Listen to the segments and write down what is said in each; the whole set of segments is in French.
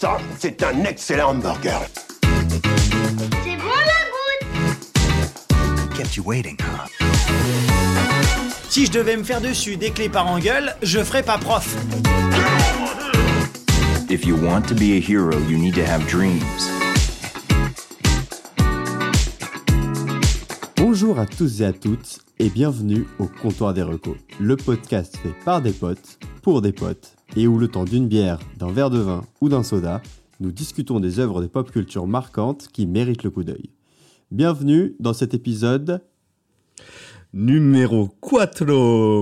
Ça, c'est un excellent hamburger. C'est bon la goutte Kept you waiting, huh? Si je devais me faire dessus dès que les parents gueulent, je ferais pas prof. If you want to be a hero, you need to have dreams. Bonjour à tous et à toutes et bienvenue au Comptoir des Recos, le podcast fait par des potes, pour des potes, et où le temps d'une bière, d'un verre de vin ou d'un soda, nous discutons des œuvres de pop culture marquantes qui méritent le coup d'œil. Bienvenue dans cet épisode Numéro 4,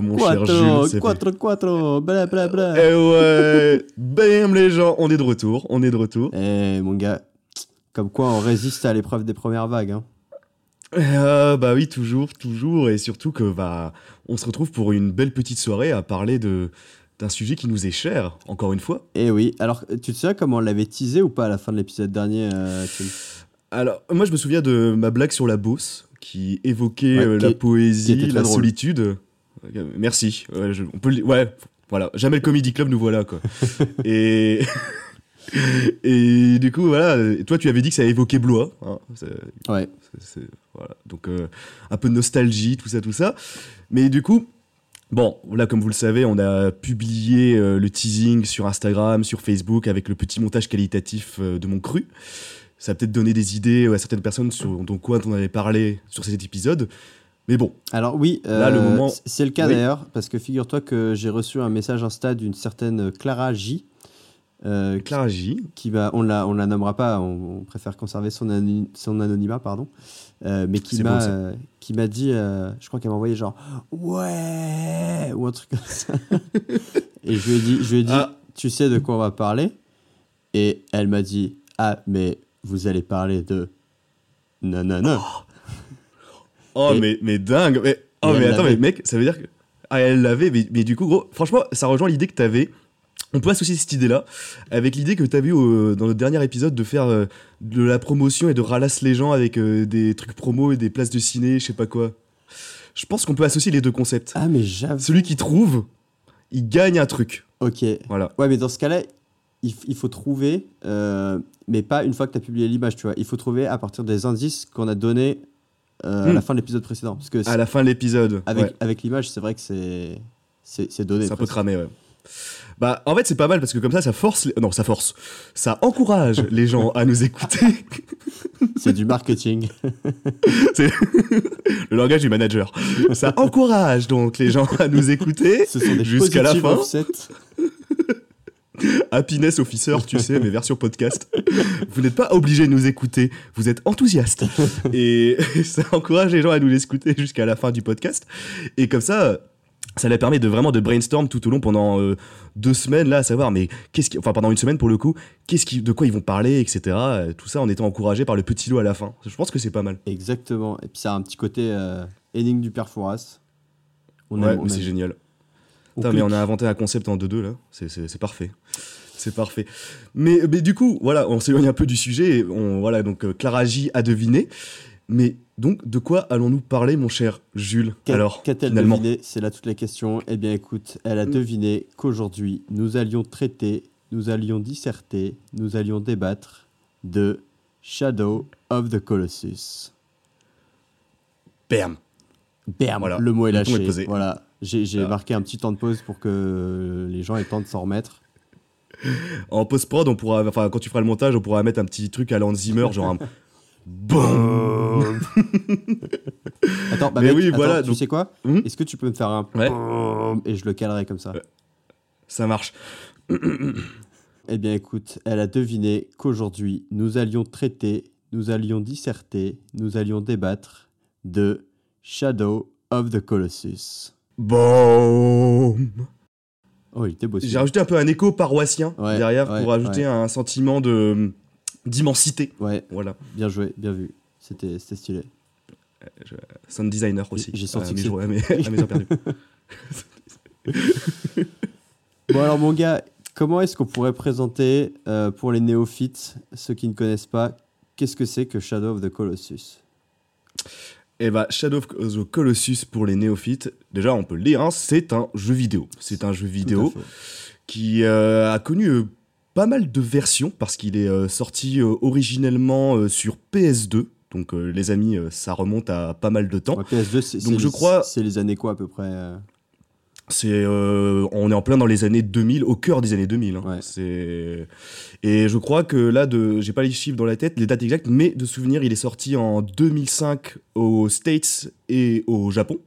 mon cher Jules. c'est- 4, 4, bla bla bla. Eh ouais, bam les gens, on est de retour, on est de retour. Eh mon gars, comme quoi on résiste à l'épreuve des premières vagues. Hein. Euh, bah oui, toujours, toujours, et surtout que bah, on se retrouve pour une belle petite soirée à parler de d'un sujet qui nous est cher, encore une fois. Eh oui, alors tu te souviens comment on l'avait teasé ou pas à la fin de l'épisode dernier euh, Alors, moi je me souviens de ma blague sur la bosse, qui évoquait Ouais, euh, qui- la poésie, la drôle. solitude. Merci, ouais, je- on peut le- ouais, voilà, jamais le Comedy Club nous voilà, quoi. et... Et du coup, voilà, toi tu avais dit que ça évoquait Blois. hein, Ouais. Voilà. Donc euh, un peu de nostalgie, tout ça, tout ça. Mais du coup, bon, là comme vous le savez, on a publié euh, le teasing sur Instagram, sur Facebook, avec le petit montage qualitatif euh, de mon cru. Ça a peut-être donné des idées à certaines personnes sur dont quoi on avait parlé sur cet épisode. Mais bon, Alors oui, Là, le euh, moment- c'est le cas Oui. d'ailleurs, parce que figure-toi que j'ai reçu un message Insta d'une certaine Clara J. Clara J. qui va, on la, on la nommera pas, on, on préfère conserver son, son anonymat, pardon, euh, mais qui m'a, euh, qui m'a dit, euh, je crois qu'elle m'a envoyé genre ouais ou un truc comme ça, et je lui ai dit, je lui ai dit, Ah. tu sais de quoi on va parler, et elle m'a dit ah mais vous allez parler de non non non, Oh, Et- mais, mais dingue. Mais, oh, mais attends, mais mec, ça veut dire que. Ah, elle l'avait, mais, mais du coup, gros, franchement, ça rejoint l'idée que t'avais. On peut associer cette idée-là avec l'idée que t'avais eu euh, dans notre dernier épisode de faire euh, de la promotion et de ralasse les gens avec euh, des trucs promo et des places de ciné, je sais pas quoi. Je pense qu'on peut associer les deux concepts. ah mais j'avoue, Celui qui trouve, il gagne un truc. ok, Voilà. Ouais, mais dans ce cas-là, il, faut trouver, mais pas une fois que tu as publié l'image, tu vois. Il faut trouver à partir des indices qu'on a donnés à Hmm. la fin de l'épisode précédent. Parce que À la fin de l'épisode. avec, ouais. avec l'image, c'est vrai que c'est donné. C'est un peu cramé, ouais. Bah, en fait, c'est pas mal parce que comme ça, ça force. les- Non, ça force. Ça encourage les gens à nous écouter. C'est du marketing. C'est le langage du manager. Ça encourage donc les gens à nous écouter jusqu'à la fin. offset. Happiness Officer, tu sais, mais version podcast. Vous n'êtes pas obligé de nous écouter, vous êtes enthousiaste. Et ça encourage les gens à nous écouter jusqu'à la fin du podcast. Et comme ça, ça leur permet de vraiment de brainstorm tout au long pendant euh, deux semaines, là, à savoir, mais qu'est-ce qui, enfin pendant une semaine pour le coup, qu'est-ce qui, de quoi ils vont parler, etc. Euh, Tout ça en étant encouragé par le petit lot à la fin. Je pense que c'est pas mal. Exactement. Et puis ça a un petit côté euh, énigme du père Fouras. On ouais, c'est génial. Putain, mais on a inventé un concept en 2-2 là, c'est parfait. C'est parfait. Mais, mais du coup, voilà, on s'éloigne un peu du sujet. On, voilà, donc euh, Clara J a deviné. Mais donc, de quoi allons-nous parler, mon cher Jules Alors, Qu'a-t-elle deviné? C'est là toute la question. Eh bien, écoute, elle a Mm. deviné qu'aujourd'hui, nous allions traiter, nous allions disserter, nous allions débattre de Shadow of the Colossus. Bam Bam, Voilà, le mot est est lâché. posé. Voilà, j'ai Ah. marqué un petit temps de pause pour que les gens aient le temps de s'en remettre. En post-prod, on pourra, enfin, quand tu feras le montage, on pourra mettre un petit truc à Hans Zimmer, genre un. Boum Attends, bah Mais mec, oui, attends, voilà, tu donc- sais quoi Hmm Est-ce que tu peux me faire un Ouais. boum et je le calerai comme ça Ça marche. Eh bien, écoute, elle a deviné qu'aujourd'hui, nous allions traiter, nous allions disserter, nous allions débattre de Shadow of the Colossus. Boum Oh, il était beau. J'ai rajouté un peu un écho paroissien Ouais, derrière ouais, pour ajouter un sentiment de d'immensité. Ouais, Voilà. bien joué, bien vu. C'était stylé. Sound designer aussi. J'ai senti à que jours- à mes, à mes perdues. Bon, alors, mon gars, comment est-ce qu'on pourrait présenter euh, pour les néophytes, ceux qui ne connaissent pas, qu'est-ce que c'est que Shadow of the Colossus? Et bah, Shadow of the Colossus pour les néophytes, déjà on peut le lire, hein, c'est un jeu vidéo. C'est un jeu vidéo qui euh, a connu euh, pas mal de versions parce qu'il est euh, sorti euh, originellement euh, sur PS2. Donc les amis, ça remonte à pas mal de temps. Ouais, PS2, c'est Donc, je les- crois- C'est les années quoi à peu près C'est, euh, on est en plein dans les années 2000, au cœur des années 2000. hein. Ouais. C'est, et je crois que là, de, j'ai pas les chiffres dans la tête, les dates exactes, mais de souvenir, il est sorti en 2005 aux States et au Japon.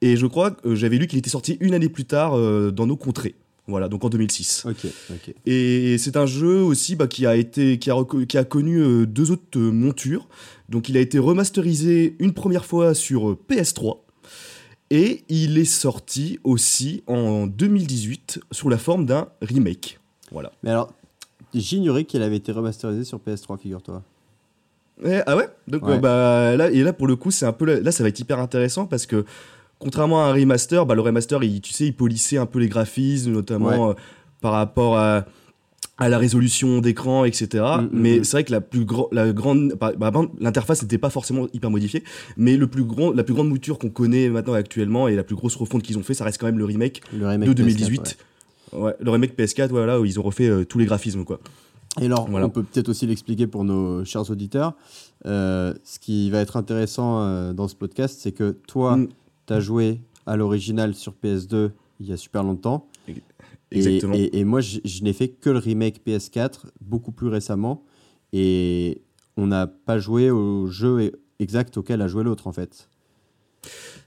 Et je crois que j'avais lu qu'il était sorti une année plus tard euh, dans nos contrées. Voilà, donc en 2006. Ok, ok. Et c'est un jeu aussi bah, qui a été qui a, reco- qui a connu euh, deux autres euh, montures. Donc il a été remasterisé une première fois sur euh, PS3 et il est sorti aussi en 2018 sous la forme d'un remake. Voilà. Mais alors, j'ignorais qu'il avait été remasterisé sur PS3, figure-toi. Eh, ah ouais? Donc Ouais. bah là et là pour le coup c'est un peu là, là, ça va être hyper intéressant parce que contrairement à un remaster, bah, le remaster il, tu sais il polissait un peu les graphismes notamment euh, par rapport à à la résolution d'écran, etc. Mm, mm, mais mm. c'est vrai que la plus gro- la grande, bah, l'interface n'était pas forcément hyper modifiée, mais le plus grand, la plus grande mouture qu'on connaît maintenant actuellement et la plus grosse refonte qu'ils ont fait, ça reste quand même le remake Le remake de PS4, 2018. Ouais, le remake PS4, voilà, où ils ont refait euh, tous les graphismes, quoi. Et alors, Voilà. on peut peut-être aussi l'expliquer pour nos chers auditeurs. Euh, ce qui va être intéressant euh, dans ce podcast, c'est que toi. Tu as joué à l'original sur PS2 il y a super longtemps. Et- Exactement. Et, et moi, je, je n'ai fait que le remake PS4 beaucoup plus récemment. Et on n'a pas joué au jeu e- exact auquel a joué l'autre, en fait.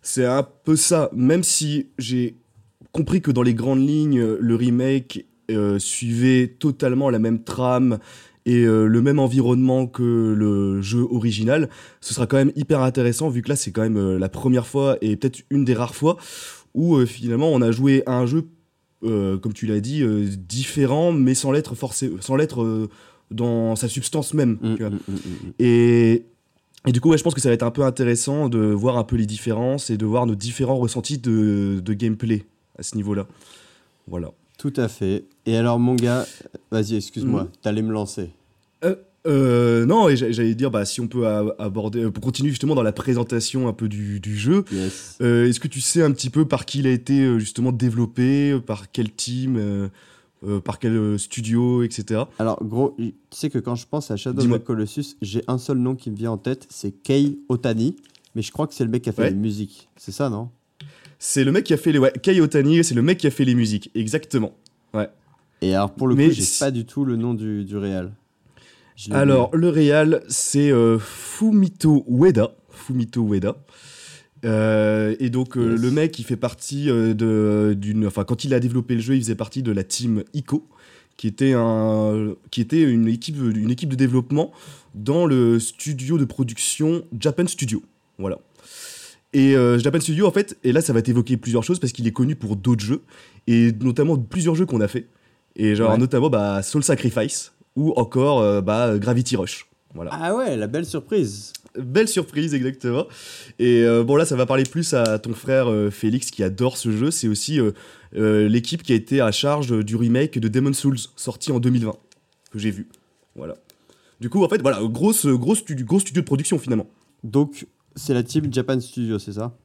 C'est un peu ça, même si j'ai compris que dans les grandes lignes, le remake euh, suivait totalement la même trame et euh, le même environnement que le jeu original, ce sera quand même hyper intéressant vu que là c'est quand même euh, la première fois et peut-être une des rares fois où euh, finalement on a joué à un jeu, comme tu l'as dit, différent mais sans l'être forcé, sans l'être dans sa substance même. Mm, tu vois. mm, mm, mm. Et, et du coup, ouais, je pense que ça va être un peu intéressant de voir un peu les différences et de voir nos différents ressentis de, de gameplay à ce niveau-là. Voilà. Tout à fait. Et alors, mon gars, vas-y, excuse-moi, Mhm. t'allais me lancer. Euh, non, et j'a- j'allais dire, bah, si on peut aborder, pour continuer justement dans la présentation un peu du, du jeu, Yes. euh, est-ce que tu sais un petit peu par qui il a été euh, justement développé, euh, par quel team, euh, euh, par quel euh, studio, etc. Alors, gros, tu sais que quand je pense à Shadow of the Colossus, j'ai un seul nom qui me vient en tête, c'est Kei Otani. Mais je crois que c'est le mec qui a fait Ouais. les musiques. C'est ça, non? C'est le mec qui a fait les. Ouais, Kei Otani, c'est le mec qui a fait les musiques, exactement. Et alors, pour le Mais coup, j'ai pas du tout le nom du, du réal. Alors, le réal, c'est euh, Fumito Ueda. Fumito Ueda. Euh, et donc, euh, Yes. le mec, il fait partie de, d'une. Enfin, quand il a développé le jeu, il faisait partie de la team ICO, qui était, un, qui était une, équipe, une équipe de développement dans le studio de production Japan Studio. Voilà. Et euh, Japan Studio, en fait, et là, ça va t'évoquer plusieurs choses parce qu'il est connu pour d'autres jeux, et notamment plusieurs jeux qu'on a fait. Et genre, Ouais. notamment bah, Soul Sacrifice ou encore euh, bah, Gravity Rush. Voilà. Ah ouais, la belle surprise. Belle surprise, exactement. Et euh, bon, là, ça va parler plus à ton frère euh, Félix qui adore ce jeu. C'est aussi l'équipe qui a été à charge du remake de Demon's Souls, sorti en 2020, que j'ai vu. Voilà. Du coup, en fait, voilà, gros, studio, gros studio de production finalement. Donc, c'est la team Japan Studio, c'est ça?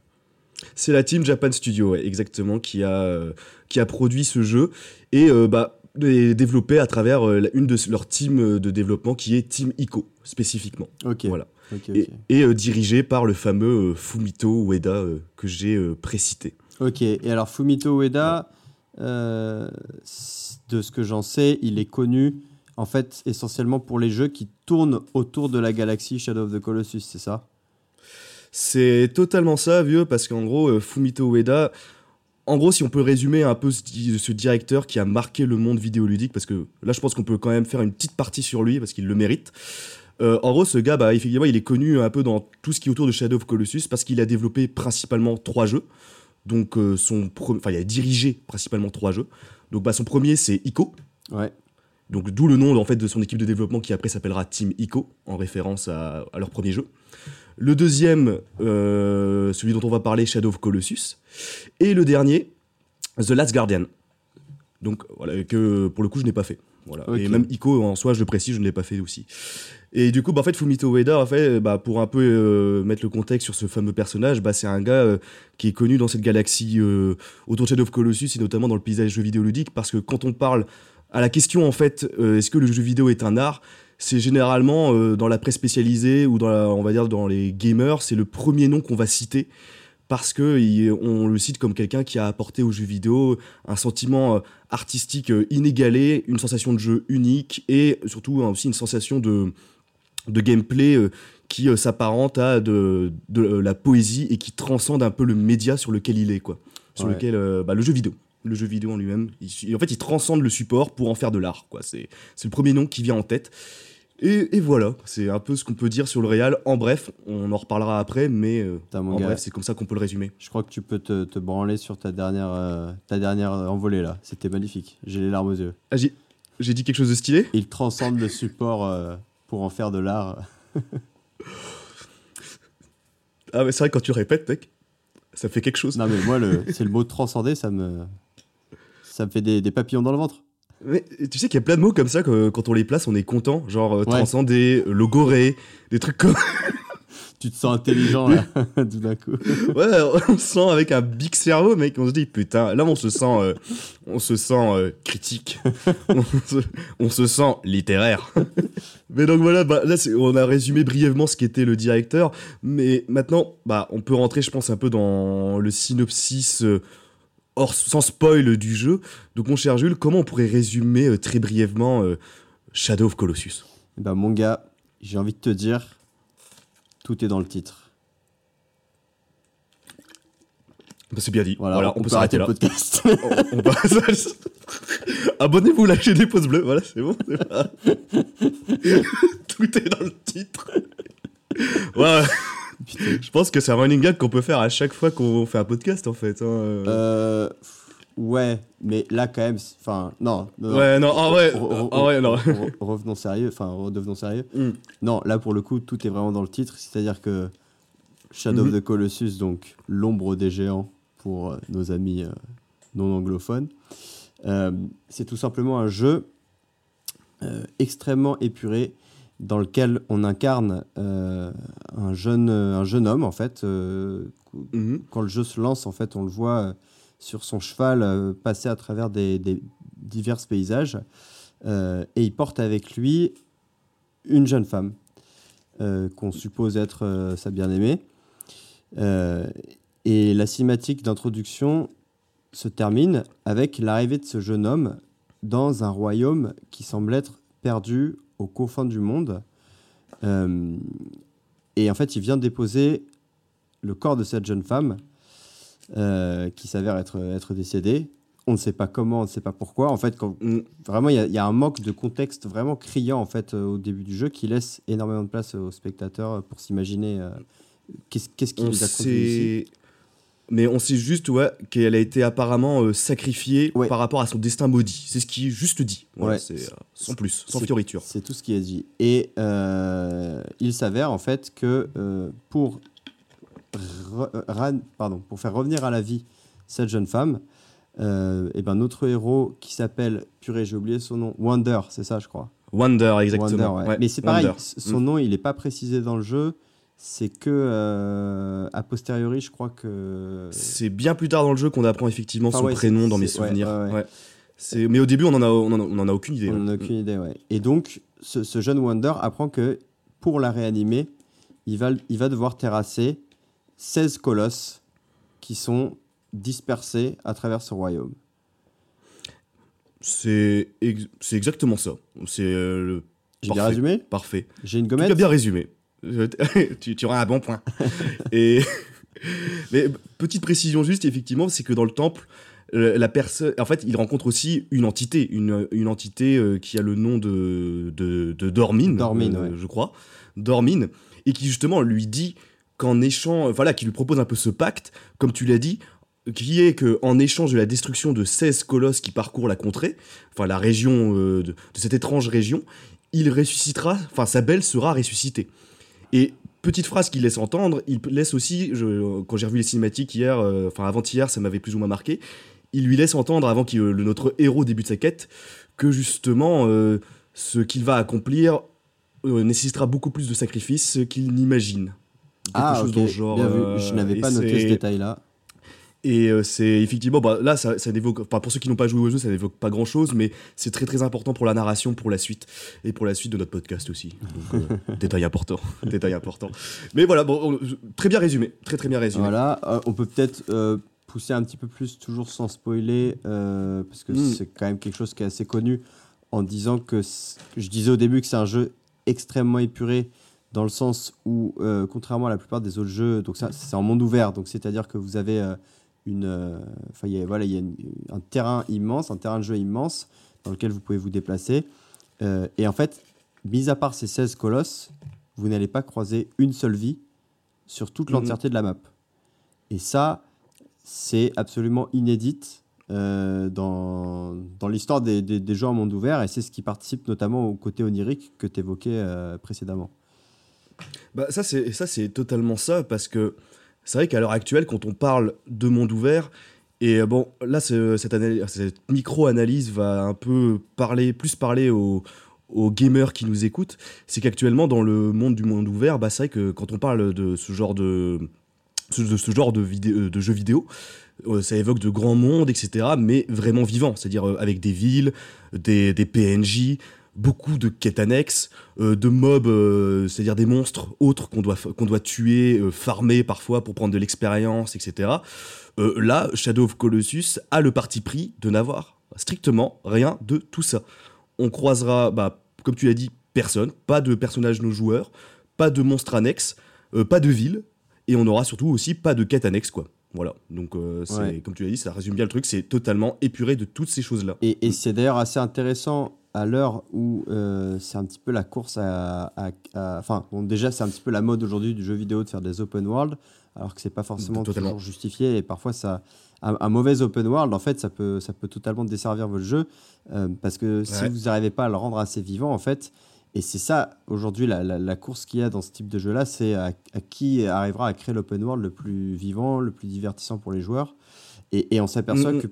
C'est la team Japan Studio, ouais, exactement, qui a, euh, qui a produit ce jeu et euh, bah, est développé à travers euh, une de leurs teams de développement qui est Team ICO, spécifiquement. Ok. Voilà. Et, et, dirigé par le fameux Fumito Ueda que j'ai précité. Ok, et alors Fumito Ueda, de ce que j'en sais, il est connu en fait essentiellement pour les jeux qui tournent autour de la galaxie Shadow of the Colossus, c'est ça? C'est totalement ça, vieux, parce qu'en gros, euh, Fumito Ueda, en gros, si on peut résumer un peu ce, di- ce directeur qui a marqué le monde vidéoludique, parce que là, je pense qu'on peut quand même faire une petite partie sur lui, parce qu'il le mérite. Euh, en gros, ce gars, bah, effectivement, il est connu un peu dans tout ce qui est autour de Shadow of Colossus, parce qu'il a développé principalement trois jeux. Donc, euh, son enfin, il a dirigé principalement trois jeux. Donc, bah, son premier, c'est Ico. Ouais. Donc d'où le nom en fait de son équipe de développement qui après s'appellera Team ICO en référence à, à leur premier jeu. Le deuxième, euh, celui dont on va parler, Shadow of Colossus. Et le dernier, The Last Guardian. Donc voilà, que pour le coup je n'ai pas fait. Voilà. Et même ICO en soi, je le précise, je ne l'ai pas fait aussi. Et du coup, bah, en fait, Fumito Ueda, en fait, bah, pour un peu euh, mettre le contexte sur ce fameux personnage, bah, c'est un gars euh, qui est connu dans cette galaxie euh, autour de Shadow of Colossus et notamment dans le paysage jeu vidéo ludique parce que quand on parle à la question en fait, est-ce que le jeu vidéo est un art C'est généralement euh, dans la presse spécialisée ou dans la- on va dire dans les gamers, c'est le premier nom qu'on va citer parce que il- on le cite comme quelqu'un qui a apporté au jeu vidéo un sentiment euh, artistique euh, inégalé, une sensation de jeu unique et surtout hein, aussi une sensation de de gameplay qui s'apparente à de, de la poésie et qui transcende un peu le média sur lequel il est quoi sur Ouais. lequel bah, le jeu vidéo le jeu vidéo en lui-même en fait il transcende le support pour en faire de l'art quoi c'est c'est le premier nom qui vient en tête et, et voilà c'est un peu ce qu'on peut dire sur le Real en bref on en reparlera après mais euh, en gars. bref c'est comme ça qu'on peut le résumer Je crois que tu peux te, te branler sur ta dernière, euh, ta dernière envolée là. C'était magnifique. J'ai les larmes aux yeux. ah, j'ai j'ai dit quelque chose de stylé? Il transcende le support euh, pour en faire de l'art. ah mais c'est vrai quand tu répètes mec ça fait quelque chose Non mais moi, le, c'est le mot transcender, ça me, ça me fait des, des papillons dans le ventre. Mais tu sais qu'il y a plein de mots comme ça que quand on les place, on est content. Genre euh, Ouais. transcender, euh, logoré, des trucs comme. Tu te sens intelligent là, tout d'un coup. ouais, on se sent avec un big cerveau, mec. On se dit putain, là on se sent, euh, on se sent euh, critique. on, se, on se sent littéraire. mais donc voilà, bah, là on a résumé brièvement ce qu'était le directeur. Mais maintenant, bah, on peut rentrer, je pense, un peu dans le synopsis. euh, hors, sans spoil du jeu. Donc, mon cher Jules, comment on pourrait résumer euh, très brièvement euh, Shadow of Colossus? Eh ben mon gars, j'ai envie de te dire, tout est dans le titre. Bah, C'est bien dit. Voilà, Voilà, on, peut s'arrêter le là. podcast. On- on passe- Abonnez-vous, lâchez des pouces bleus. Voilà, c'est bon. pas- Tout est dans le titre. Ouais. Je pense que c'est un running gag qu'on peut faire à chaque fois qu'on fait un podcast, en fait. hein. Euh, ouais, mais là quand même, enfin non. Ouais, non, en vrai, Re- en vrai, non. re- revenons sérieux, enfin redevenons sérieux. Mm. Non, là pour le coup, tout est vraiment dans le titre, c'est-à-dire que Shadow of the Colossus, donc l'ombre des géants pour euh, nos amis euh, non anglophones, euh, c'est tout simplement un jeu euh, extrêmement épuré dans lequel on incarne euh, un, jeune, un jeune homme en fait. euh, Mhm. quand le jeu se lance, en fait, on le voit euh, sur son cheval passer à travers des, des divers paysages. euh, et il porte avec lui une jeune femme qu'on suppose être sa bien-aimée. Et la cinématique d'introduction se termine avec l'arrivée de ce jeune homme dans un royaume qui semble être perdu aux confins du monde. Euh, et en fait, il vient déposer le corps de cette jeune femme euh, qui s'avère être, être décédée. On ne sait pas comment, on ne sait pas pourquoi. En fait, quand, Mm. vraiment, il y, a- il y a un manque de contexte vraiment criant en fait euh, au début du jeu qui laisse énormément de place aux spectateurs pour s'imaginer euh, qu'est-ce qu'est-ce qui On nous a conduit ici. Mais on sait juste ouais, qu'elle a été apparemment euh, sacrifiée Ouais. par rapport à son destin maudit. C'est ce qui est juste dit. Voilà, Ouais. c'est, euh, sans plus, sans fioriture. C'est tout ce qui est dit. Et euh, il s'avère en fait que pour, pardon, pour faire revenir à la vie cette jeune femme, et ben notre héros qui s'appelle, purée, j'ai oublié son nom, Wonder, c'est ça je crois. Wonder, exactement. Wonder, ouais. Ouais, Mais c'est pareil, Wonder. son nom il n'est pas précisé dans le jeu. C'est que euh, a posteriori, je crois que C'est bien plus tard dans le jeu qu'on apprend effectivement Enfin, son ouais, prénom dans mes souvenirs. ouais, ouais. Ouais. C'est... Mais au début, on en a, on en a, on en a aucune idée. On ouais. n'a aucune idée, ouais. Et donc, ce, ce jeune Wonder apprend que pour la réanimer, il va, il va devoir terrasser 16 colosses qui sont dispersés à travers ce royaume. C'est, ex- c'est exactement ça. C'est euh, J'ai bien résumé? Parfait. J'ai une gommette? bien résumé. Tu, tu auras un bon point. Et mais petite précision juste, effectivement, c'est que dans le temple, euh, la personne, en fait, il rencontre aussi une entité, une, une entité euh, qui a le nom de de, de Dormine, Dormine, euh, ouais. je crois, Dormine, et qui justement lui dit qu'en échange, voilà, qui lui propose un peu ce pacte, comme tu l'as dit, qui est que en échange de la destruction de 16 colosses qui parcourent la contrée, enfin la région euh, de, de cette étrange région, il ressuscitera, enfin sa belle sera ressuscitée. Et petite phrase qu'il laisse entendre, il laisse aussi, je- quand j'ai revu les cinématiques hier, euh, enfin avant-hier, ça m'avait plus ou moins marqué, il lui laisse entendre, avant que le, notre héros débute sa quête, que justement, euh, ce qu'il va accomplir euh, nécessitera beaucoup plus de sacrifices qu'il n'imagine. Quelque Ah, chose ok, dans ce genre. bien vu. euh, Je n'avais pas noté ce détail-là. Et euh, c'est effectivement, bah, là, ça, ça n'évoque, enfin, pour ceux qui n'ont pas joué au jeu, ça n'évoque pas grand chose, mais c'est très très important pour la narration, pour la suite, et pour la suite de notre podcast aussi. Donc, euh, détail important, détail important. Mais voilà, bon, on- très bien résumé, très très bien résumé. Voilà, euh, on peut peut-être euh, pousser un petit peu plus, toujours sans spoiler, parce que Mm. c'est quand même quelque chose qui est assez connu, en disant que, je disais au début que c'est un jeu extrêmement épuré, dans le sens où, contrairement à la plupart des autres jeux, donc c'est en monde ouvert, donc c'est-à-dire que vous avez une, euh, enfin, il y a- voilà, il y a une- un terrain immense, un terrain de jeu immense, dans lequel vous pouvez vous déplacer, Euh, et en fait, mis à part ces 16 colosses, vous n'allez pas croiser une seule vie sur toute Mhm. l'entièreté de la map. Et ça, c'est absolument inédite euh, dans, dans l'histoire des, des- des jeux en monde ouvert, et c'est ce qui participe notamment au côté onirique que tu évoquais précédemment. Bah, ça, c'est, ça, c'est totalement ça, parce que c'est vrai qu'à l'heure actuelle, quand on parle de monde ouvert, et euh, bon, là, ce- cette, analyse- cette micro-analyse va un peu parler, plus parler aux, gamers qui nous écoutent, c'est qu'actuellement, dans le monde du monde ouvert, bah, c'est vrai que quand on parle de ce genre de, de vidéo, de jeux vidéo, euh, ça évoque de grands mondes, etc., mais vraiment vivants, c'est-à-dire euh, avec des villes, des PNJ, beaucoup de quêtes annexes, euh, de mobs, euh, c'est-à-dire des monstres autres qu'on doit, qu'on doit tuer, euh, farmer parfois pour prendre de l'expérience, etc. Là, Shadow of Colossus a le parti pris de n'avoir strictement rien de tout ça. On croisera, bah, comme tu l'as dit, personne, pas de personnages non joueurs, pas de monstres annexes, pas de ville, et on n'aura surtout aussi pas de quêtes annexes, quoi. Voilà, donc euh, Ouais. comme tu l'as dit, ça résume bien le truc, c'est totalement épuré de toutes ces choses-là. Et, et c'est d'ailleurs assez intéressant à l'heure où euh, c'est un petit peu la course à. Enfin, bon, déjà, c'est un petit peu la mode aujourd'hui du jeu vidéo de faire des open world, alors que c'est pas forcément Totalement. toujours justifié. Et parfois, ça, un, un mauvais open world, en fait, ça peut, ça peut totalement desservir votre jeu, euh, parce que si vous n'arrivez pas à le rendre assez vivant, en fait. Et c'est ça, aujourd'hui, la, la- la course qu'il y a dans ce type de jeu-là, c'est à, à qui arrivera à créer l'open world le plus vivant, le plus divertissant pour les joueurs. Et, et on s'aperçoit Mhm. que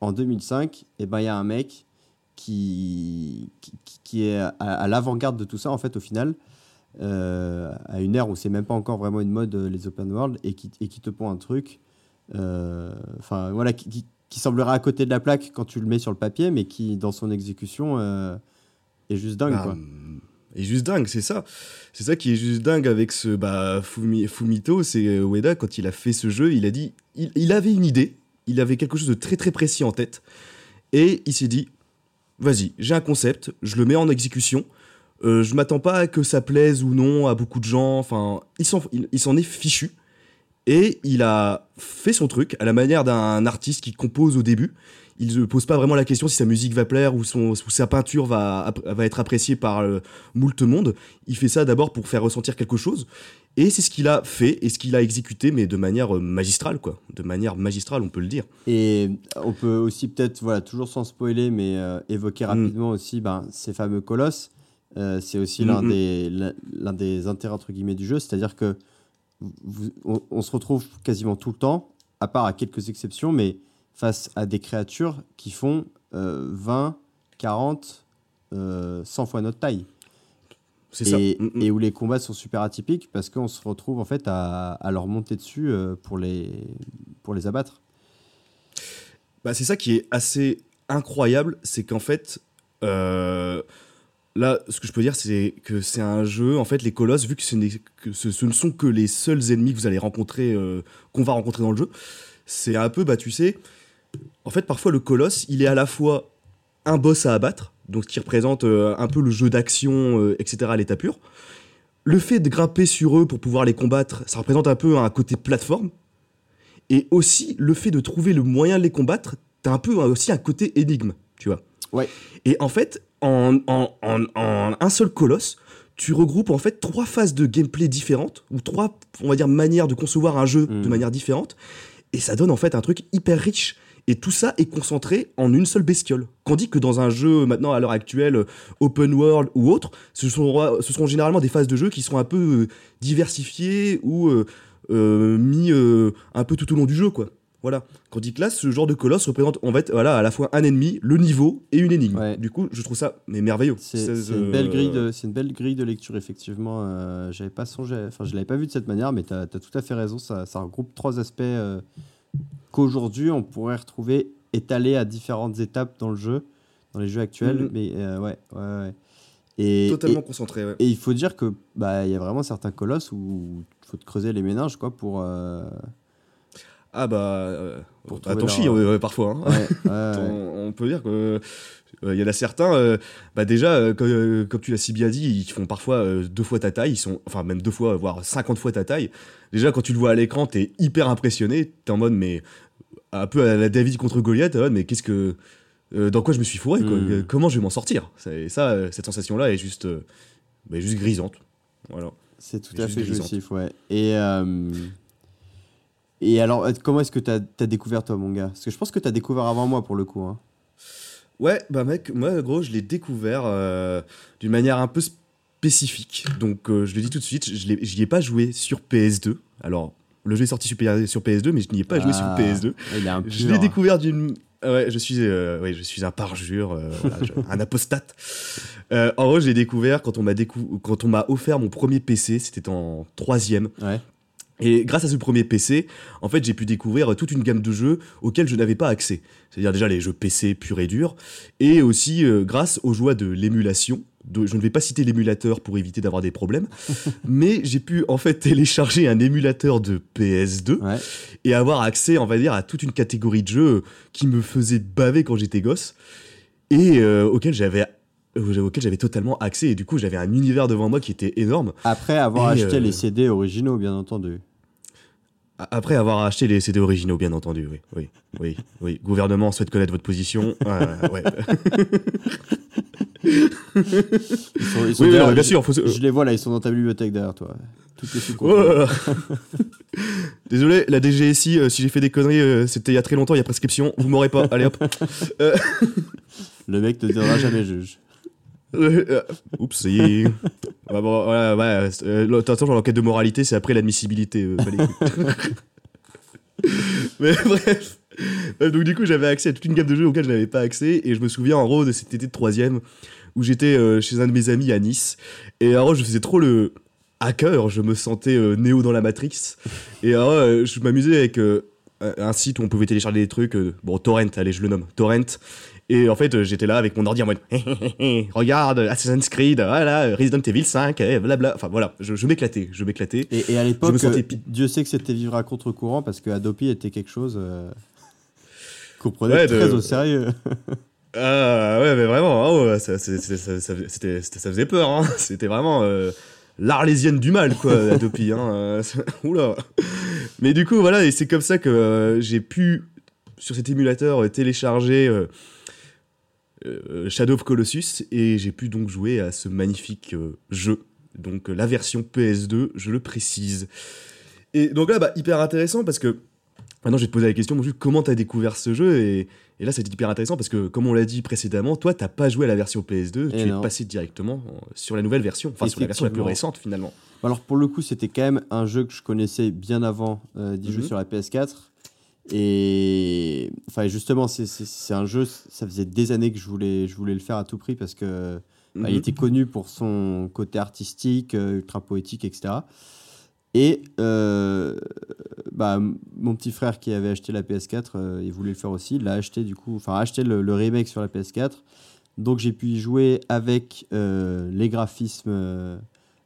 en 2005, eh ben, il y a un mec qui, est à, l'avant-garde de tout ça, en fait, au final, euh, à une ère où c'est même pas encore vraiment une mode, euh, les open world, et qui, et qui te pond un truc, euh, enfin, voilà, qui, semblera à côté de la plaque quand tu le mets sur le papier, mais qui, dans son exécution, est juste dingue, Ah, quoi. hum, est juste dingue, c'est ça. C'est ça qui est juste dingue avec ce bah, Fumi- Fumito, c'est Ueda, quand il a fait ce jeu, il a dit, il, il avait une idée, il avait quelque chose de très très précis en tête, et il s'est dit, vas-y, j'ai un concept, je le mets en exécution, euh, je m'attends pas à que ça plaise ou non à beaucoup de gens, enfin, s'en il s'en est fichu, et il a fait son truc à la manière d'un artiste qui compose au début. Il ne pose pas vraiment la question si sa musique va plaire ou, son, ou sa peinture va, être appréciée par euh, moult monde. Il fait ça d'abord pour faire ressentir quelque chose. Et c'est ce qu'il a fait et ce qu'il a exécuté, mais de manière euh, magistrale, quoi. De manière magistrale, on peut le dire. Et on peut aussi peut-être, voilà, toujours sans spoiler, mais euh, évoquer Mm. rapidement aussi ben, ces fameux colosses. Euh, c'est aussi Mm, l'un mm. des, l'un- l'un des intérêts entre guillemets du jeu, c'est-à-dire que vous- on, on se retrouve quasiment tout le temps, à part à quelques exceptions, mais face à des créatures qui font euh, 20, 40, euh, 100 fois notre taille. C'est ça. Et, Mm, mm. et où les combats sont super atypiques parce qu'on se retrouve en fait à, à leur monter dessus euh, pour, les, pour les abattre. Bah, c'est ça qui est assez incroyable, c'est qu'en fait, euh, là, ce que je peux dire, c'est que c'est un jeu, en fait, les colosses, vu que ce, n'est- que ce, ce ne sont que les seuls ennemis que vous allez rencontrer, euh, qu'on va rencontrer dans le jeu, c'est un peu, bah, tu sais, en fait, parfois, le colosse, il est à la fois un boss à abattre, donc ce qui représente euh, un peu le jeu d'action, euh, etc., à l'état pur. Le fait de grimper sur eux pour pouvoir les combattre, ça représente un peu un côté plateforme. Et aussi, le fait de trouver le moyen de les combattre, t'as un peu aussi un côté énigme, tu vois. Ouais. Et en fait, en, en, en, en un seul colosse, tu regroupes en fait trois phases de gameplay différentes, ou trois, on va dire, manières de concevoir un jeu de Mhm. manière différente. Et ça donne en fait un truc hyper riche. Et tout ça est concentré en une seule bestiole. Tandis que dans un jeu, maintenant, à l'heure actuelle, euh, open world ou autre, ce sont, ce seront généralement des phases de jeu qui seront un peu euh, diversifiées ou euh, euh, mis euh, un peu tout au long du jeu, quoi. Voilà. Tandis que là, ce genre de colosse représente en fait voilà, à la fois un ennemi, le niveau et une énigme. Ouais. Du coup, je trouve ça mais merveilleux. C'est une belle grille de, c'est une belle grille de lecture effectivement. Euh, j'avais pas songé, enfin je l'avais pas vu de cette manière, mais tu as, tout à fait raison. Ça, ça regroupe trois aspects euh, qu'aujourd'hui on pourrait retrouver étalé à différentes étapes dans le jeu, dans les jeux actuels. Mhm. Mais euh, ouais, ouais, ouais. Et, Totalement et- concentré, ouais. Et il faut dire que bah il y a vraiment certains colosses où il faut te creuser les méninges quoi pour. euh, Ah bah, euh, Pour bah, trouver t'en leur- parfois. hein. Ouais, ouais, ouais. On, on peut dire que euh, il y en a certains, euh, bah déjà, euh, comme, euh, comme tu l'as si bien dit, ils font parfois euh, deux fois ta taille, ils sont, enfin même deux fois, voire 50 fois ta taille. Déjà, quand tu le vois à l'écran, t'es hyper impressionné, t'es en mode, mais un peu à la David contre Goliath, en mode, mais qu'est-ce que, euh, dans quoi je me suis fourré, quoi Mm. Euh, comment je vais m'en sortir? C'est ça, euh, cette sensation-là est juste, euh, bah, juste grisante. Voilà. C'est tout à fait jouissif, ouais. Et, euh, et alors, euh, comment est-ce que tu as, découvert toi, mon gars? Parce que je pense que tu as découvert avant moi pour le coup. Hein. Ouais, bah mec, moi gros, je l'ai découvert euh, d'une manière un peu spécifique. Donc euh, je le dis tout de suite, je j'y ai pas joué sur PS2. Alors, le jeu est sorti sur, P- sur PS2, mais je n'y ai pas joué sur Ah, PS2. Il est un Je l'ai découvert d'une. ah Ouais, je suis, euh, ouais, je suis un parjure, voilà, je- un apostate. En gros, je l'ai découvert quand on m'a décou- quand on m'a offert mon premier PC, c'était en troisième. Ouais. Et grâce à ce premier PC, en fait, j'ai pu découvrir toute une gamme de jeux auxquels je n'avais pas accès. C'est-à-dire déjà les jeux PC purs et durs, et aussi euh, grâce aux joies de l'émulation. De- je ne vais pas citer l'émulateur pour éviter d'avoir des problèmes, mais j'ai pu en fait télécharger un émulateur de PS2 Ouais. et avoir accès, on va dire, à toute une catégorie de jeux qui me faisait baver quand j'étais gosse et euh, auquel j'avais euh, auquel j'avais totalement accès et du coup j'avais un univers devant moi qui était énorme Après avoir Et, acheté euh, les CD originaux, bien entendu. Après avoir acheté les CD originaux, bien entendu, oui, oui, oui, oui. Gouvernement souhaite connaître votre position. euh, ouais. Ils sont, ils sont Oui, oui, derrière- non, bien je- sûr. Faut Je les vois là, ils sont dans ta bibliothèque derrière toi. Tout est sous Oh. Désolé, la DGSI, euh, si j'ai fait des conneries, euh, c'était il y a très longtemps, il y a prescription. Vous m'aurez pas. Allez hop. Euh, Le mec te donnera jamais juge. oups, ça y est. Ouais, bon, voilà, ouais, euh, l'enquête de moralité, c'est après l'admissibilité. euh, Mais bref. Euh, Donc du coup, j'avais accès à toute une gamme de jeux auxquels je n'avais pas accès. Et je me souviens en gros de cet été de troisième où j'étais euh, chez un de mes amis à Nice. Et en gros, je faisais trop le hacker. Je me sentais Néo dans la Matrix. Et euh, je m'amusais avec un site où on pouvait télécharger des trucs. bon, Torrent, allez, je le nomme. Torrent. Et en fait, euh, j'étais là avec mon ordi en mode Regarde, Assassin's Creed, voilà, Resident Evil 5, eh, blabla. Enfin voilà, je, m'éclatais, je m'éclatais. Et, et à l'époque, sentais euh, Dieu sait que c'était vivre à contre-courant parce que Adopi était quelque chose euh, qu'on prenait Ouais, très de- au sérieux. Ah ouais, mais vraiment, ouais, ça, ça- faisait peur. hein. C'était vraiment euh, l'arlésienne du mal, quoi, Adopi. Hein. euh, Oula. Mais du coup, voilà, et c'est comme ça que euh, j'ai pu, sur cet émulateur, télécharger Shadow of Colossus et j'ai pu donc jouer à ce magnifique euh, jeu. Donc euh, la version PS2, je le précise. Et donc là, bah, hyper intéressant parce que maintenant je vais te poser la question, mon Jules, comment t'as découvert ce jeu? Et, et là, c'était hyper intéressant parce que, comme on l'a dit précédemment, toi, t'as pas joué à la version PS2, Et tu non. es passé directement euh, sur la nouvelle version, enfin sur la version la plus récente finalement. Alors pour le coup, c'était quand même un jeu que je connaissais bien avant euh, d'y jouer Mhm. sur la PS4. Et enfin, justement, c'est- un jeu, ça faisait des années que je voulais, je voulais le faire à tout prix parce que bah, il Mhm. était connu pour son côté artistique, euh, ultra poétique, etc. Et euh, bah, mon petit frère qui avait acheté la PS4, euh, il voulait le faire aussi. Il l'a acheté du coup, enfin acheté le, le remake sur la PS4. Donc j'ai pu y jouer avec euh, les graphismes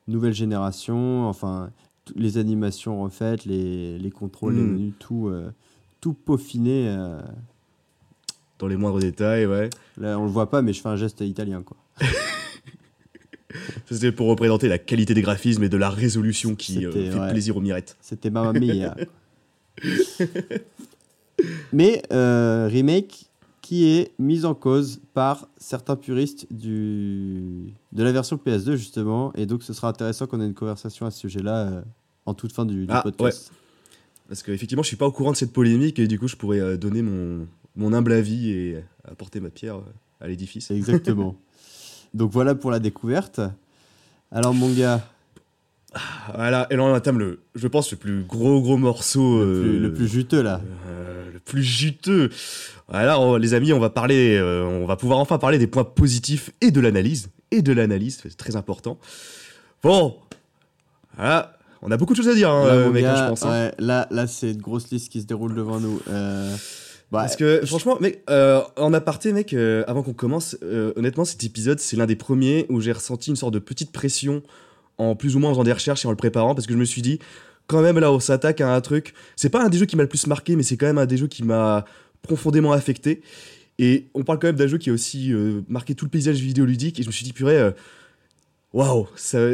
nouvelle génération, enfin les animations refaites, les, les contrôles, les Mm. menus, tout, tout peaufiné. euh. Dans les moindres détails, ouais. Là on le voit pas, mais je fais un geste italien quoi. C'était pour représenter la qualité des graphismes et de la résolution qui euh, fait ouais. plaisir aux mirettes. C'était Mamma Mia. Mais euh, remake qui est mise en cause par certains puristes du, de la version PS2 justement. Et donc ce sera intéressant qu'on ait une conversation à ce sujet-là euh, en toute fin du, du Ah, podcast. Parce qu'effectivement, je suis pas au courant de cette polémique et du coup, je pourrais euh, donner mon, mon humble avis et apporter ma pierre euh, à l'édifice. Exactement. donc voilà pour la découverte. Alors mon gars, Voilà, et là, on entame le, je pense, le plus gros, gros morceau. le plus, euh, le plus juteux là. Euh, le plus juteux. Voilà, on- les amis, on va parler, euh, on va pouvoir enfin parler des points positifs et de l'analyse et de l'analyse, c'est très important. Bon, voilà, on a beaucoup de choses à dire, hein, Là, mec, hein, je pense. hein. ouais, là, là c'est une grosse liste qui se déroule devant nous. Euh, bah, Parce que franchement, mec, euh, en aparté, mec, euh, avant qu'on commence, euh, honnêtement, cet épisode, c'est l'un des premiers où j'ai ressenti une sorte de petite pression en plus ou moins en faisant des recherches et en le préparant, parce que je me suis dit, quand même, là, on s'attaque à un truc. C'est pas un des jeux qui m'a le plus marqué, mais c'est quand même un des jeux qui m'a profondément affecté. Et on parle quand même d'un jeu qui a aussi marqué tout le paysage vidéoludique. Et je me suis dit, purée, waouh,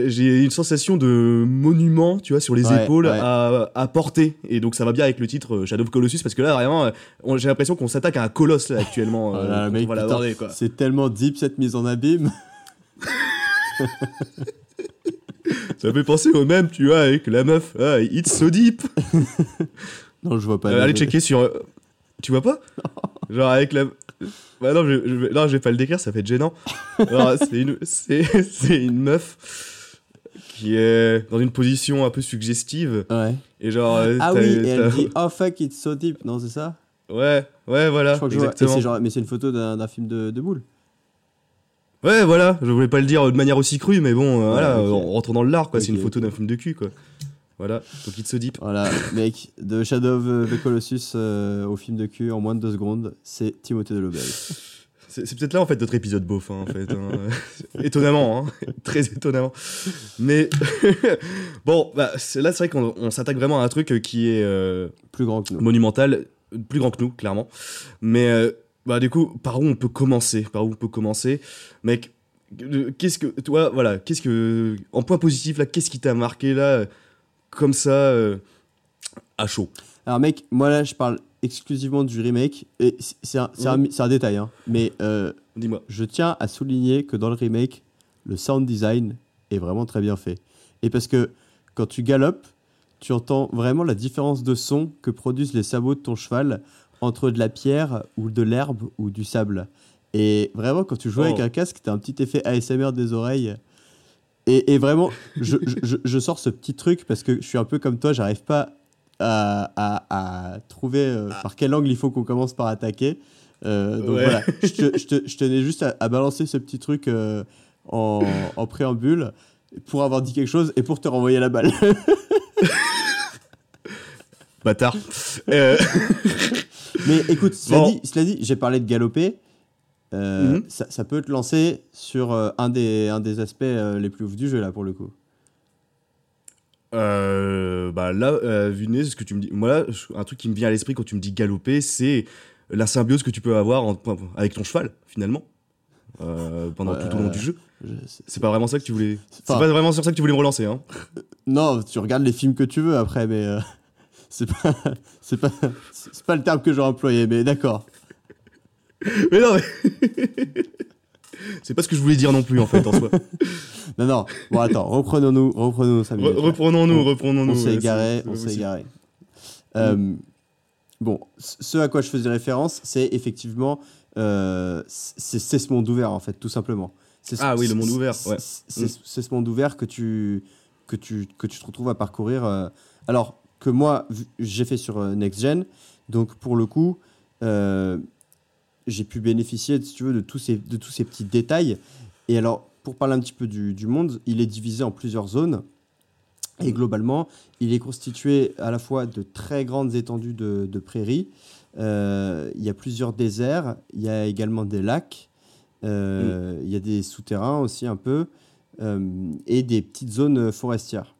j'ai une sensation de monument, tu vois, sur les Ouais, épaules ouais. à, à porter. Et donc ça va bien avec le titre euh, Shadow of Colossus, parce que là, vraiment, j'ai l'impression qu'on s'attaque à un colosse là, actuellement. oh euh, c'est tellement deep cette mise en abîme. Ça fait penser au même, tu vois, avec la meuf. Ah, it's so deep. non, je vois pas. Euh, allez checker sur. Tu vois pas? Genre avec la. Bah non, je, je, vais- non, je vais pas le décrire, ça fait gênant. C'est une, une meuf qui est dans une position un peu suggestive Ouais. et genre. euh, Ah oui, et elle dit Oh fuck, it's so deep. Non, c'est ça? Ouais, ouais, voilà. Je crois que je vois. Et exactement. c'est genre- Mais c'est une photo d'un film de, de boule. Ouais, voilà. Je voulais pas le dire de manière aussi crue, mais bon, euh, voilà, ok. on rentre dans le lard, quoi. c'est une photo d'un film de cul, quoi. Voilà. Donc it's so deep. Voilà, mec, de Shadow of the Colossus euh, au film de cul en moins de deux secondes, c'est Timothée Delobel. C'est c'est peut-être là en fait notre épisode beauf hein, en fait. hein. étonnamment, hein. très étonnamment. Mais bon, bah, là c'est vrai qu'on on s'attaque vraiment à un truc euh, qui est euh, Plus grand que nous. monumental, plus grand que nous clairement. Mais euh, bah du coup, par où on peut commencer? Par où on peut commencer, mec Qu'est-ce que toi, voilà, qu'est-ce que en point positif là, qu'est-ce qui t'a marqué là, comme ça, euh, à chaud Alors mec, moi là je parle exclusivement du remake, et c- c'est un, c'est un- c'est un détail, hein, mais euh, Dis-moi. je tiens à souligner que dans le remake, le sound design est vraiment très bien fait. Et parce que quand tu galopes, tu entends vraiment la différence de son que produisent les sabots de ton cheval entre de la pierre ou de l'herbe ou du sable. Et vraiment, quand tu joues avec Oh. un casque, tu as un petit effet ASMR des oreilles. Et, et vraiment, je, je- je- sors ce petit truc parce que je suis un peu comme toi, j'arrive pas à, à- à trouver euh, par quel angle il faut qu'on commence par attaquer. Euh, donc Ouais. voilà, je, te- je te- je tenais juste à, à balancer ce petit truc euh, en, en préambule pour avoir dit quelque chose et pour te renvoyer la balle. Bâtard. Mais écoute, cela Bon. dit, cela dit j'ai parlé de galoper. Euh, Mhm. ça, ça peut te lancer sur euh, un, des, un des aspects euh, les plus ouf du jeu, là, pour le coup. Euh, bah là, euh, vu nez, ce que tu me dis, moi, là, un truc qui me vient à l'esprit quand tu me dis galoper, c'est la symbiose que tu peux avoir en- avec ton cheval, finalement, euh, pendant Ouais, tout au long euh, du jeu. Je- c'est- C'est pas vraiment ça que tu voulais. C'est pas vraiment sur ça que tu voulais me relancer, hein. Non, tu regardes les films que tu veux après, mais euh, c'est pas, c'est pas, c'est pas le terme que j'aurais employé, mais d'accord. mais non, mais. c'est pas ce que je voulais dire non plus, en fait, en soi. Non, non. Bon, attends, reprenons-nous, reprenons-nous minutes. reprenons-nous, On- reprenons-nous. On s'est égaré, on s'est égaré. Euh, bon, ce à quoi je faisais référence, c'est effectivement, euh, c'est ce monde ouvert en fait, tout simplement. Ce- Ah oui, le monde ouvert, c'est- ouais. C'est Mm. c'est ce monde ouvert que tu, que tu, que tu te retrouves à parcourir. euh, alors que moi, j'ai fait sur Next Gen, donc pour le coup, j'ai pu bénéficier, si tu veux, de tous ces, de tous ces petits détails. Et alors, pour parler un petit peu du, du monde, il est divisé en plusieurs zones. Et globalement, il est constitué à la fois de très grandes étendues de, de prairies. Euh, il y a plusieurs déserts. Il y a également des lacs. Euh, Il y a des souterrains aussi un peu. euh, et des petites zones forestières.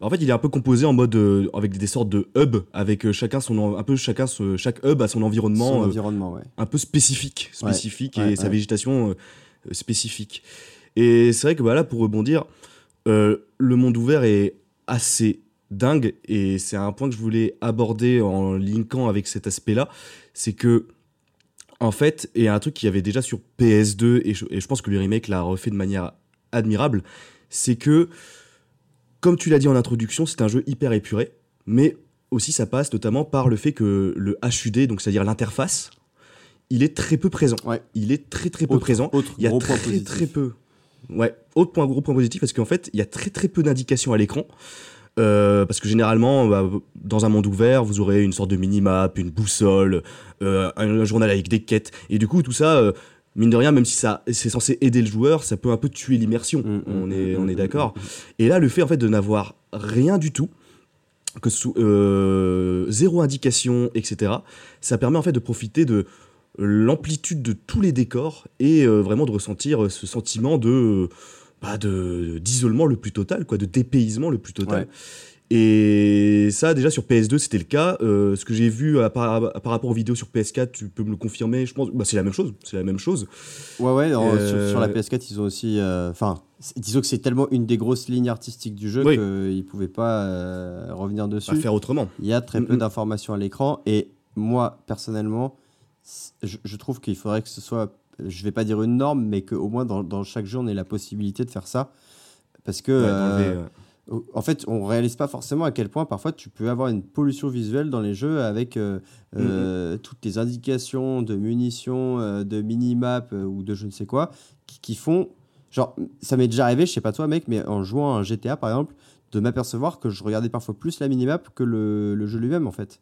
En fait, il est un peu composé en mode euh, avec des sortes de hubs, avec euh, chacun son un peu chacun ce- chaque hub a son environnement Son euh, environnement, ouais. un peu spécifique, spécifique ouais, et sa végétation spécifique. Et c'est vrai que voilà, pour rebondir, le monde ouvert est assez dingue et c'est un point que je voulais aborder en linkant avec cet aspect-là, c'est que en fait, et un truc qu'il y avait déjà sur PS2 et je, et je pense que le remake l'a refait de manière admirable, c'est que comme tu l'as dit en introduction, c'est un jeu hyper épuré, mais aussi ça passe notamment par le fait que le HUD, donc c'est-à-dire l'interface, il est très peu présent. Ouais. Il est très très peu Autre- présent. autre il y a gros très point très peu. Ouais, autre point gros point positif parce qu'en fait, il y a très très peu d'indications à l'écran. Euh, parce que généralement, bah, dans un monde ouvert, vous aurez une sorte de minimap, une boussole, euh, un, un journal avec des quêtes. Et du coup, tout ça, euh, mine de rien, même si ça c'est censé aider le joueur, ça peut un peu tuer l'immersion. Mm, mm, on est, mm, on est d'accord. Et là, le fait en fait de n'avoir rien du tout, que sous euh, zéro indication, etc. Ça permet en fait de profiter de l'amplitude de tous les décors et euh, vraiment de ressentir euh, ce sentiment de bah, d'isolement le plus total, quoi, de dépaysement le plus total. Ouais. Et ça, déjà sur PS2, c'était le cas. Euh, ce que j'ai vu à par, par rapport aux vidéos sur PS4, tu peux me le confirmer. Je pense, bah, c'est la même chose. C'est la même chose. Ouais, ouais, Euh, sur, sur la PS4, ils ont aussi. euh, Enfin, disons que c'est tellement une des grosses lignes artistiques du jeu Oui. qu'ils ne pouvaient pas revenir dessus. À faire autrement. Il y a très peu Mm, mm. d'informations à l'écran et moi, personnellement, je, je trouve qu'il faudrait que ce soit, je vais pas dire une norme, mais qu'au moins dans, dans chaque jeu, on ait la possibilité de faire ça. Parce que, Ouais, en fait, on réalise pas forcément à quel point parfois tu peux avoir une pollution visuelle dans les jeux avec euh, euh, toutes les indications de munitions, euh, de minimap euh, ou de je ne sais quoi qui, qui font. Genre, ça m'est déjà arrivé, je sais pas toi, mec, mais en jouant à un GTA par exemple, de m'apercevoir que je regardais parfois plus la minimap que le, le jeu lui-même en fait.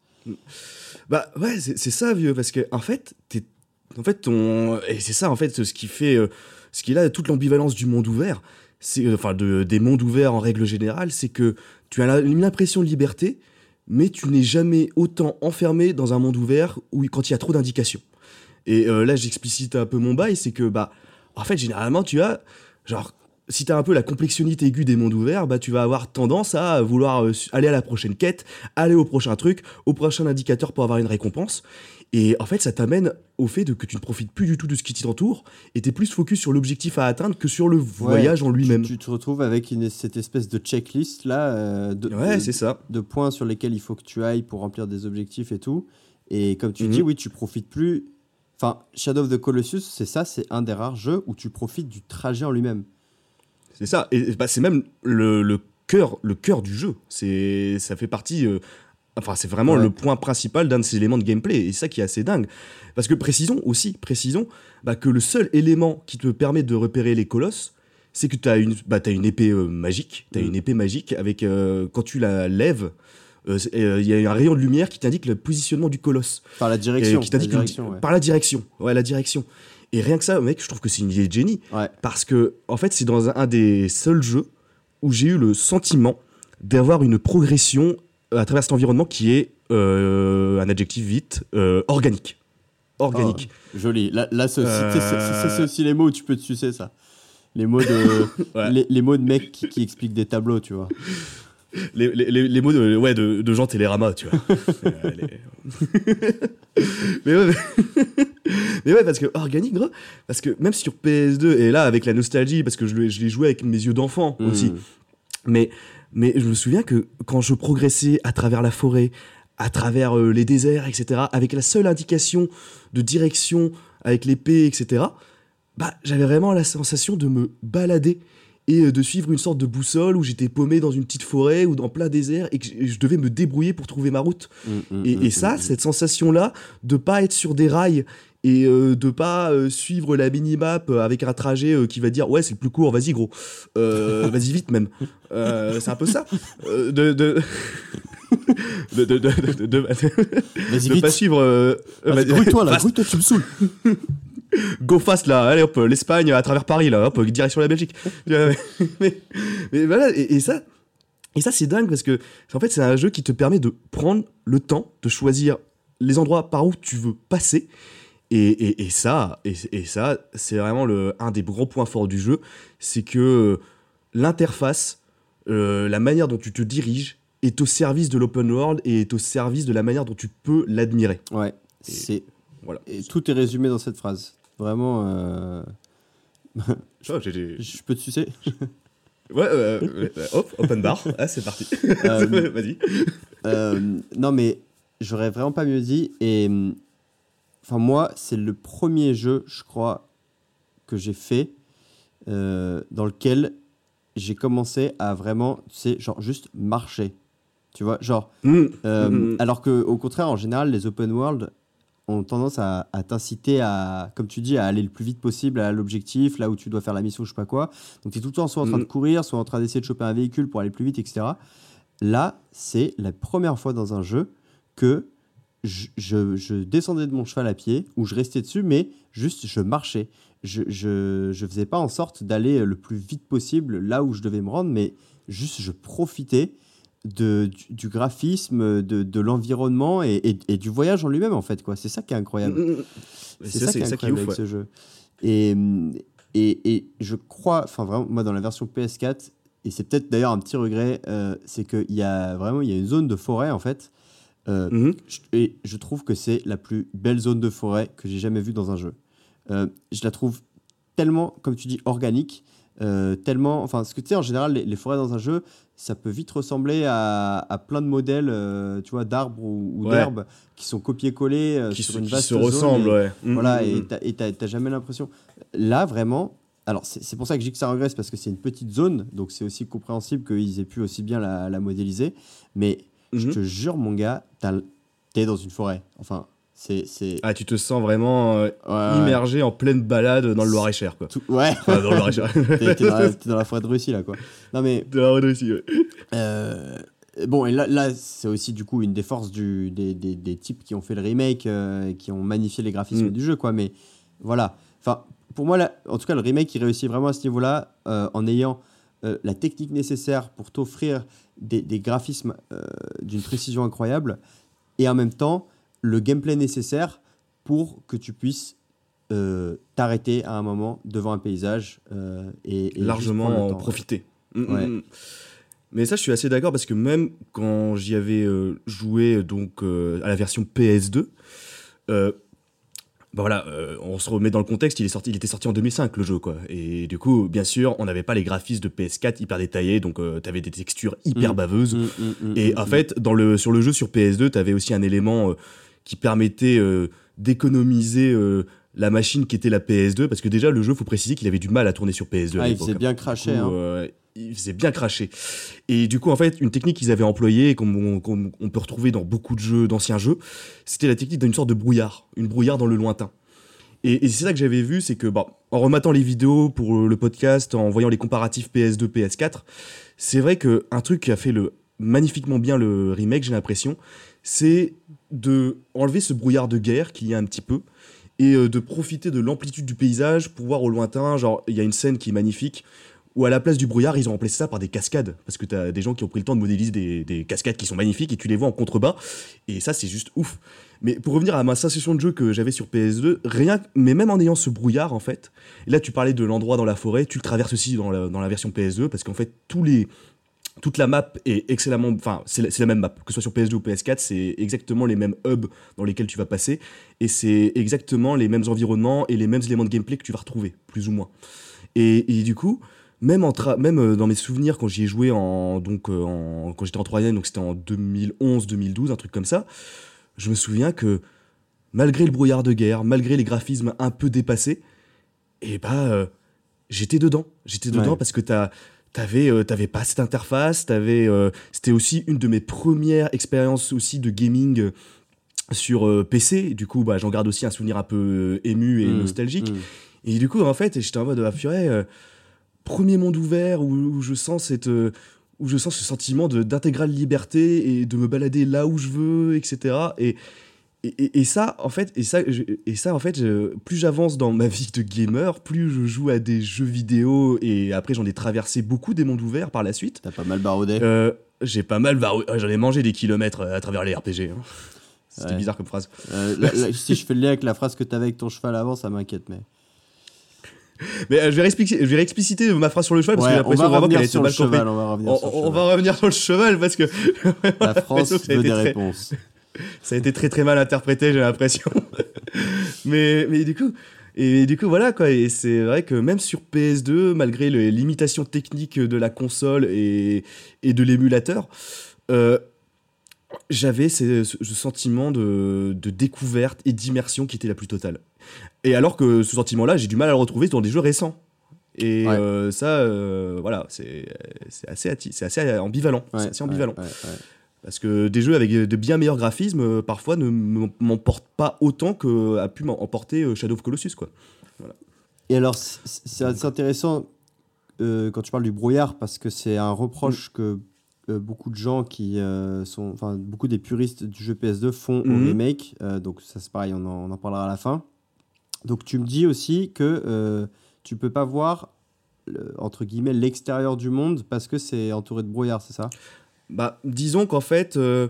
Bah ouais, c'est ça, vieux, parce que en fait, t'es, en fait, ton, et c'est ça en fait, ce qui fait, ce qui est là toute l'ambivalence du monde ouvert, enfin, de, des mondes ouverts en règle générale, c'est que tu as la- une impression de liberté, mais tu n'es jamais autant enfermé dans un monde ouvert où quand il y a trop d'indications. Et euh, là, j'explicite un peu mon bail, c'est que bah, en fait, généralement, tu as genre si tu as un peu la complexionnité aiguë des mondes ouverts, bah, tu vas avoir tendance à vouloir euh, aller à la prochaine quête, aller au prochain truc, au prochain indicateur pour avoir une récompense. Et en fait, ça t'amène au fait de que tu ne profites plus du tout de ce qui t'entoure et tu es plus focus sur l'objectif à atteindre que sur le voyage en lui-même. Tu, te retrouves avec une, cette espèce de checklist là euh, de, Ouais, de- c'est ça. de points sur lesquels il faut que tu ailles pour remplir des objectifs et tout. Et comme tu Mhm. dis, oui, tu profites plus. Enfin, Shadow of the Colossus, c'est ça, c'est un des rares jeux où tu profites du trajet en lui-même. C'est ça. Et bah, c'est même le, le cœur, le cœur du jeu. C'est, ça fait partie. euh, enfin, c'est vraiment Ouais. le point principal d'un de ces éléments de gameplay. Et c'est ça qui est assez dingue. Parce que précisons aussi, précisons bah, que le seul élément qui te permet de repérer les colosses, c'est que tu as une, bah, une épée euh, magique. Tu as Mm. une épée magique avec euh, quand tu la lèves. euh, euh, Il y a un rayon de lumière qui t'indique le positionnement du colosse. Enfin, la direction. Qui la le- direction, ouais. par la direction. Ouais, la direction. Et rien que ça, mec, je trouve que c'est une idée de génie. Ouais. Parce que, en fait, c'est dans un, un des seuls jeux où j'ai eu le sentiment d'avoir une progression à travers cet environnement qui est euh, un adjectif vite euh, organique. Organique. Oh, joli. Là, là c'est aussi, Euh. aussi les mots où tu peux te sucer ça. Les mots de, Ouais. les, les mots de mecs qui, qui expliquent des tableaux, tu vois. Les, les- les- les mots de, ouais, de, de Jean Télérama, tu vois. Euh, mais, ouais, mais... ouais, parce que organique, gros. Parce que même sur PS2, et là, avec la nostalgie, parce que je l'ai je l'ai joué avec mes yeux d'enfant aussi. Mm. Mais, mais je me souviens que quand je progressais à travers la forêt, à travers euh, les déserts, etc., avec la seule indication de direction avec l'épée, etc., bah, j'avais vraiment la sensation de me balader et euh, de suivre une sorte de boussole où j'étais paumé dans une petite forêt ou dans plein désert et que je- devais me débrouiller pour trouver ma route. Mm, mm, Et, mm, et ça, mm. cette sensation-là de pas être sur des rails et euh, de pas euh, suivre la minimap euh, avec un trajet euh, qui va dire ouais c'est le plus court, vas-y gros, Euh, vas-y vite même. Euh, c'est un peu ça. Euh, de, de... de, de, de, de- pas suivre. euh, Vas-y, vas-y, grouille-toi là, fast, grouille-toi, tu me saoules. go fast là, allez hop, l'Espagne à travers Paris là, hop, direction la Belgique. mais, voilà, et, et ça, et ça c'est dingue parce que en fait c'est un jeu qui te permet de prendre le temps de choisir les endroits par où tu veux passer. Et, et, et ça, et, et ça, c'est vraiment le, un des grands points forts du jeu, c'est que l'interface, euh, la manière dont tu te diriges, est au service de l'open world et est au service de la manière dont tu peux l'admirer. Ouais, c'est. Voilà. Et tout est résumé dans cette phrase. Vraiment. euh, j'ai- j'ai- Je peux te sucer? Ouais, euh, hop, open bar, ah, c'est parti. Euh, Vas-y. Euh, non, mais j'aurais vraiment pas mieux dit. Et enfin, moi, c'est le premier jeu, je crois, que j'ai fait euh, dans lequel j'ai commencé à vraiment, tu sais, genre juste marcher. Tu vois, genre. Mm. euh, Mhm. Alors que, au contraire, en général, les open world ont tendance à, à t'inciter à, comme tu dis, à aller le plus vite possible à l'objectif, là où tu dois faire la mission, je sais pas quoi. Donc, tu es tout le temps soit en train de Mhm. courir, soit en train d'essayer de choper un véhicule pour aller plus vite, etc. Là, c'est la première fois dans un jeu que je, je- je descendais de mon cheval à pied, ou je restais dessus, mais juste je marchais. je, je, je faisais pas en sorte d'aller le plus vite possible là où je devais me rendre, mais juste je profitais de, du, du graphisme, de, de l'environnement et, et- et du voyage en lui-même, en fait. quoi. C'est ça qui est incroyable. Mm, mm, mm. C'est ça, qui est incroyable ouf, avec ouais. ce jeu. Et, et, et je crois, enfin vraiment, moi dans la version PS4, et c'est peut-être d'ailleurs un petit regret, euh, c'est qu'il y a vraiment il y a une zone de forêt en fait. Euh, Mhm. je- et je trouve que c'est la plus belle zone de forêt que j'ai jamais vue dans un jeu. Euh, je la trouve tellement, comme tu dis, organique, euh, tellement. Enfin, parce que tu sais, en général, les, les forêts dans un jeu, ça peut vite ressembler à, à plein de modèles, euh, tu vois, d'arbres ou, ou Ouais. d'herbes qui sont copiés-collés euh, Qui, sur se, une qui vaste se zone ressemblent, et- ouais. Mm, voilà, mm, et mm. t'as- jamais l'impression. Là, vraiment, alors c'est pour ça que je dis que ça regresse, parce que c'est une petite zone, donc c'est aussi compréhensible qu'ils aient pu aussi bien la, la modéliser. Mais je Mhm. te jure, mon gars, t'es dans une forêt. Enfin, c'est. c'est- Ah, tu te sens vraiment euh, ouais, ouais. immergé en pleine balade dans le Loir-et-Cher, quoi. Tout- ouais, Enfin, dans le Loir-et-Cher. t'es t'es dans, la- t'es dans la forêt de Russie, là, quoi. Non, mais. de la route aussi, ouais. Euh, bon, et là, là c'est aussi du coup une des forces du, des, des, des types qui ont fait le remake, euh, qui ont magnifié les graphismes Mm. du jeu, quoi. Mais voilà. Enfin, pour moi, là, en tout cas, le remake, il réussit vraiment à ce niveau-là, en ayant la technique nécessaire pour t'offrir des, des graphismes d'une précision incroyable, et en même temps, le gameplay nécessaire pour que tu puisses euh, t'arrêter à un moment devant un paysage euh, et, largement en temps. profiter. Mm, Ouais. mm, mm. Mais ça, je suis assez d'accord parce que même quand j'y avais euh, joué donc euh, à la version PS2, euh, bah voilà, euh, on se remet dans le contexte. Il est sorti, il était sorti en 2005 le jeu quoi. Et du coup, bien sûr, on n'avait pas les graphismes de PS4 hyper détaillés, donc tu t'avais des textures hyper baveuses. Et en fait, dans le, sur le jeu sur PS2, tu avais aussi un élément euh, qui permettait euh, d'économiser euh, la machine qui était la PS2, parce que déjà, le jeu, faut préciser qu'il avait du mal à tourner sur PS2. à Ah, il faisait bien cracher. coup, hein. euh, il faisait bien cracher. Et du coup, en fait, une technique qu'ils avaient employée, et qu'on on peut retrouver dans beaucoup de jeux, d'anciens jeux, c'était la technique d'une sorte de brouillard, une brouillard dans le lointain. Et, et c'est ça que j'avais vu, c'est que, bah, en rematant les vidéos pour le podcast, en voyant les comparatifs PS2, PS4, c'est vrai que un truc qui a fait le magnifiquement bien le remake, j'ai l'impression, c'est de enlever ce brouillard de guerre qu'il y a un petit peu et euh, de profiter de l'amplitude du paysage pour voir au lointain, genre il y a une scène qui est magnifique où à la place du brouillard, ils ont remplacé ça par des cascades parce que tu as des gens qui ont pris le temps de modéliser des, des cascades qui sont magnifiques et tu les vois en contrebas et ça c'est juste ouf. Mais pour revenir à ma sensation de jeu que j'avais sur PS2, rien, mais même en ayant ce brouillard en fait, là tu parlais de l'endroit dans la forêt, tu le traverses aussi dans la, dans la version PS2 parce qu'en fait tous les toute la map est excellemment, enfin c'est la, même map, que ce soit sur PS2 ou PS4, c'est exactement les mêmes hubs dans lesquels tu vas passer et c'est exactement les mêmes environnements et les mêmes éléments de gameplay que tu vas retrouver, plus ou moins. Et, et du coup, même, en tra- même euh, dans mes souvenirs quand j'y ai joué en, donc, euh, en, quand j'étais en troisième, donc c'était en 2011-2012, un truc comme ça, je me souviens que malgré le brouillard de guerre, malgré les graphismes un peu dépassés, et bah euh, j'étais dedans. J'étais dedans Ouais. parce que t'as T'avais, euh, t'avais pas cette interface, t'avais, euh, c'était aussi une de mes premières expériences aussi de gaming euh, sur PC. Du coup, bah, j'en garde aussi un souvenir un peu ému et Mm, nostalgique. mm. Et du coup, en fait, j'étais en mode, ah purée, premier monde ouvert où, où je sens cette, où je sens ce sentiment de- d'intégrale liberté et de me balader là où je veux, etc. Et, et, et- et ça, en fait, et ça, je- et ça, en fait, je- plus j'avance dans ma vie de gamer, plus je joue à des jeux vidéo et après j'en ai traversé beaucoup des mondes ouverts par la suite. T'as pas mal baroudé. Euh, j'ai pas mal, barou- ah, j'en ai mangé des kilomètres à travers les RPG. hein. C'était Ouais. bizarre comme phrase. Euh, si je fais le lien avec la phrase que t'avais avec ton cheval avant, ça m'inquiète. Mais Mais euh, je, vais réexpliquer- je vais réexpliciter ma phrase sur le cheval parce Ouais, que j'ai on l'impression vraiment qu'elle le mal comprise. cheval. On va revenir sur le on cheval. va revenir sur le cheval parce que La France veut des très- réponses. Ça a été très très mal interprété, j'ai l'impression. mais, mais du coup, et du coup voilà quoi. Et c'est vrai que même sur PS2, malgré les limitations techniques de la console et, et de l'émulateur, euh, j'avais ce, sentiment de, de découverte et d'immersion qui était la plus totale. Et alors que ce sentiment-là, j'ai du mal à le retrouver dans des jeux récents. Et Ouais. euh, ça, euh, voilà, c'est assez, assez ambivalent. Ouais, c'est assez ambivalent. ouais. Parce que des jeux avec de bien meilleurs graphismes, euh, parfois, ne m'em- m'emportent pas autant que a pu m'emporter euh, Shadow of Colossus, quoi. Et alors, c'est intéressant euh, quand tu parles du brouillard parce que c'est un reproche que euh, beaucoup de gens qui euh, sont, enfin, beaucoup des puristes du jeu PS2 font au Mhm. remake. Donc ça, c'est pareil, on en, on en parlera à la fin. Donc tu me dis aussi que tu peux pas voir le- entre guillemets l'extérieur du monde parce que c'est entouré de brouillard, c'est ça? Bah, disons qu'en fait, euh,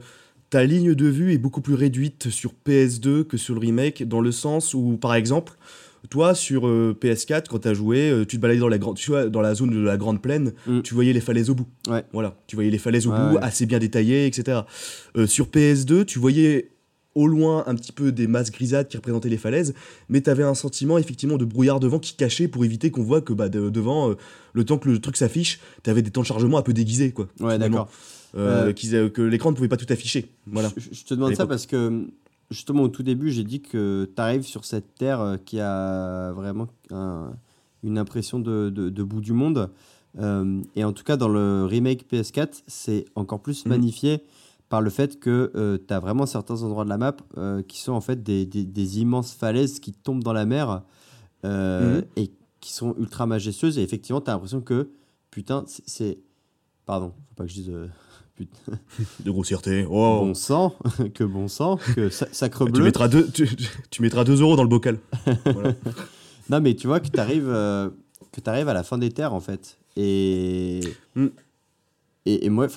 ta ligne de vue est beaucoup plus réduite sur PS2 que sur le remake, dans le sens où, par exemple, toi, sur euh, PS4, quand tu as joué, euh, tu te baladais dans la, grande- tu vois, dans la zone de la grande plaine, Mm. tu voyais les falaises au bout. Ouais. Voilà, tu voyais les falaises au Ouais, bout, ouais. assez bien détaillées, etc. Sur PS2, tu voyais au loin un petit peu des masses grisâtres qui représentaient les falaises, mais tu avais un sentiment effectivement de brouillard devant qui cachait pour éviter qu'on voit que bah, de- devant, le temps que le truc s'affiche, tu avais des temps de chargement un peu déguisés. Quoi, Ouais, d'accord. Euh, Euh, que l'écran ne pouvait pas tout afficher. Voilà. Je, je te demande ça parce que justement au tout début, j'ai dit que tu arrives sur cette terre euh, qui a vraiment un- une impression de, de- de bout du monde. Euh, et en tout cas, dans le remake PS4, c'est encore plus Mhm. magnifié par le fait que tu as vraiment certains endroits de la map euh, qui sont en fait des, des- des immenses falaises qui tombent dans la mer euh, Mhm. et qui sont ultra majestueuses. Et effectivement, tu as l'impression que, putain, c'est- c'est. Pardon, faut pas que je dise. Euh, putain, De grossièreté. Oh. bon sang, que bon sang, que sa- sacre tu, bleu. mettras deux, tu, tu mettras 2 euros dans le bocal. Voilà. Non, mais tu vois que tu arrives, que arrives à la fin des terres, en fait. Et, Mm. et, et moi,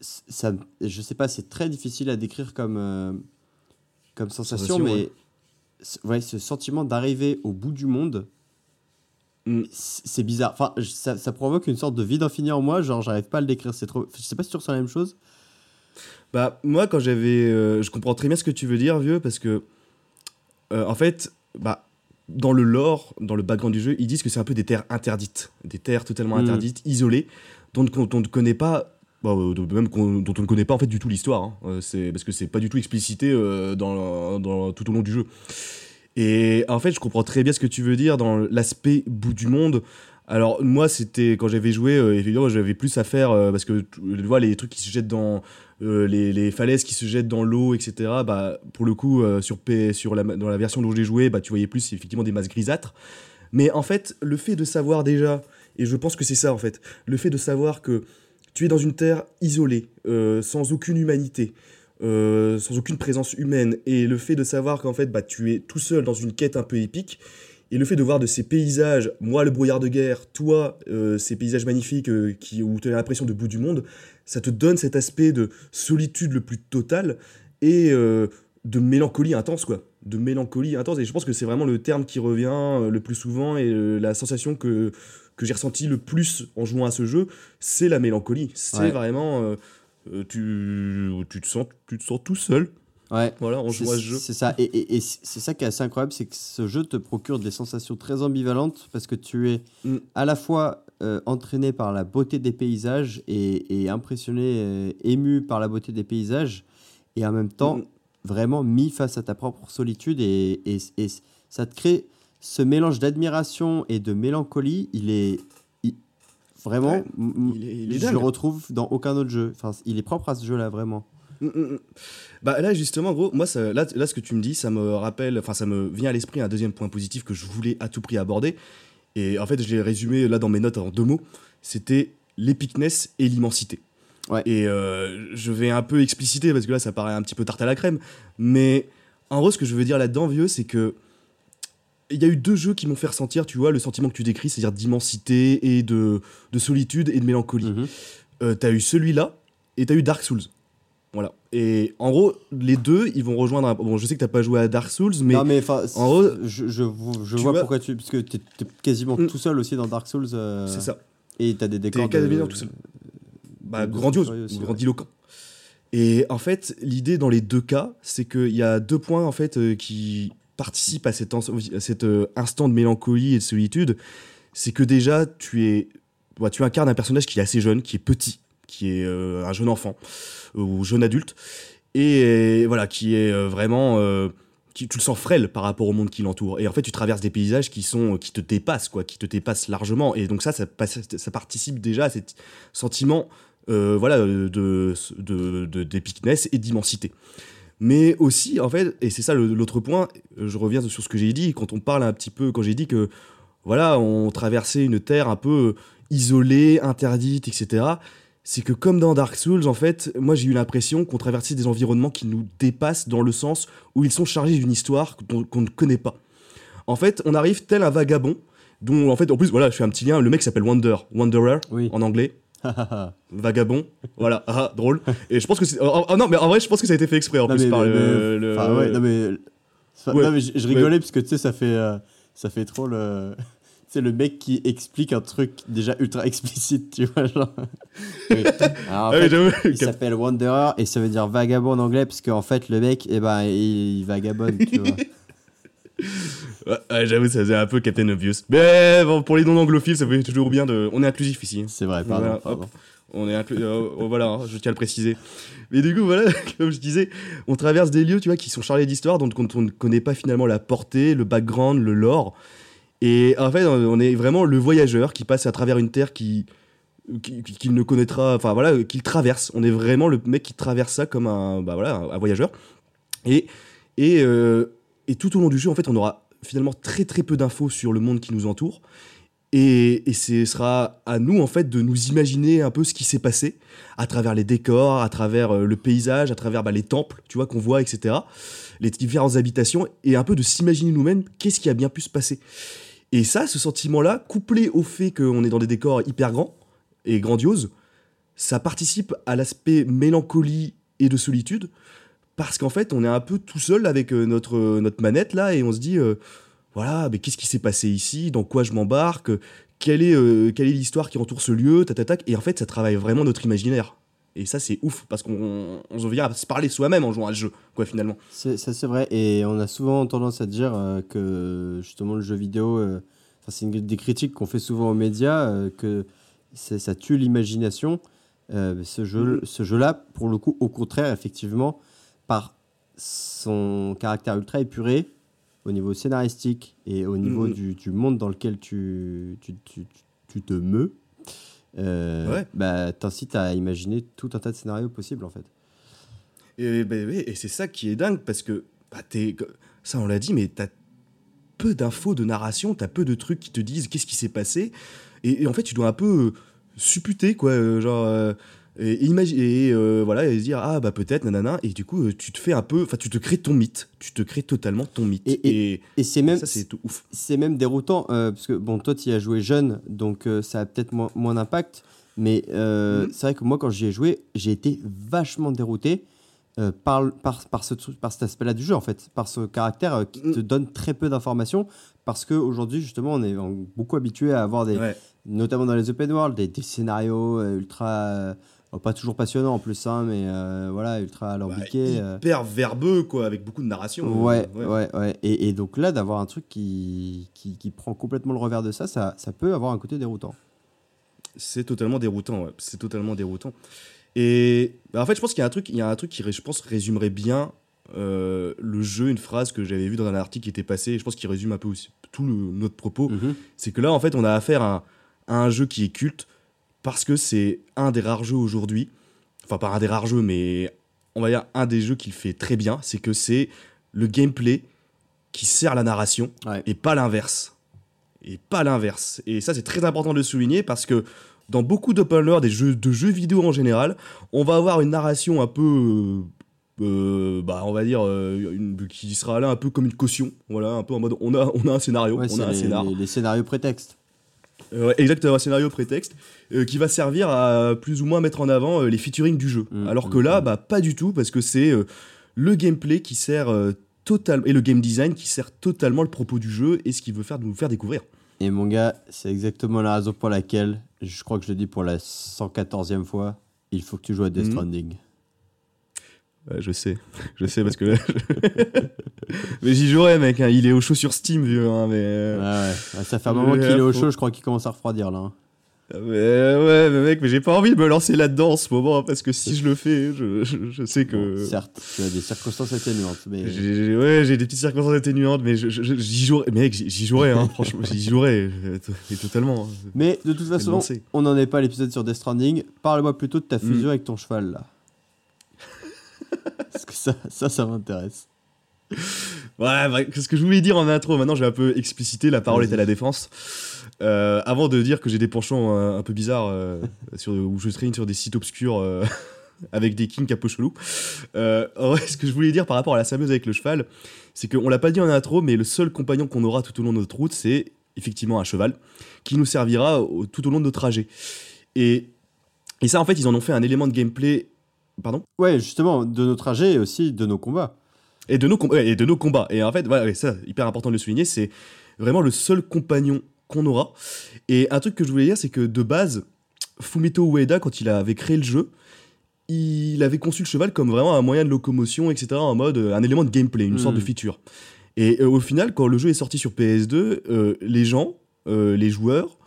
ça, je sais pas, c'est très difficile à décrire comme, euh, comme sensation, Sensation, mais ouais, ce sentiment d'arriver au bout du monde, Mm. c'est bizarre. Enfin, ça, ça provoque une sorte de vide infini en moi, genre, j'arrive pas à le décrire. C'est trop... Je sais pas si tu ressens la même chose. Bah, moi, quand j'avais. euh, je comprends très bien ce que tu veux dire, vieux, parce que. euh, en fait, bah. Dans le lore, dans le background du jeu, ils disent que c'est un peu des terres interdites. Des terres totalement Mm. interdites, isolées, dont on, ne connaît pas. bah, euh, même dont on ne connaît pas en fait du tout l'histoire. hein. C'est parce que c'est pas du tout explicité euh, dans, dans- tout au long du jeu. Et en fait, je comprends très bien ce que tu veux dire dans l'aspect bout du monde. Alors moi, c'était quand j'avais joué, euh, évidemment, j'avais plus à faire euh, parce que tu vois les trucs qui se jettent dans euh, les, falaises qui se jettent dans l'eau, etc. Bah pour le coup, euh, sur P, sur la, dans la version dont j'ai joué, bah tu voyais plus effectivement des masses grisâtres. Mais en fait, le fait de savoir déjà, et je pense que c'est ça en fait, le fait de savoir que tu es dans une terre isolée, sans aucune humanité, euh, sans aucune présence humaine, et le fait de savoir qu'en fait bah, tu es tout seul dans une quête un peu épique, et le fait de voir de ces paysages, moi le brouillard de guerre, toi euh, ces paysages magnifiques euh, qui, où tu as l'impression de bout du monde, ça te donne cet aspect de solitude le plus total et euh, de mélancolie intense quoi. De mélancolie intense. Et je pense que c'est vraiment le terme qui revient le plus souvent et la sensation que, que j'ai ressentie le plus en jouant à ce jeu, c'est la mélancolie. C'est Ouais. vraiment. Euh, tu, tu, te sens, tu te sens tout seul Ouais. voilà, en jouant à ce jeu. C'est ça. Et, et- et c'est ça qui est assez incroyable, c'est que ce jeu te procure des sensations très ambivalentes parce que tu es Mm. à la fois euh, entraîné par la beauté des paysages et, et impressionné, euh, ému par la beauté des paysages, et en même temps Mm. vraiment mis face à ta propre solitude. Et, ça te crée ce mélange d'admiration et de mélancolie. Il est vraiment. Ouais, m- m- il est- il est je le retrouve dans aucun autre jeu. Enfin, il est propre à ce jeu-là, vraiment. Mm, mm, mm. Bah là justement gros, moi ça, là, là ce que tu me dis, ça me rappelle, enfin ça me vient à l'esprit un deuxième point positif que je voulais à tout prix aborder. Et en fait je l'ai résumé là dans mes notes en deux mots. C'était l'épicness et l'immensité. Ouais. Et euh, je vais un peu expliciter parce que là ça paraît un petit peu tarte à la crème. Mais en gros ce que je veux dire là-dedans vieux, c'est que il y a eu deux jeux qui m'ont fait ressentir, tu vois, le sentiment que tu décris, c'est-à-dire d'immensité et de, de solitude et de mélancolie. Mhm. Euh, t'as eu celui-là et t'as eu Dark Souls. Voilà. Et en gros, les deux, ils vont rejoindre. un- Bon, je sais que t'as pas joué à Dark Souls, mais, non, mais en gros, je, je, vois vois- pourquoi tu. Parce que t'es es quasiment Mm. tout seul aussi dans Dark Souls. euh, c'est ça. Et t'as des décors. T'es de- quasiment tout seul. Bah, grandiose, aussi, ouais. grandiloquent. Et en fait, l'idée dans les deux cas, c'est qu'il y a deux points en fait euh, qui participent à cet, euh, instant de mélancolie et de solitude. C'est que déjà, tu es, bah, tu incarnes un personnage qui est assez jeune, qui est petit, qui est euh, un jeune enfant euh, ou jeune adulte, et voilà, qui est vraiment, qui, tu le sens frêle par rapport au monde qui l'entoure. Et en fait, tu traverses des paysages qui sont, qui te dépassent, quoi, qui te dépassent largement. Et donc ça, ça, participe déjà à cet sentiment euh, voilà, de, de, et d'immensité. Mais aussi, en fait, et c'est ça l'autre point, euh, je reviens sur ce que j'ai dit, quand on parle un petit peu, quand j'ai dit que, voilà, on traversait une terre un peu isolée, interdite, etc., c'est que comme dans Dark Souls, en fait, moi j'ai eu l'impression qu'on traversait des environnements qui nous dépassent dans le sens où ils sont chargés d'une histoire qu'on qu'on ne connaît pas. En fait, on arrive tel un vagabond, dont en fait, en plus, voilà, je fais un petit lien. Le mec s'appelle Wander, Wanderer Oui. en anglais. Vagabond, voilà, ah, drôle. Et je pense que c'est. oh, oh, non, mais en vrai, je pense que ça a été fait exprès en Non, plus mais- par mais- le. le- Enfin, ouais, non, mais. Ouais, non, mais je, je rigolais parce que tu sais, ça fait, euh, ça fait trop le. Tu sais, le mec qui explique un truc déjà ultra explicite, tu vois, genre. Oui. Alors, en Ah fait, il s'appelle Wanderer et ça veut dire vagabond en anglais parce qu'en fait, le mec, eh ben, il, il vagabonde, tu vois. Ouais, ouais, j'avoue, ça faisait un peu Captain Obvious. Mais bon, pour les non-anglophiles, ça fait toujours bien de. On est inclusif ici. C'est vrai, pardon. Voilà, pardon. On est inclus. euh, oh, voilà, hein, je tiens à le préciser. Mais du coup, voilà, comme je disais, on traverse des lieux, tu vois, qui sont chargés d'histoire, dont on ne connaît pas finalement la portée, le background, le lore. Et en fait, on est vraiment le voyageur qui passe à travers une terre qui qui- qui- qu'il ne connaîtra, enfin voilà, qu'il traverse. On est vraiment le mec qui traverse ça comme un, bah voilà, un, un voyageur. Et et, euh, et tout au long du jeu, en fait, on aura finalement très très peu d'infos sur le monde qui nous entoure. Et, et ce sera à nous, en fait, de nous imaginer un peu ce qui s'est passé à travers les décors, à travers euh, le paysage, à travers bah, les temples, tu vois, qu'on voit, etc. Les différentes habitations, et un peu de s'imaginer nous-mêmes qu'est-ce qui a bien pu se passer. Et ça, ce sentiment-là, couplé au fait qu'on est dans des décors hyper grands et grandioses, ça participe à l'aspect mélancolie et de solitude, parce qu'en fait, on est un peu tout seul avec euh, notre, euh, notre manette, là, et on se dit... euh, voilà, mais qu'est-ce qui s'est passé ici? Dans quoi je m'embarque? Quelle est, euh, quelle est l'histoire qui entoure ce lieu? Tatatac. Et en fait, ça travaille vraiment notre imaginaire. Et ça, c'est ouf, parce qu'on on se vient à se parler soi-même en jouant à ce jeu, quoi, finalement. C'est- Ça, c'est vrai. Et on a souvent tendance à dire euh, que justement le jeu vidéo, c'est une des critiques qu'on fait souvent aux médias, que ça tue l'imagination. Ce jeu, ce jeu-là, pour le coup, au contraire, effectivement, par son caractère ultra épuré, au niveau scénaristique et au niveau Mhm. du, du monde dans lequel tu, tu, tu, tu- te meus, euh, Ouais. bah, t'incite à imaginer tout un tas de scénarios possibles, en fait. Et, ouais, et c'est ça qui est dingue, parce que, bah, t'es- ça on l'a dit, mais t'as peu d'infos de narration, t'as peu de trucs qui te disent qu'est-ce qui s'est passé. Et, et en fait, tu dois un peu euh, supputer, quoi, euh, genre. euh, et, imagi- et euh, voilà, et se dire, ah bah peut-être, nanana, et du coup, euh, tu te fais un peu, enfin, tu te crées ton mythe, tu te crées totalement ton mythe. Et- Et, Et c'est même, ça, c'est ouf. c'est même déroutant euh, parce que bon toi tu y as joué jeune donc euh, ça a peut-être moins, moins d'impact mais Mhm. c'est vrai que moi quand j'y ai joué j'ai été vachement dérouté par, par, par, ce, par cet aspect-là du jeu en fait par ce caractère qui te donne très peu d'informations parce qu'aujourd'hui justement on est beaucoup habitué à avoir des Ouais. notamment dans les open world des, des scénarios ultra oh, pas toujours passionnants en plus hein, mais euh, voilà ultra Bah, alambiqués euh. hyper verbeux, quoi, avec beaucoup de narration. Ouais, euh, ouais, ouais. Et, et donc là, d'avoir un truc qui, qui, qui prend complètement le revers de ça, ça, ça peut avoir un côté déroutant. C'est totalement déroutant, ouais. c'est totalement déroutant. Et bah, en fait, je pense qu'il y a un truc, il y a un truc qui, je pense, résumerait bien euh, le jeu, une phrase que j'avais vue dans un article qui était passé. et Je pense qu'il résume un peu aussi tout le- notre propos. Mhm. C'est que là, en fait, on a affaire à, à un jeu qui est culte parce que c'est un des rares jeux aujourd'hui. Enfin, pas un des rares jeux, mais on va dire un des jeux qui le fait très bien. C'est que c'est le gameplay qui sert la narration Ouais. et pas l'inverse. Et pas l'inverse. Et ça, c'est très important de le souligner parce que dans beaucoup d'open world et jeux, de jeux vidéo en général, on va avoir une narration un peu. euh, euh, bah, on va dire. euh, une- qui sera là un peu comme une caution. Voilà, un peu en mode on a, on a un scénario, Ouais, on a un les, scénar. les- les scénarios prétextes. Euh, exactement, un scénario prétexte euh, qui va servir à plus ou moins mettre en avant euh, les featuring du jeu. Mm, Alors mm, que là, mm. bah, pas du tout, parce que c'est euh, le gameplay qui sert totalement. et le game design qui sert totalement le propos du jeu et ce qu'il veut faire nous faire découvrir. Et mon gars, c'est exactement la raison pour laquelle, je crois que je le dis pour la 114e fois, il faut que tu joues à Death. Stranding. Ouais, je sais, je sais parce que là, mais j'y jouerai, mec. hein, il est au chaud sur Steam, vieux. hein, mais, euh, Ouais, ouais. Ouais, ça fait un moment qu'il est au chaud, je crois qu'il commence à refroidir là. hein. mais ouais, mais mec, mais j'ai pas envie de me lancer là-dedans en ce moment parce que si je le fais, je, je, je sais que. Bon, certes, tu as des circonstances atténuantes, mais J'ai- j'ai- ouais, j'ai des petites circonstances atténuantes, mais j'y jouerai. Mec, j'y jouerai, hein, franchement, j'y jouerai, et totalement. Mais de toute façon, on n'en est pas à l'épisode sur Death Stranding. Parle-moi plutôt de ta Mm. fusion avec ton cheval là. Parce que ça, ça, ça m'intéresse. Ouais, bah, ce que je voulais dire en intro, maintenant je vais un peu expliciter, la parole est à la défense. Euh, avant de dire que j'ai des penchants euh, un peu bizarres, euh, sur, où je traîne sur des sites obscurs, euh, avec des kinks un peu chelous. Ce que je voulais dire par rapport à la symbiose avec le cheval, c'est qu'on l'a pas dit en intro, mais le seul compagnon qu'on aura tout au long de notre route, c'est effectivement un cheval qui nous servira au- tout au long de notre trajet. Et, et ça, en fait, ils en ont fait un élément de gameplay. Pardon? Ouais, justement, de nos trajets et aussi de nos combats. et de nos com- et de nos combats. Et en fait, voilà, ouais, ça, hyper important de le souligner, c'est vraiment le seul compagnon qu'on aura. Et un truc que je voulais dire, c'est que de base, Fumito Ueda, quand il avait créé le jeu, il avait conçu le cheval comme vraiment un moyen de locomotion, etc., en mode euh, un élément de gameplay, une sorte de feature. Et euh, au final, quand le jeu est sorti sur PS2, euh, les gens, euh, les joueurs,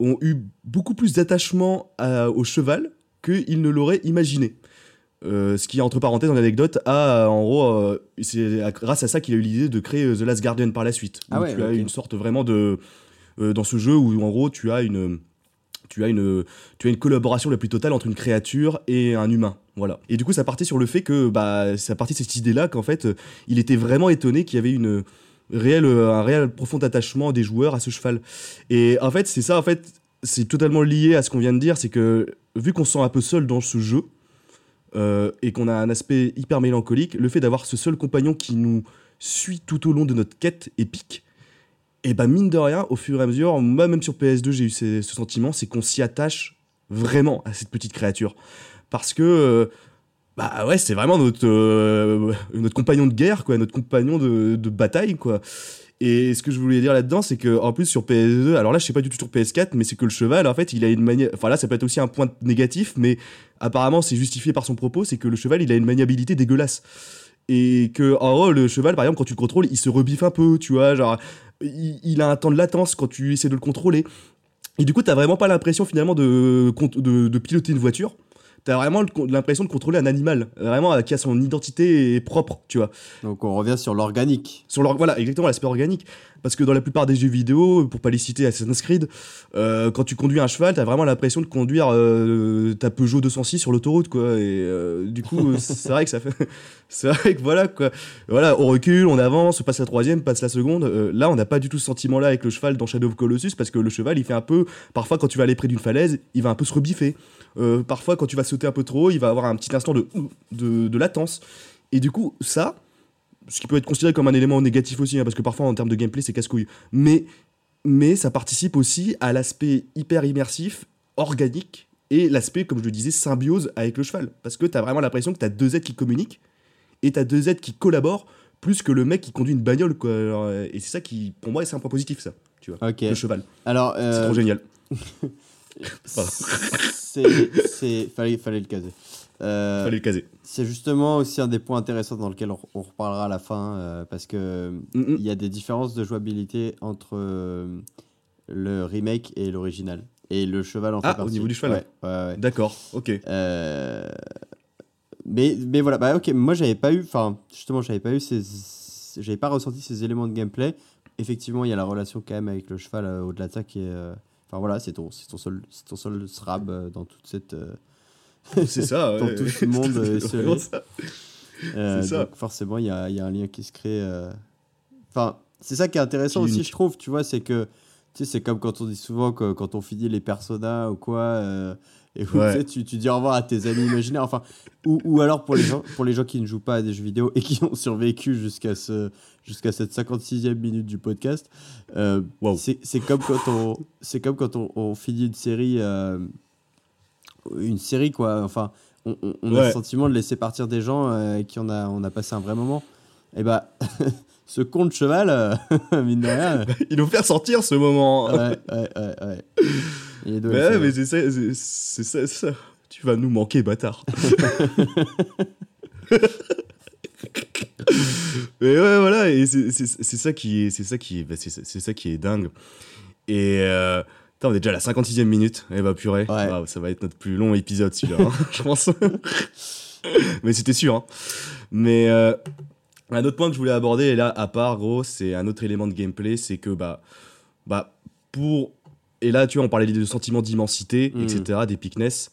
ont eu beaucoup plus d'attachement au cheval qu'ils ne l'auraient imaginé. Euh, ce qui, entre parenthèses, en anecdote, a en gros, euh, c'est grâce à ça qu'il a eu l'idée de créer euh, The Last Guardian par la suite. Ah ouais, tu as une sorte vraiment de. euh, dans ce jeu où en gros tu as une. Tu as, une, tu as une collaboration la plus totale entre une créature et un humain. Voilà. Et du coup, ça partait sur le fait que. Bah, ça partait de cette idée-là qu'en fait, euh, il était vraiment étonné qu'il y avait une réelle, euh, un réel profond attachement des joueurs à ce cheval. Et en fait, c'est ça, en fait, c'est totalement lié à ce qu'on vient de dire, c'est que vu qu'on se sent un peu seul dans ce jeu, euh, et qu'on a un aspect hyper mélancolique, le fait d'avoir ce seul compagnon qui nous suit tout au long de notre quête épique, et bah mine de rien, au fur et à mesure, moi même sur PS2 j'ai eu ce, ce sentiment, c'est qu'on s'y attache vraiment à cette petite créature. Parce que, euh, bah ouais, c'est vraiment notre, euh, notre compagnon de guerre, quoi, notre compagnon de, de bataille, quoi. Et ce que je voulais dire là-dedans, c'est que en plus sur PS2, alors là je sais pas du tout sur PS4, mais c'est que le cheval, en fait, il a une manière. Enfin là, ça peut être aussi un point négatif, mais apparemment c'est justifié par son propos, c'est que le cheval, il a une maniabilité dégueulasse. Et que en gros, le cheval, par exemple, quand tu le contrôles, il se rebiffe un peu, tu vois, genre il, a un temps de latence quand tu essaies de le contrôler. Et du coup, t'as vraiment pas l'impression finalement de piloter une voiture. T'as vraiment l'impression de contrôler un animal, vraiment euh, qui a son identité propre, tu vois. Donc on revient sur l'organique. Sur leur, voilà, exactement l'aspect organique. Parce que dans la plupart des jeux vidéo, pour pas les citer Assassin's Creed, euh, quand tu conduis un cheval, t'as vraiment l'impression de conduire euh, ta Peugeot 206 sur l'autoroute, quoi. Et euh, du coup, euh, c'est vrai que ça fait. c'est vrai que voilà, quoi. Voilà, on recule, on avance, on passe la troisième, passe la seconde. Euh, là, on n'a pas du tout ce sentiment-là avec le cheval dans Shadow of Colossus, parce que le cheval, il fait un peu. Parfois, quand tu vas aller près d'une falaise, il va un peu se rebiffer. Euh, parfois, quand tu vas sauter un peu trop, il va avoir un petit instant de, de, de latence. Et du coup, ça, ce qui peut être considéré comme un élément négatif aussi, hein, parce que parfois en termes de gameplay c'est casse-couille, mais, mais ça participe aussi à l'aspect hyper immersif, organique, et l'aspect, comme je le disais, symbiose avec le cheval. Parce que tu as vraiment l'impression que tu as deux êtres qui communiquent, et tu as deux êtres qui collaborent, plus que le mec qui conduit une bagnole. Quoi. Alors, euh, et c'est ça qui, pour moi, c'est un point positif, ça, tu vois, le cheval. Alors, C'est euh, trop génial. C'est, c'est, fallait, fallait le caser. Euh, Fallait le caser. C'est justement aussi un des points intéressants dans lequel on, on reparlera à la fin, euh, parce que mm. il y a des différences de jouabilité entre euh, le remake et l'original. Et le cheval en fait Ah, au partie. niveau du cheval. Ouais, ouais, ouais. D'accord, ok. Mais, mais voilà, bah ok, moi j'avais pas eu, enfin justement j'avais pas eu ces, j'avais pas ressenti ces éléments de gameplay. Effectivement, il y a la relation quand même avec le cheval au-delà de ça qui est, enfin voilà, c'est ton, c'est ton seul, c'est ton seul srab euh, dans toute cette, euh, C'est ça. Dans ouais. tout ce monde, euh, ça. euh, ça. donc forcément il y y a un lien qui se crée. euh. Enfin, c'est ça qui est intéressant Qui est aussi, je trouve, tu vois, c'est que tu sais, c'est comme quand on dit souvent que quand on finit les personas ou quoi, euh, et où, Ouais. tu, sais, tu, tu dis au revoir à tes amis imaginaires, enfin, ou, ou alors pour les, gens, pour les gens qui ne jouent pas à des jeux vidéo et qui ont survécu jusqu'à ce, jusqu'à cette 56e minute du podcast, euh, Wow. c'est comme quand on, c'est comme quand on, on finit une série, euh, une série quoi, enfin, on, on- on a le sentiment de laisser partir des gens euh, qui on a, on a passé un vrai moment. Et bah, ce con de cheval, euh, mine de rien, euh, Ils nous faire sortir ce moment. ouais, ouais, ouais, ouais. Il est doué, Mais c'est ouais, vrai. mais c'est ça, c'est- c'est ça, c'est ça. Tu vas nous manquer, bâtard. mais ouais, voilà, et c'est ça qui est, c'est ça qui est, bah, c'est ça qui est dingue. Et euh, on est déjà à la 56e minute. Eh bah purée, Ouais. Waouh, ça va être notre plus long épisode celui-là, hein, je pense. mais c'était sûr. Hein. Mais euh, un autre point que je voulais aborder, et là, à part, gros, c'est un autre élément de gameplay, c'est que bah, bah, pour et là, tu vois, on parlait de sentiments d'immensité, Mhm. etc., d'épicness.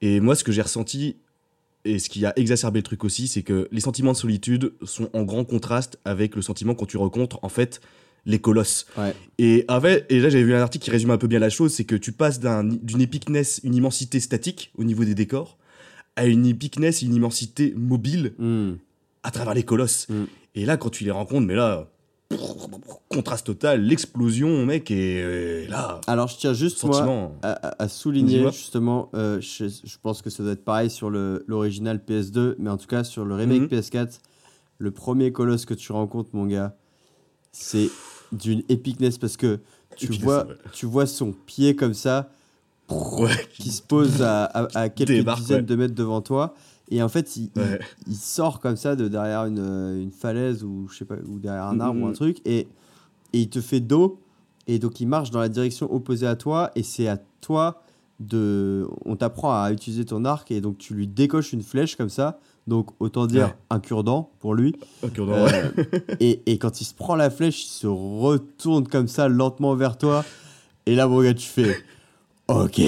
Et moi, ce que j'ai ressenti, et ce qui a exacerbé le truc aussi, c'est que les sentiments de solitude sont en grand contraste avec le sentiment quand tu rencontres, en fait, les colosses. Ouais. Et, avec, et là, j'avais vu un article qui résume un peu bien la chose, c'est que tu passes d'un- d'une épicness, une immensité statique au niveau des décors, a une épicness, une immensité mobile Hmm. à travers les colosses. Mm. Et là, quand tu les rencontres, mais là, contraste total, l'explosion, mec, et, et là, Alors, je tiens juste, moi, à, souligner justement, euh, je, je pense que ça doit être pareil sur l'original PS2, mais en tout cas sur le remake Mhm. PS4, le premier colosse que tu rencontres, mon gars, c'est d'une épicness parce que tu Épicness, vois, ouais. tu vois son pied comme ça Ouais. qui se pose à, à- à quelques Débarque, dizaines ouais. de mètres devant toi. Et en fait, il, il- Ouais. il sort comme ça de derrière une, euh, une falaise ou je sais pas ou derrière un arbre ou un Mhm. truc et, et il te fait dos et donc il marche dans la direction opposée à toi et c'est à toi de on t'apprend à utiliser ton arc et donc tu lui décoches une flèche comme ça donc autant dire Ouais. un cure-dent pour lui Ok, non, Euh, ouais. et, et quand il se prend la flèche il se retourne comme ça lentement vers toi et là mon gars tu fais ok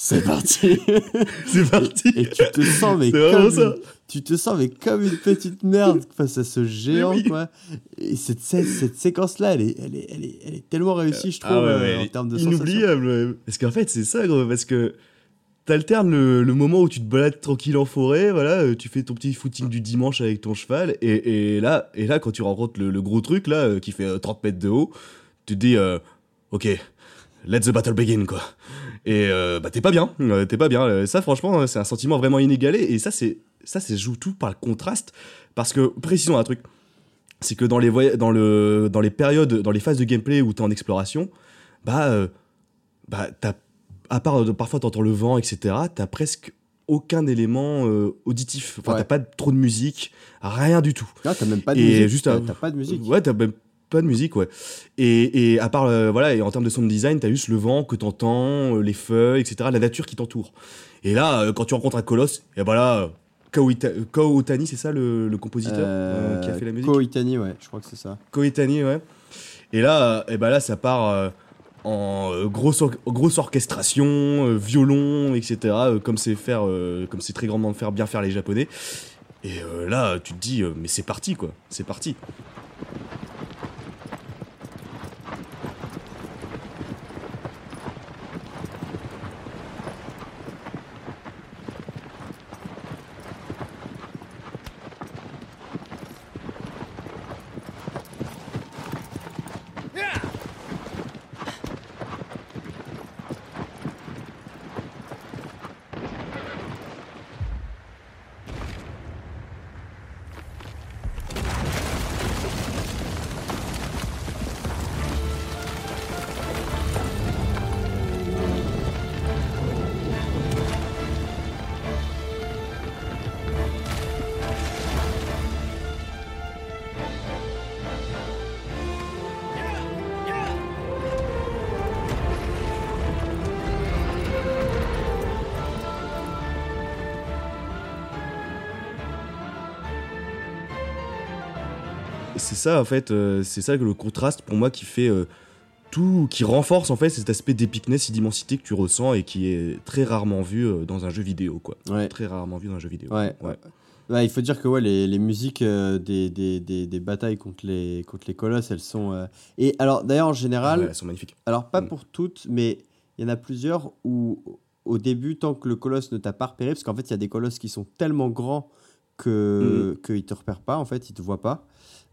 c'est parti c'est parti. et tu te sens mais comme une- tu te sens mais comme une petite merde face à ce géant oui. quoi et cette, cette séquence là elle est, elle, est, elle, est, elle est tellement réussie je trouve Ah ouais, euh, en termes de inoubliable. ouais. Parce qu'en fait, c'est ça, gros, parce que t'alternes le, le moment où tu te balades tranquille en forêt, voilà, euh, tu fais ton petit footing du dimanche avec ton cheval, et, et là, et là, quand tu rencontres le, le gros truc, là, euh, qui fait euh, 30 mètres de haut, tu te dis, euh, ok, let the battle begin, quoi. Et euh, bah, t'es pas bien, euh, t'es pas bien. Euh, Ça, franchement, c'est un sentiment vraiment inégalé, et ça, c'est ça, c'est joue tout par le contraste, parce que, précisons un truc, c'est que dans les, dans, le, dans les périodes, dans les phases de gameplay où t'es en exploration, bah, euh, bah t'as, à part parfois t'entends le vent, etc., t'as presque aucun élément euh, auditif. Enfin, Ouais. t'as pas trop de musique, rien du tout. Ah, t'as même pas de Et musique juste t'as pas de musique Ouais, t'as même pas de musique, ouais. Et, et à part, euh, voilà, et en termes de sound design, t'as juste le vent que t'entends, euh, les feuilles, etc., la nature qui t'entoure. Et là, euh, quand tu rencontres un colosse, et bah là, Ko Ita- Ko Otani, c'est ça le, le compositeur euh, qui a fait la musique? Ko Itani ouais je crois que c'est ça Koetani, ouais. Et là, et ben là, ça part en grosse, or- grosse orchestration, violon, etc. comme c'est faire, comme c'est très grandement faire bien faire les Japonais. Et là, tu te dis, mais c'est parti, quoi. C'est parti. Ça en fait, euh, c'est ça que le contraste pour moi qui fait euh, tout, qui renforce en fait cet aspect d'épicness et d'immensité que tu ressens et qui est très rarement vu euh, dans un jeu vidéo quoi. ouais Très rarement vu dans un jeu vidéo. Ouais, ouais. Ouais, il faut dire que ouais, les, les musiques euh, des, des, des, des batailles contre les, contre les colosses, elles sont. euh, Et alors, d'ailleurs, en général, Ouais, elles sont magnifiques. alors pas Mm. pour toutes, mais il y en a plusieurs où, au début, tant que le colosse ne t'a pas repéré, parce qu'en fait, il y a des colosses qui sont tellement grands que Mm. qu'ils te repèrent pas, en fait, ils te voient pas.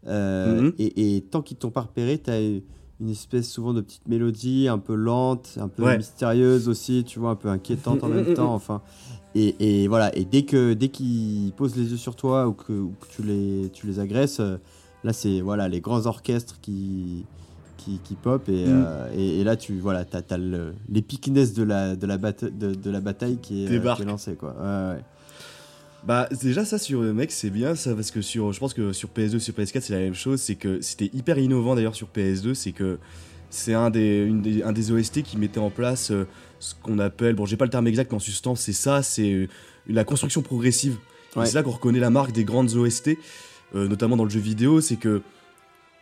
Euh, Mhm. et, et tant qu'ils t'ont pas repéré, tu as une espèce souvent de petite mélodie un peu lente, un peu Ouais. mystérieuse aussi, tu vois, un peu inquiétante en même temps. Enfin, et, et voilà. Et dès que dès qu'ils posent les yeux sur toi ou que, ou que tu les tu les agresses, euh, là c'est voilà les grands orchestres qui qui, qui pop et, Mm. euh, et, et là tu voilà t'as as l'épicness de la de la bata- de, de la bataille qui est, euh, Débarque. qui est lancée quoi. Ouais, ouais. Bah déjà ça sur euh, mec c'est bien ça parce que sur je pense que sur PS2 sur PS4 c'est la même chose c'est que c'était hyper innovant d'ailleurs sur PS2 c'est que c'est un des, une des un des OST qui mettait en place euh, ce qu'on appelle bon j'ai pas le terme exact mais en substance c'est ça c'est euh, la construction progressive Ouais. c'est là qu'on reconnaît la marque des grandes OST euh, notamment dans le jeu vidéo c'est que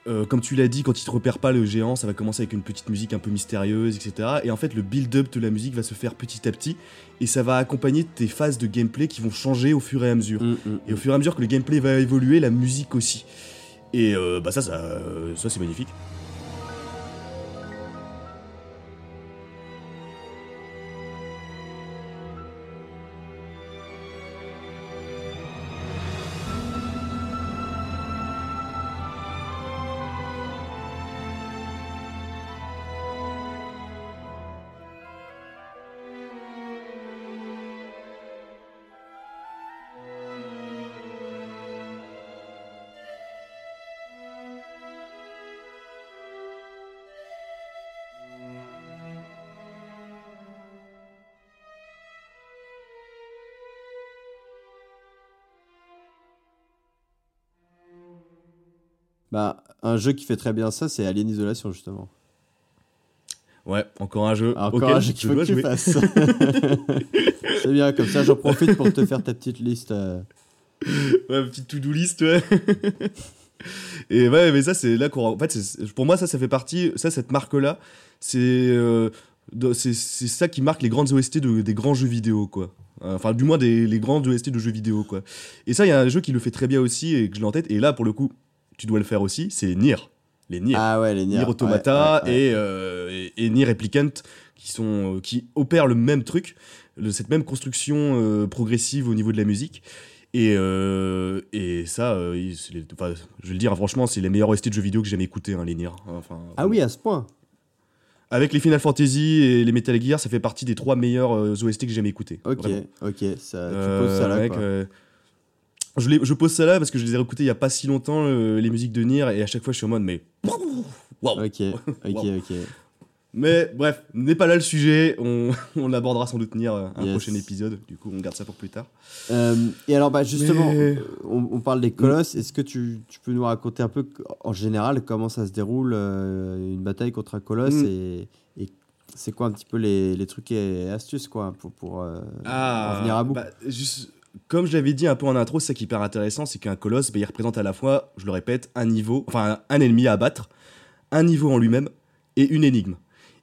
euh, comme tu l'as dit, quand il te repère pas le géant, ça va commencer avec une petite musique un peu mystérieuse, etc. Et en fait, le build-up de la musique va se faire petit à petit, et ça va accompagner tes phases de gameplay qui vont changer au fur et à mesure. Mm, mm, Et au fur et à mesure que le gameplay va évoluer, la musique aussi. Et euh, bah ça, ça, euh, ça c'est magnifique. Bah, un jeu qui fait très bien ça, c'est Alien Isolation, justement. Ouais, encore un jeu. Encore un jeu qu'il faut que tu fasses. c'est bien, comme ça, j'en profite pour te faire ta petite liste. euh. Ouais, petite to-do list, ouais. Et ouais, mais ça, c'est là qu'on. En fait, pour moi, ça, ça fait partie. Ça, cette marque-là, c'est. euh, c'est ça qui marque les grandes OST de- des grands jeux vidéo, quoi. Enfin, du moins, des, les grandes OST de jeux vidéo, quoi. Et ça, il y a un jeu qui le fait très bien aussi et que je l'ai en tête. Et là, pour le coup, tu dois le faire aussi, c'est Nier. Les Nier. Ah ouais, les Nier. Nier Automata Ouais, ouais, ouais. Et, euh, et, et Nier Replicant qui, sont, euh, qui opèrent le même truc, le- cette même construction euh, progressive au niveau de la musique. Et, euh, et ça, euh, les- enfin, je vais le dire, hein, franchement, c'est les meilleurs OST de jeux vidéo que j'ai jamais écouté, hein, les Nier. Enfin, Ah oui, à ce point. Avec les Final Fantasy et les Metal Gear, ça fait partie des trois meilleurs euh, OST que j'ai jamais écouté. Ok, vraiment. ok, ça, tu poses ça là. mec, quoi. Je, les- je pose ça là parce que je les ai réécoutés il y a pas si longtemps, euh, les musiques de Nier, et à chaque fois je suis en mode, mais. Waouh! Ok, ok, Wow. ok. Mais bref, n'est pas là le sujet. On, on abordera sans doute Nier euh, un Yes. prochain épisode. Du coup, on garde ça pour plus tard. Euh, et alors, bah, justement, Mais- euh, on, on parle des colosses. Est-ce que tu, tu peux nous raconter un peu, en général, comment ça se déroule euh, une bataille contre un colosse Mm. et, et c'est quoi un petit peu les, les trucs et astuces quoi, pour, pour euh, en venir à bout? bah, juste, comme je l'avais dit un peu en intro, c'est ça qui est hyper intéressant, c'est qu'un colosse, bah, il représente à la fois, je le répète, un niveau, enfin un ennemi à abattre, un niveau en lui-même et une énigme.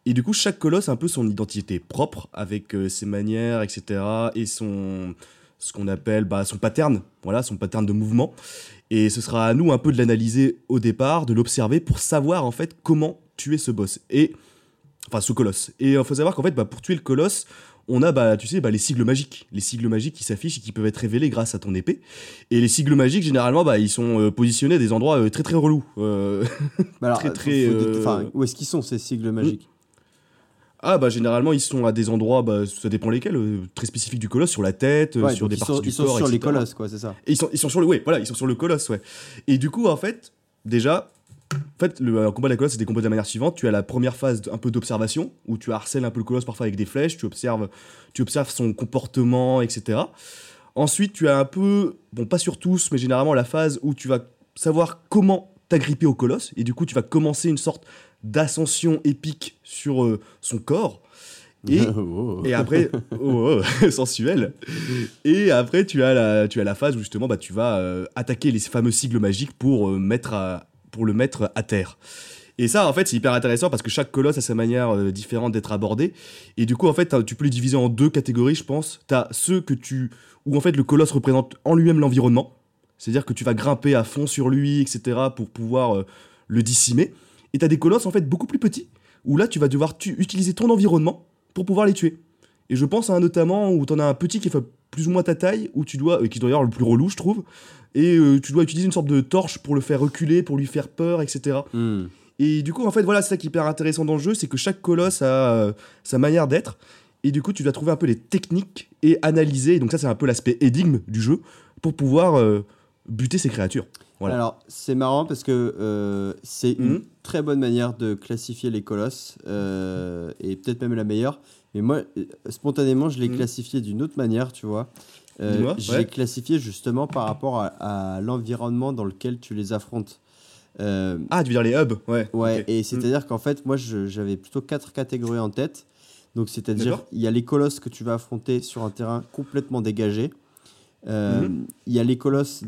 Et du coup, chaque colosse a un peu son identité propre, avec euh, ses manières, etc. Et son, ce qu'on appelle bah, son pattern, voilà, son pattern de mouvement. Et ce sera à nous un peu de l'analyser au départ, de l'observer pour savoir en fait comment tuer ce boss. Et enfin ce colosse. Et il faut savoir qu'en fait, bah, pour tuer le colosse, on a, bah, tu sais, bah, les sigles magiques. Les sigles magiques qui s'affichent et qui peuvent être révélés grâce à ton épée. Et les sigles magiques, généralement, bah, ils sont euh, positionnés à des endroits euh, très très relous. Euh, alors, très, très, où est-ce qu'ils sont ces sigles magiques? Ah, bah, généralement, ils sont à des endroits, bah, ça dépend lesquels, euh, très spécifiques du colosse, sur la tête, Ouais, sur des ils parties sont, du ils sont corps, sur les colosses, quoi, c'est ça. Et ils sont, ils sont sur le, ouais, voilà, ils sont sur le colosse, ouais. Et du coup, en fait, déjà, en fait, le un combat de la colosse, c'est décompose de la manière suivante. Tu as la première phase un peu d'observation, où tu harcèles un peu le colosse parfois avec des flèches, tu observes, tu observes son comportement, etc. Ensuite, tu as un peu, bon, pas sur tous, mais généralement la phase où tu vas savoir comment t'agripper au colosse, et du coup, tu vas commencer une sorte d'ascension épique sur euh, son corps. Et Oh. et après, oh, oh, sensuel. Et après, tu as la, tu as la phase où justement, bah, tu vas euh, attaquer les fameux sigles magiques pour, euh, mettre à- pour le mettre à terre. Et ça, en fait, c'est hyper intéressant parce que chaque colosse a sa manière euh, différente d'être abordé. Et du coup, en fait, tu peux les diviser en deux catégories, je pense. Tu as ceux que tu, où en fait le colosse représente en lui-même l'environnement. C'est-à-dire que tu vas grimper à fond sur lui, etc., pour pouvoir euh, le dissimer. Et tu as des colosses, en fait, beaucoup plus petits, où là, tu vas devoir utiliser ton environnement pour pouvoir les tuer. Et je pense à un notamment où tu en as un petit qui fait plus ou moins ta taille, où tu dois, euh, qui doit avoir le plus relou, je trouve, et euh, tu dois utiliser une sorte de torche pour le faire reculer, pour lui faire peur, etc. Hmm. Et du coup, en fait, voilà, c'est ça qui est hyper intéressant dans le jeu, c'est que chaque colosse a euh, sa manière d'être, et du coup, tu dois trouver un peu les techniques et analyser. Donc ça, c'est un peu l'aspect énigme du jeu pour pouvoir euh, buter ces créatures. Voilà. Alors, c'est marrant parce que c'est une Mhm. très bonne manière de classifier les colosses, et peut-être même la meilleure. Mais moi, spontanément, je l'ai Mhm. classifié d'une autre manière, tu vois. Euh, ouais. l'ai classifié justement par rapport à, à l'environnement dans lequel tu les affrontes. Euh, Ah, tu veux dire les hubs Ouais. Ouais, et c'est-à-dire qu'en fait, moi, j'avais plutôt quatre catégories en tête. Donc, c'est-à-dire, il y a les colosses que tu vas affronter sur un terrain complètement dégagé. Euh, Mhm. Il y a les colosses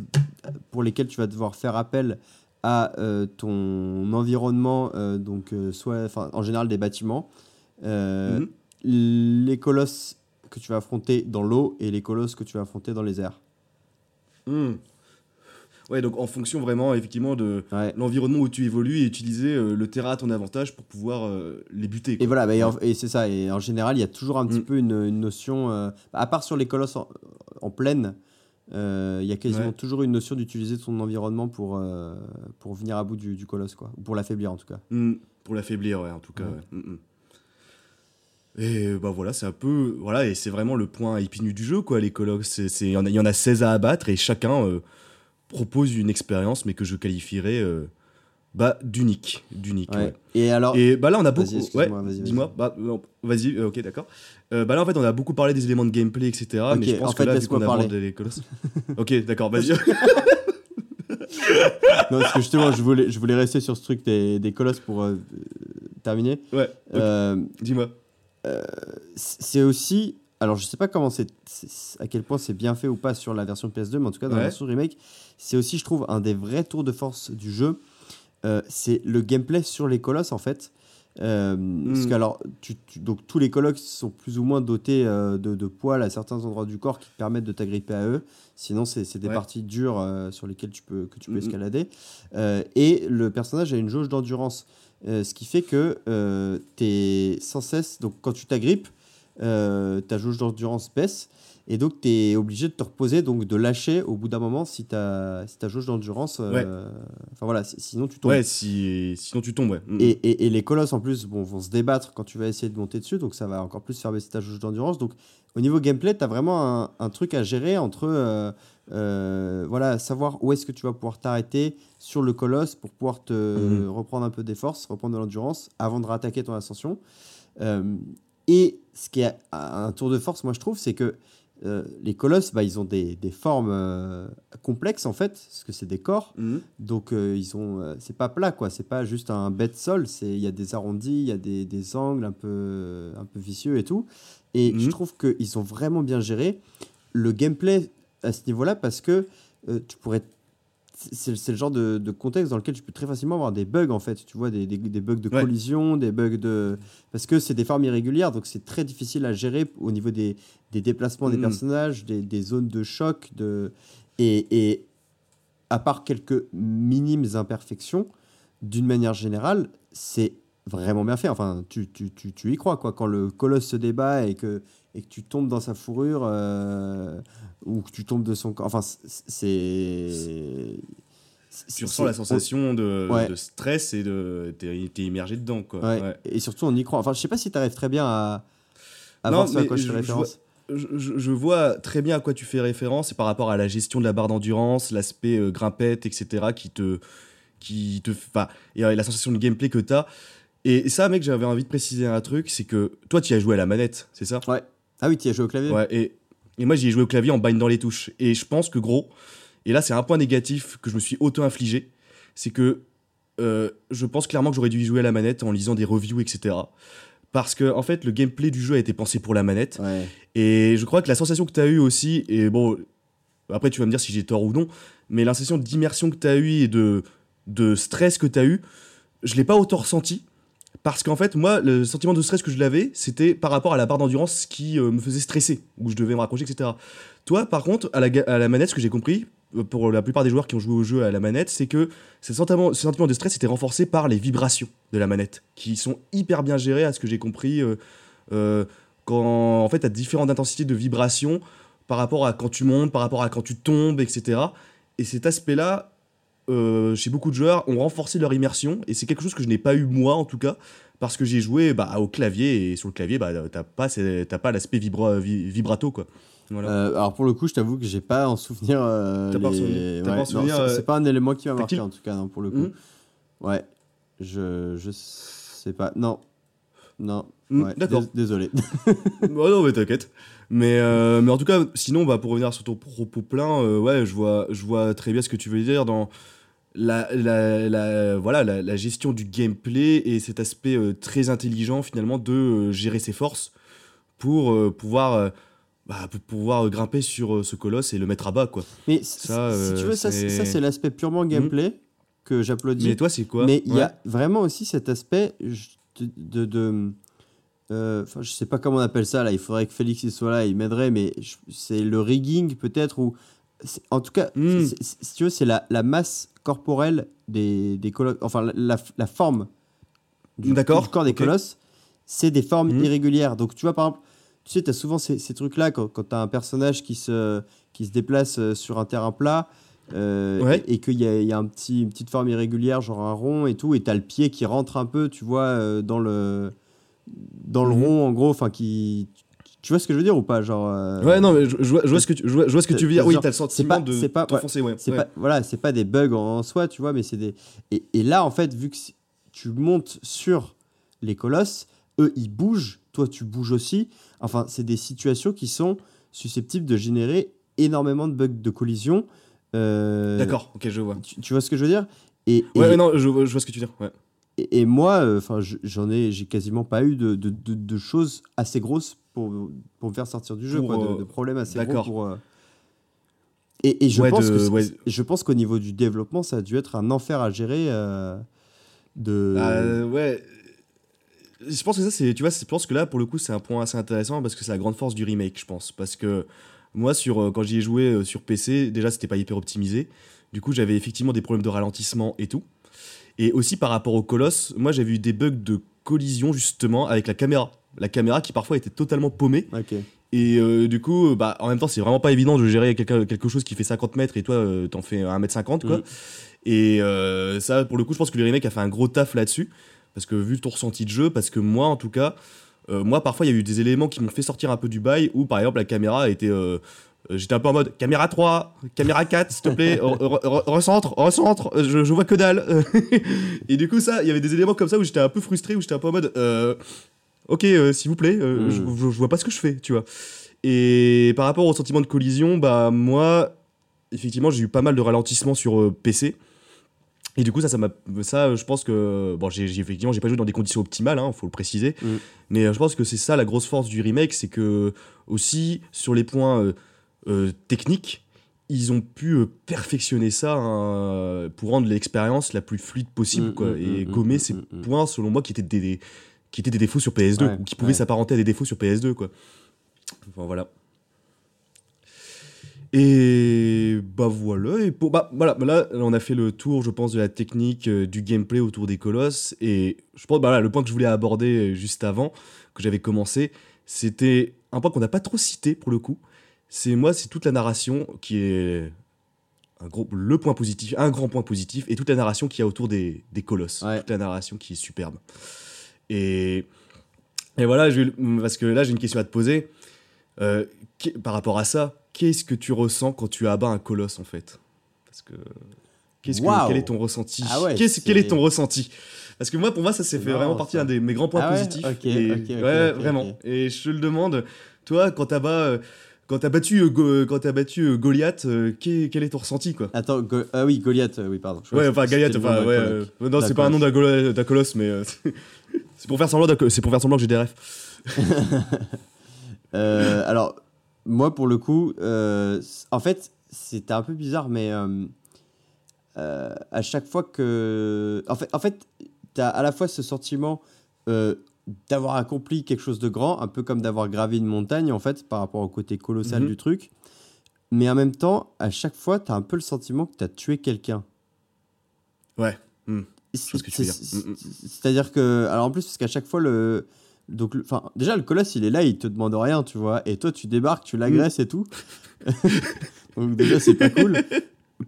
pour lesquels tu vas devoir faire appel à euh, ton environnement, donc soit, en général des bâtiments. Mhm. Les colosses que tu vas affronter dans l'eau et les colosses que tu vas affronter dans les airs. Hmm. Ouais, donc en fonction vraiment, effectivement, de Ouais. l'environnement où tu évolues et utiliser euh, le terrain à ton avantage pour pouvoir euh, les buter. Et voilà, bah, et c'est ça. Et en général, il y a toujours un petit Mm. peu une, une notion, euh, à part sur les colosses en, en plaine, il y a quasiment Ouais. toujours une notion d'utiliser ton environnement pour, pour venir à bout du, du colosse, quoi. Ou pour l'affaiblir, en tout cas. Hmm, pour l'affaiblir, ouais, en tout cas. Ouais. Et bah voilà, c'est un peu. Voilà, et c'est vraiment le point épineux du jeu, quoi, les colloques. Il y, en a- il y en a 16 à abattre et chacun euh, propose une expérience, mais que je qualifierais euh, bah, d'unique. D'unique, Ouais. ouais. Et alors, Et bah là, on a beaucoup. Ouais, dis-moi. Bah, vas-y, euh, ok, d'accord. Bah là, en fait, on a beaucoup parlé des éléments de gameplay, etc. Mais je pense en que fait, là, vu qu'on aborde les colosses. ok, d'accord, vas-y. non, parce que justement, je voulais, je voulais rester sur ce truc des, des colosses pour terminer. Ouais. Dis-moi. C'est aussi. Alors, je sais pas comment c'est, à quel point c'est bien fait ou pas sur la version PS2, mais en tout cas, dans la version remake, c'est aussi, je trouve, un des vrais tours de force du jeu. Euh, c'est le gameplay sur les colosses, en fait. Euh, Parce Mm. que, alors, tu, tu- donc, tous les colosses sont plus ou moins dotés euh, de, de poils à certains endroits du corps qui te permettent de t'agripper à eux. Sinon, c'est des Ouais. parties dures euh, sur lesquelles tu peux, que tu peux Mm, mm. escalader. Euh, et le personnage a une jauge d'endurance. Euh, ce qui fait que tu es sans cesse. Donc, quand tu t'agrippes, euh, ta jauge d'endurance baisse. Et donc, tu es obligé de te reposer, donc de lâcher au bout d'un moment si, ta si ta jauge d'endurance. euh, Enfin voilà, si- sinon tu tombes. Ouais, si... sinon tu tombes, ouais. Mm. Et, et- et les colosses en plus bon, vont se débattre quand tu vas essayer de monter dessus, donc ça va encore plus faire baisser ta jauge d'endurance. Donc au niveau gameplay, tu as vraiment un, un truc à gérer entre euh, euh, voilà, savoir où est-ce que tu vas pouvoir t'arrêter sur le colosse pour pouvoir te Mhm. reprendre un peu des forces, reprendre de l'endurance avant de rattaquer ton ascension. Euh, et ce qui est un tour de force, moi je trouve, c'est que les colosses, bah, ils ont des, des formes complexes en fait, parce que c'est des corps. Mm. Donc ils ont, c'est pas plat quoi, c'est pas juste un bête sol, c'est il y a des arrondis, il y a des, des angles un peu un peu vicieux et tout. Et Mhm. je trouve qu'ils ont vraiment bien géré le gameplay à ce niveau-là parce que euh, tu pourrais c'est le genre de, de contexte dans lequel tu peux très facilement avoir des bugs en fait, tu vois, des, des, des bugs de Ouais. collision, des bugs de... Parce que c'est des formes irrégulières, donc c'est très difficile à gérer au niveau des, des déplacements des Mhm. personnages, des, des zones de choc, de... Et, et à part quelques minimes imperfections, d'une manière générale, c'est vraiment bien fait. Enfin, tu, tu, tu, tu y crois, quoi. Quand le colosse se débat et que, et que tu tombes dans sa fourrure, euh, ou que tu tombes de son corps... Enfin, c'est... Tu ressens la sensation de, Ouais. de stress et de. T'es t'es immergé dedans, quoi. Ouais. Ouais. Et surtout, on y croit. Enfin, je sais pas si tu arrives très bien à, à Non, voir ce à quoi je je- fais référence. je, je- je vois très bien à quoi tu fais référence, c'est par rapport à la gestion de la barre d'endurance, l'aspect euh, grimpette, etc., qui te. Qui te et euh, la sensation de gameplay que tu as. Et ça, mec, j'avais envie de préciser un truc, c'est que toi, tu as joué à la manette, c'est ça? Ouais. Ah oui, tu as joué au clavier Ouais, et, et moi, j'y ai joué au clavier en bindant les touches. Et je pense que, gros, et là, c'est un point négatif que je me suis auto-infligé, c'est que euh, je pense clairement que j'aurais dû y jouer à la manette en lisant des reviews, etc. Parce que, en fait, le gameplay du jeu a été pensé pour la manette. Ouais. Et je crois que la sensation que tu as eue aussi, et bon, après tu vas me dire si j'ai tort ou non, mais la sensation d'immersion que tu as eue et de, de stress que tu as eu, je l'ai pas autant ressenti. Parce qu'en fait, moi, le sentiment de stress que je l'avais, c'était par rapport à la barre d'endurance qui euh, me faisait stresser, où je devais me raccrocher, etc. Toi, par contre, à la, à manette, ce que j'ai compris, euh, pour la plupart des joueurs qui ont joué au jeu à la manette, c'est que ce sentiment, ce sentiment de stress était renforcé par les vibrations de la manette, qui sont hyper bien gérées, à ce que j'ai compris. euh, quand en fait, as différentes intensités de vibrations par rapport à quand tu montes, par rapport à quand tu tombes, etc. Et cet aspect-là, euh, chez beaucoup de joueurs, ont renforcé leur immersion. Et c'est quelque chose que je n'ai pas eu moi, en tout cas, parce que j'ai joué bah, au clavier. Et sur le clavier, bah, t'as pas, t'as pas l'aspect vibra- vi- vibrato, quoi. Voilà. Euh, alors pour le coup, je t'avoue que j'ai pas en souvenir. euh, T'as pas en les- souvenir, c'est- euh, pas un élément qui m'a marqué en tout cas, non, pour le coup. Mhm. Ouais. Je, je sais pas. Non. Non. Mhm, Ouais, d'accord. dés- Désolé. Ouais, non, mais t'inquiète. Mais, euh, mais en tout cas, sinon, bah, pour revenir sur ton propos plein, ouais, je vois, je vois très bien ce que tu veux dire dans la, la, la- voilà, la, la gestion du gameplay et cet aspect euh, très intelligent, finalement, de euh, gérer ses forces pour euh, pouvoir, bah, pour pouvoir grimper sur ce colosse et le mettre à bas, quoi. Mais Ça, si tu veux, ça, c'est- l'aspect purement gameplay que j'applaudis. Mais toi, c'est quoi? Mais il y a vraiment aussi cet aspect de. de, de- enfin, je sais pas comment on appelle ça là, il faudrait que Félix soit là, il m'aiderait, mais c'est le rigging peut-être, ou. En tout cas, c'est- si tu veux, c'est la, la masse corporelle des, des colosses, enfin la, la, forme du, corps des colosses, c'est des formes Hmm. irrégulières. Donc tu vois, par exemple, tu sais, tu as souvent ces, ces trucs-là quand, quand tu as un personnage qui se, qui se déplace euh, sur un terrain plat. euh, Ouais. et, et qu'il y a, y a un petit, une petite forme irrégulière, genre un rond et tout, et tu as le pied qui rentre un peu, tu vois, euh, dans le, dans le Mhm. rond, en gros, enfin, qui. Tu vois ce que je veux dire ou pas genre, euh, Ouais, non, mais je, je vois, je vois ce que tu, je vois, je vois ce que tu veux dire. Oui, t'as le sentiment pas- de c'est pas- t'enfoncer, ouais. c'est ouais. pas voilà c'est pas des bugs en soi tu vois mais c'est des et, et là en fait vu que tu montes sur les colosses eux ils bougent toi tu bouges aussi enfin c'est des situations qui sont susceptibles de générer énormément de bugs de collision Euh, D'accord, ok, je vois. Tu, tu vois ce que je veux dire? Et, Ouais, et- ouais, non, je, vois ce que tu veux dire. Ouais. Et, et moi, euh, enfin, j'en ai, j'ai quasiment pas eu de, de, de- de choses assez grosses pour, pour me faire sortir du jeu, Pour, quoi, de, euh, de problèmes assez gros pour. euh, Et, et je Ouais, pense de- que ouais. je pense qu'au niveau du développement, ça a dû être un enfer à gérer. euh, de. Euh, ouais. Je pense que ça, c'est. Tu vois, je pense que là, pour le coup, c'est un point assez intéressant parce que c'est la grande force du remake, je pense. Parce que moi, sur, quand j'y ai joué sur PC, déjà, c'était pas hyper optimisé. Du coup, j'avais effectivement des problèmes de ralentissement et tout. Et aussi par rapport au Colosse, moi, j'avais eu des bugs de collision justement avec la caméra. La caméra qui parfois était totalement paumée. Et euh, du coup, bah, en même temps, c'est vraiment pas évident de gérer quelque, quelque chose qui fait 50 mètres et toi, euh, t'en fais 1m50, quoi. Mm. Et euh, ça, pour le coup, je pense que le remake a fait un gros taf là-dessus. Parce que vu ton ressenti de jeu, parce que moi, en tout cas, euh, moi, parfois, il y a eu des éléments qui m'ont fait sortir un peu du bail où, par exemple, la caméra était. euh, euh, J'étais un peu en mode caméra 3, caméra 4, s'il te plaît, re- re- re- recentre, recentre, euh, je, je vois que dalle. et du coup, ça, il y avait des éléments comme ça où j'étais un peu frustré, où j'étais un peu en mode euh, ok, euh, s'il vous plaît, euh, Mm. je, je- je vois pas ce que je fais, tu vois. Et par rapport au sentiment de collision, bah moi, effectivement, j'ai eu pas mal de ralentissements sur euh, PC. Et du coup, ça, ça m'a, ça, je pense que, bon, j'ai, effectivement, j'ai pas joué dans des conditions optimales, hein, faut le préciser. Mm. Mais je pense que c'est ça la grosse force du remake, c'est que aussi sur les points techniques, ils ont pu euh, perfectionner ça hein, pour rendre l'expérience la plus fluide possible, Mm, quoi, mm, et mm, gommer mm, ces points, selon moi, qui étaient des, des- qui étaient des défauts sur PS2 Ouais, ou qui pouvaient ouais. s'apparenter à des défauts sur PS2, quoi. Enfin, voilà. Et bah voilà, et pour, bah, voilà, bah là on a fait le tour, je pense, de la technique, euh, du gameplay autour des colosses. Et je pense, bah là, le point que je voulais aborder euh, juste avant, que j'avais commencé, c'était un point qu'on n'a pas trop cité pour le coup. C'est moi, c'est toute la narration qui est un gros, le point positif, un grand point positif, et toute la narration qu'il y a autour des, des colosses. Ouais. Toute la narration qui est superbe. Et, et voilà, parce que là j'ai une question à te poser. Euh, par rapport à ça, qu'est-ce que tu ressens quand tu abats un colosse en fait? Parce que, qu'est-ce que Waouh. quel est ton ressenti Ah ouais, Quel est ton ressenti? Parce que moi, pour moi, ça s'est fait vraiment partie d'un des mes grands points Ah ouais positifs. Ok, Et- ouais, vraiment. Et je te le demande, toi, quand t'as euh, quand t'as battu, euh, Go- quand t'as battu euh, Goliath, quel, quel est ton ressenti quoi? Attends, Go- ah oui, Goliath, oui, pardon. Je Ouais, enfin que Goliath, enfin ouais. non, c'est pas un nom d'un colo- d'un colosse, mais c'est pour faire semblant, c'est pour faire semblant que j'ai des refs. Euh, alors, moi, pour le coup, euh, en fait, c'était un peu bizarre, mais euh, euh, à chaque fois que. En fait, en fait tu as à la fois ce sentiment d'avoir accompli quelque chose de grand, un peu comme d'avoir gravi une montagne, en fait, par rapport au côté colossal Mhm. du truc. Mais en même temps, à chaque fois, tu as un peu le sentiment que tu as tué quelqu'un. Ouais. hmm. Mm, mm. C'est-à-dire que, alors en plus, parce qu'à chaque fois, le, donc, enfin, déjà le colosse, il est là, il te demande rien, tu vois, et toi, tu débarques, tu l'agresses et tout. donc déjà, c'est pas cool.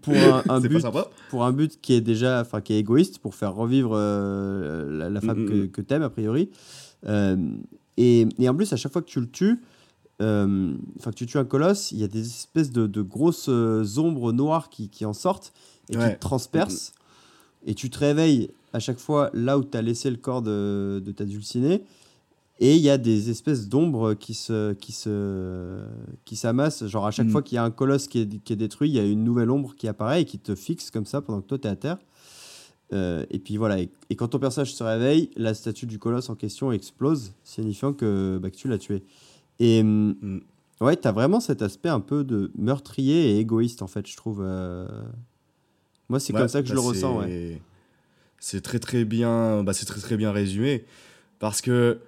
Pour un, but, pour un but qui est déjà, enfin, qui est égoïste, pour faire revivre euh, la, la femme Mm, mm, que, mm. que t'aimes a priori. Euh, et, et en plus, à chaque fois que tu le tues, euh, enfin que tu tues un colosse, il y a des espèces de, de grosses ombres noires qui, qui en sortent et qui te transpercent. Et tu te réveilles à chaque fois là où tu as laissé le corps de, de ta dulcinée. Et il y a des espèces d'ombres qui se qui se qui s'amassent. Genre à chaque Mm. fois qu'il y a un colosse qui est, qui est détruit, il y a une nouvelle ombre qui apparaît et qui te fixe comme ça pendant que toi tu es à terre. Euh, et puis voilà. Et, et quand ton personnage se réveille, la statue du colosse en question explose, signifiant que, bah, que tu l'as tué. Et hum, Mm. ouais, tu as vraiment cet aspect un peu de meurtrier et égoïste en fait, je trouve. euh. Moi, c'est Ouais, comme ça que je bah, le ressens. c'est- Ouais. C'est très très bien, bah, c'est très très bien résumé parce que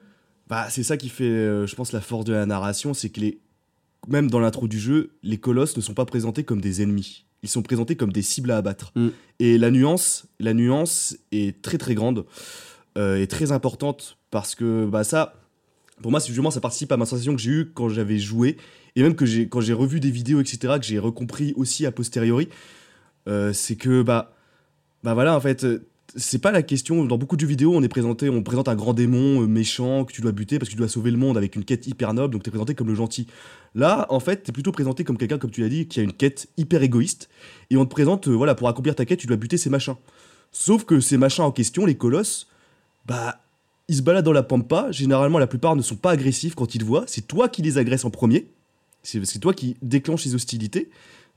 bah, c'est ça qui fait, euh, je pense, la force de la narration, c'est que les, même dans l'intro du jeu, les colosses ne sont pas présentés comme des ennemis, ils sont présentés comme des cibles à abattre. Mm. Et la nuance, la nuance est très très grande euh, et très importante parce que bah ça, pour moi, c'est justement ça participe à ma sensation que j'ai eue quand j'avais joué et même que j'ai quand j'ai revu des vidéos etc que j'ai recompris aussi a posteriori. Euh, c'est que bah bah voilà en fait euh, c'est pas la question. Dans beaucoup de jeux vidéo on est présenté on présente un grand démon euh, méchant que tu dois buter parce que tu dois sauver le monde avec une quête hyper noble donc t'es présenté comme le gentil. Là en fait t'es plutôt présenté comme quelqu'un comme tu l'as dit qui a une quête hyper égoïste et on te présente voilà pour accomplir ta quête tu dois buter ces machins. Sauf que ces machins en question les colosses bah ils se baladent dans la pampa. Généralement la plupart ne sont pas agressifs quand ils te voient. C'est toi qui les agresses en premier. C'est toi qui déclenche les hostilités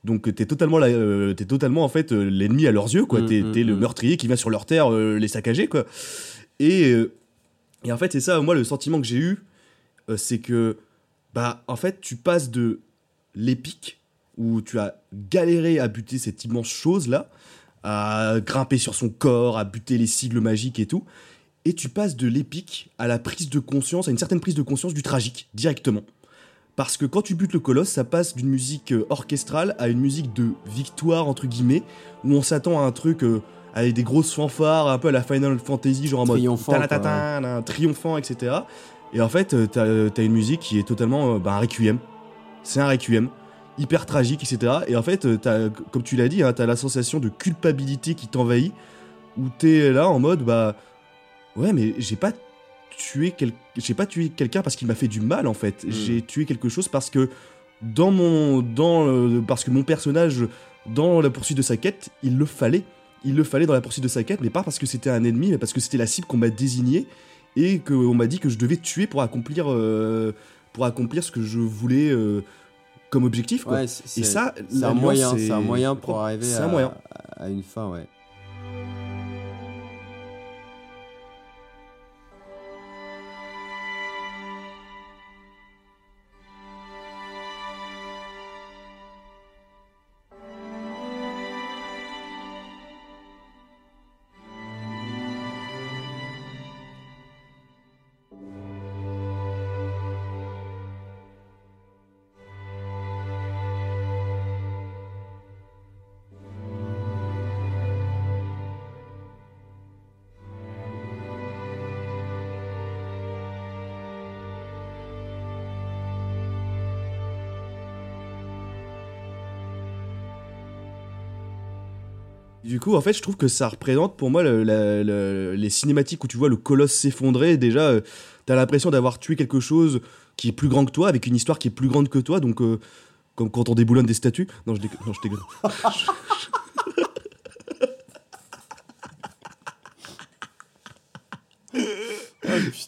Donc t'es totalement, la- euh, t'es totalement en fait euh, l'ennemi à leurs yeux, quoi. Mm, t'es t'es le mm. meurtrier qui vient sur leur terre euh, les saccager, quoi. Et, et en fait, c'est ça, moi, le sentiment que j'ai eu, c'est que, bah, en fait, tu passes de l'épique, où tu as galéré à buter cette immense chose-là, à grimper sur son corps, à buter les sigles magiques et tout, et tu passes de l'épique à la prise de conscience, à une certaine prise de conscience du tragique, directement. Parce que quand tu butes le colosse, ça passe d'une musique euh, orchestrale à une musique de victoire, entre guillemets, où on s'attend à un truc euh, avec des grosses fanfares, un peu à la Final Fantasy, genre en mode Triomphant, etc. Et en fait, euh, t'as as une musique qui est totalement bah, un requiem. C'est un requiem, hyper tragique, etc. Et en fait, comme tu l'as dit, hein, t'as la sensation de culpabilité qui t'envahit, où t'es là en mode, bah, ouais, mais j'ai pas tué j'ai pas tué quelqu'un parce qu'il m'a fait du mal en fait. J'ai tué quelque chose parce que dans mon dans parce que mon personnage dans la poursuite de sa quête, il le fallait. Il le fallait dans la poursuite de sa quête, mais pas parce que c'était un ennemi, mais parce que c'était la cible qu'on m'a désignée et qu'on m'a dit que je devais tuer pour accomplir euh, pour accomplir ce que je voulais euh, comme objectif quoi. Ouais, Et ça, c'est un moyen, c'est- c'est un moyen je pour arriver à, un moyen. à une fin, ouais. Du coup, en fait, je trouve que ça représente pour moi le- la- le- les cinématiques où tu vois le colosse s'effondrer. Déjà, euh, t'as l'impression d'avoir tué quelque chose qui est plus grand que toi, avec une histoire qui est plus grande que toi. Donc, euh, comme quand on déboulonne des statues. Non, je, déconne- non, je déconne.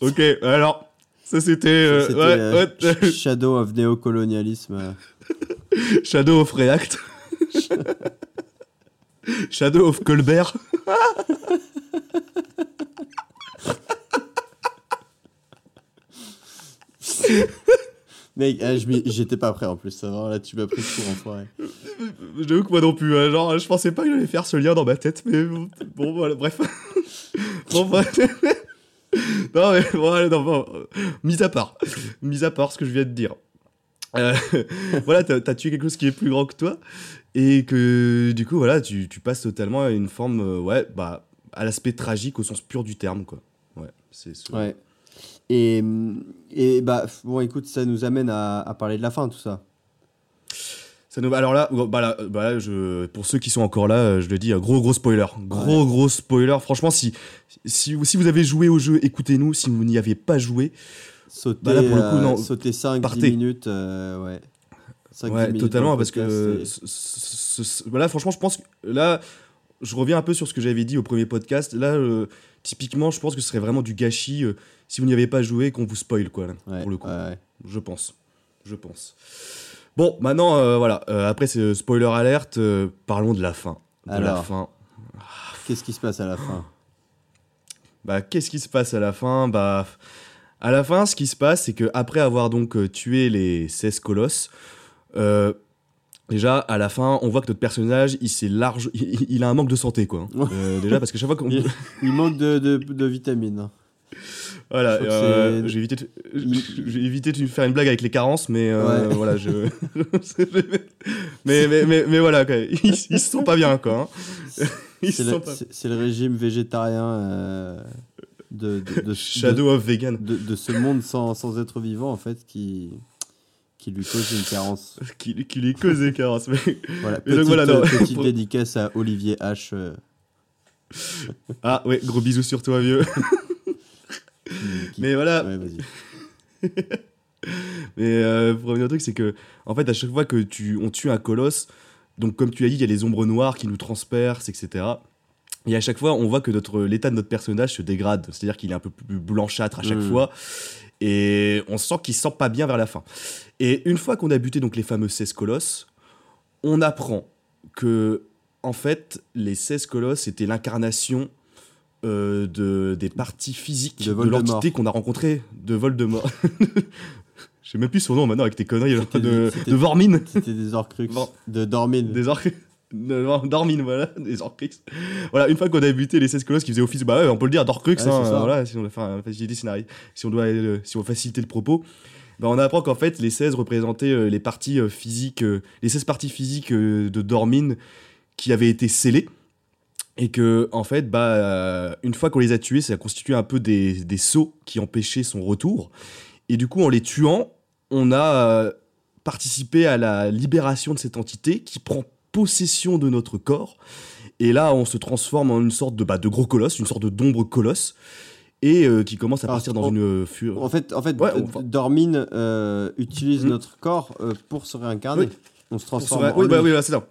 ok, alors, ça c'était. euh, ouais, ouais, Shadow of Néocolonialisme. Shadow of React. Shadow of Colbert. Mec, ah, j'étais pas prêt en plus. ça va, là, tu m'as pris de court, enfoiré. J'avoue que moi non plus, hein, genre je pensais pas que j'allais faire ce lien dans ma tête, mais bon, bon, voilà, bref. bon, non, mais non, bon, mis à part, mis à part ce que je viens de dire. Euh, voilà, t'as as tué quelque chose qui est plus grand que toi, et que du coup, voilà, tu, tu passes totalement à une forme, euh, ouais, bah, à l'aspect tragique au sens pur du terme, quoi. Ouais, c'est ce- Ouais. Et, et bah, bon, écoute, ça nous amène à, à parler de la fin, tout ça. Ça nous... Alors là, bah là, bah là, je... pour ceux qui sont encore là, euh, je le dis, euh, gros gros spoiler. Gros gros spoiler. Franchement, si, si, si vous avez joué au jeu, écoutez-nous. Si vous n'y avez pas joué, Sauter, Bah là, pour le coup, euh, non. sauter 5-10 Partez. minutes, euh, ouais. 5-10 ouais, minutes totalement, parce que voilà, franchement, je pense que là, je reviens un peu sur ce que j'avais dit au premier podcast. Là, euh, typiquement, je pense que ce serait vraiment du gâchis euh, si vous n'y avez pas joué qu'on vous spoil, quoi, là, ouais, pour le coup. ouais, ouais. Je pense. Je pense. Bon, maintenant, euh, voilà. après, c'est spoiler alerte. parlons de la fin. De la fin. Qu'est-ce qui se passe à la fin? Bah, qu'est-ce qui se passe à la fin? Bah, à la fin, ce qui se passe, c'est que après avoir donc euh, tué les 16 colosses, euh, déjà à la fin, on voit que notre personnage, il s'est large, il, il a un manque de santé, quoi. hein. Euh, déjà parce que chaque fois qu'on, il, il manque de, de, de vitamines. hein. voilà, euh, j'ai évité, de, j'ai évité de faire une blague avec les carences, mais euh, Ouais. voilà, je, mais, mais, mais, mais voilà, quoi. Ils, ils se sont pas bien, quoi. hein. C'est le, sont pas. c'est- c'est le régime végétarien de, de, de, Shadow of Vegan. de, ce monde sans, sans être vivant, en fait, qui, qui lui cause une carence. Qui, qui les cause des carences. Mais... Voilà, Mais donc petite, voilà, non. euh, petite dédicace à Olivier H. euh, Ah ouais, gros bisous sur toi, vieux. qui- qui- Mais voilà, Ouais, vas-y. Mais euh, pour revenir au truc, c'est que, en fait, à chaque fois que tu, on tue un colosse, donc comme tu l'as dit, il y a les ombres noires qui nous transpercent, etc. Et à chaque fois, on voit que notre, l'état de notre personnage se dégrade. C'est-à-dire qu'il est un peu plus blanchâtre à chaque Mm. fois. Et on sent qu'il sent pas bien vers la fin. Et une fois qu'on a buté donc les fameux 16 colosses, on apprend que, en fait, les 16 colosses étaient l'incarnation euh, de, des parties physiques De l'entité qu'on a rencontrée de Voldemort. Je sais même plus son nom maintenant avec tes conneries de, Vormine. C'était des Horcrux. Bon. De Dormin. Des or... Dormine, voilà, des Orcrux. Voilà, une fois qu'on a buté les 16 colosses qui faisaient office, bah ouais, on peut le dire, Ouais, c'est hein, voilà, si on doit faire un facilité scénario, si on doit, euh, si on faciliter le propos. Bah, on apprend qu'en fait, les 16 représentaient euh, les parties euh, physiques, euh, les 16 parties physiques de Dormine qui avaient été scellées. Et que, en fait, bah, une fois qu'on les a tués, ça a constitué un peu des, des sceaux qui empêchaient son retour. Et du coup, en les tuant, on a participé à la libération de cette entité qui prend possession de notre corps. Et là, on se transforme en une sorte de, bah, de gros colosse, une sorte d'ombre colosse, et euh, qui commence à Alors, partir dans on- une euh, fureur. En fait, en fait Ouais, euh, utilise Mhm. notre corps euh, pour se réincarner. Oui. On se transforme en oui, bah oui, voilà, c'est ça.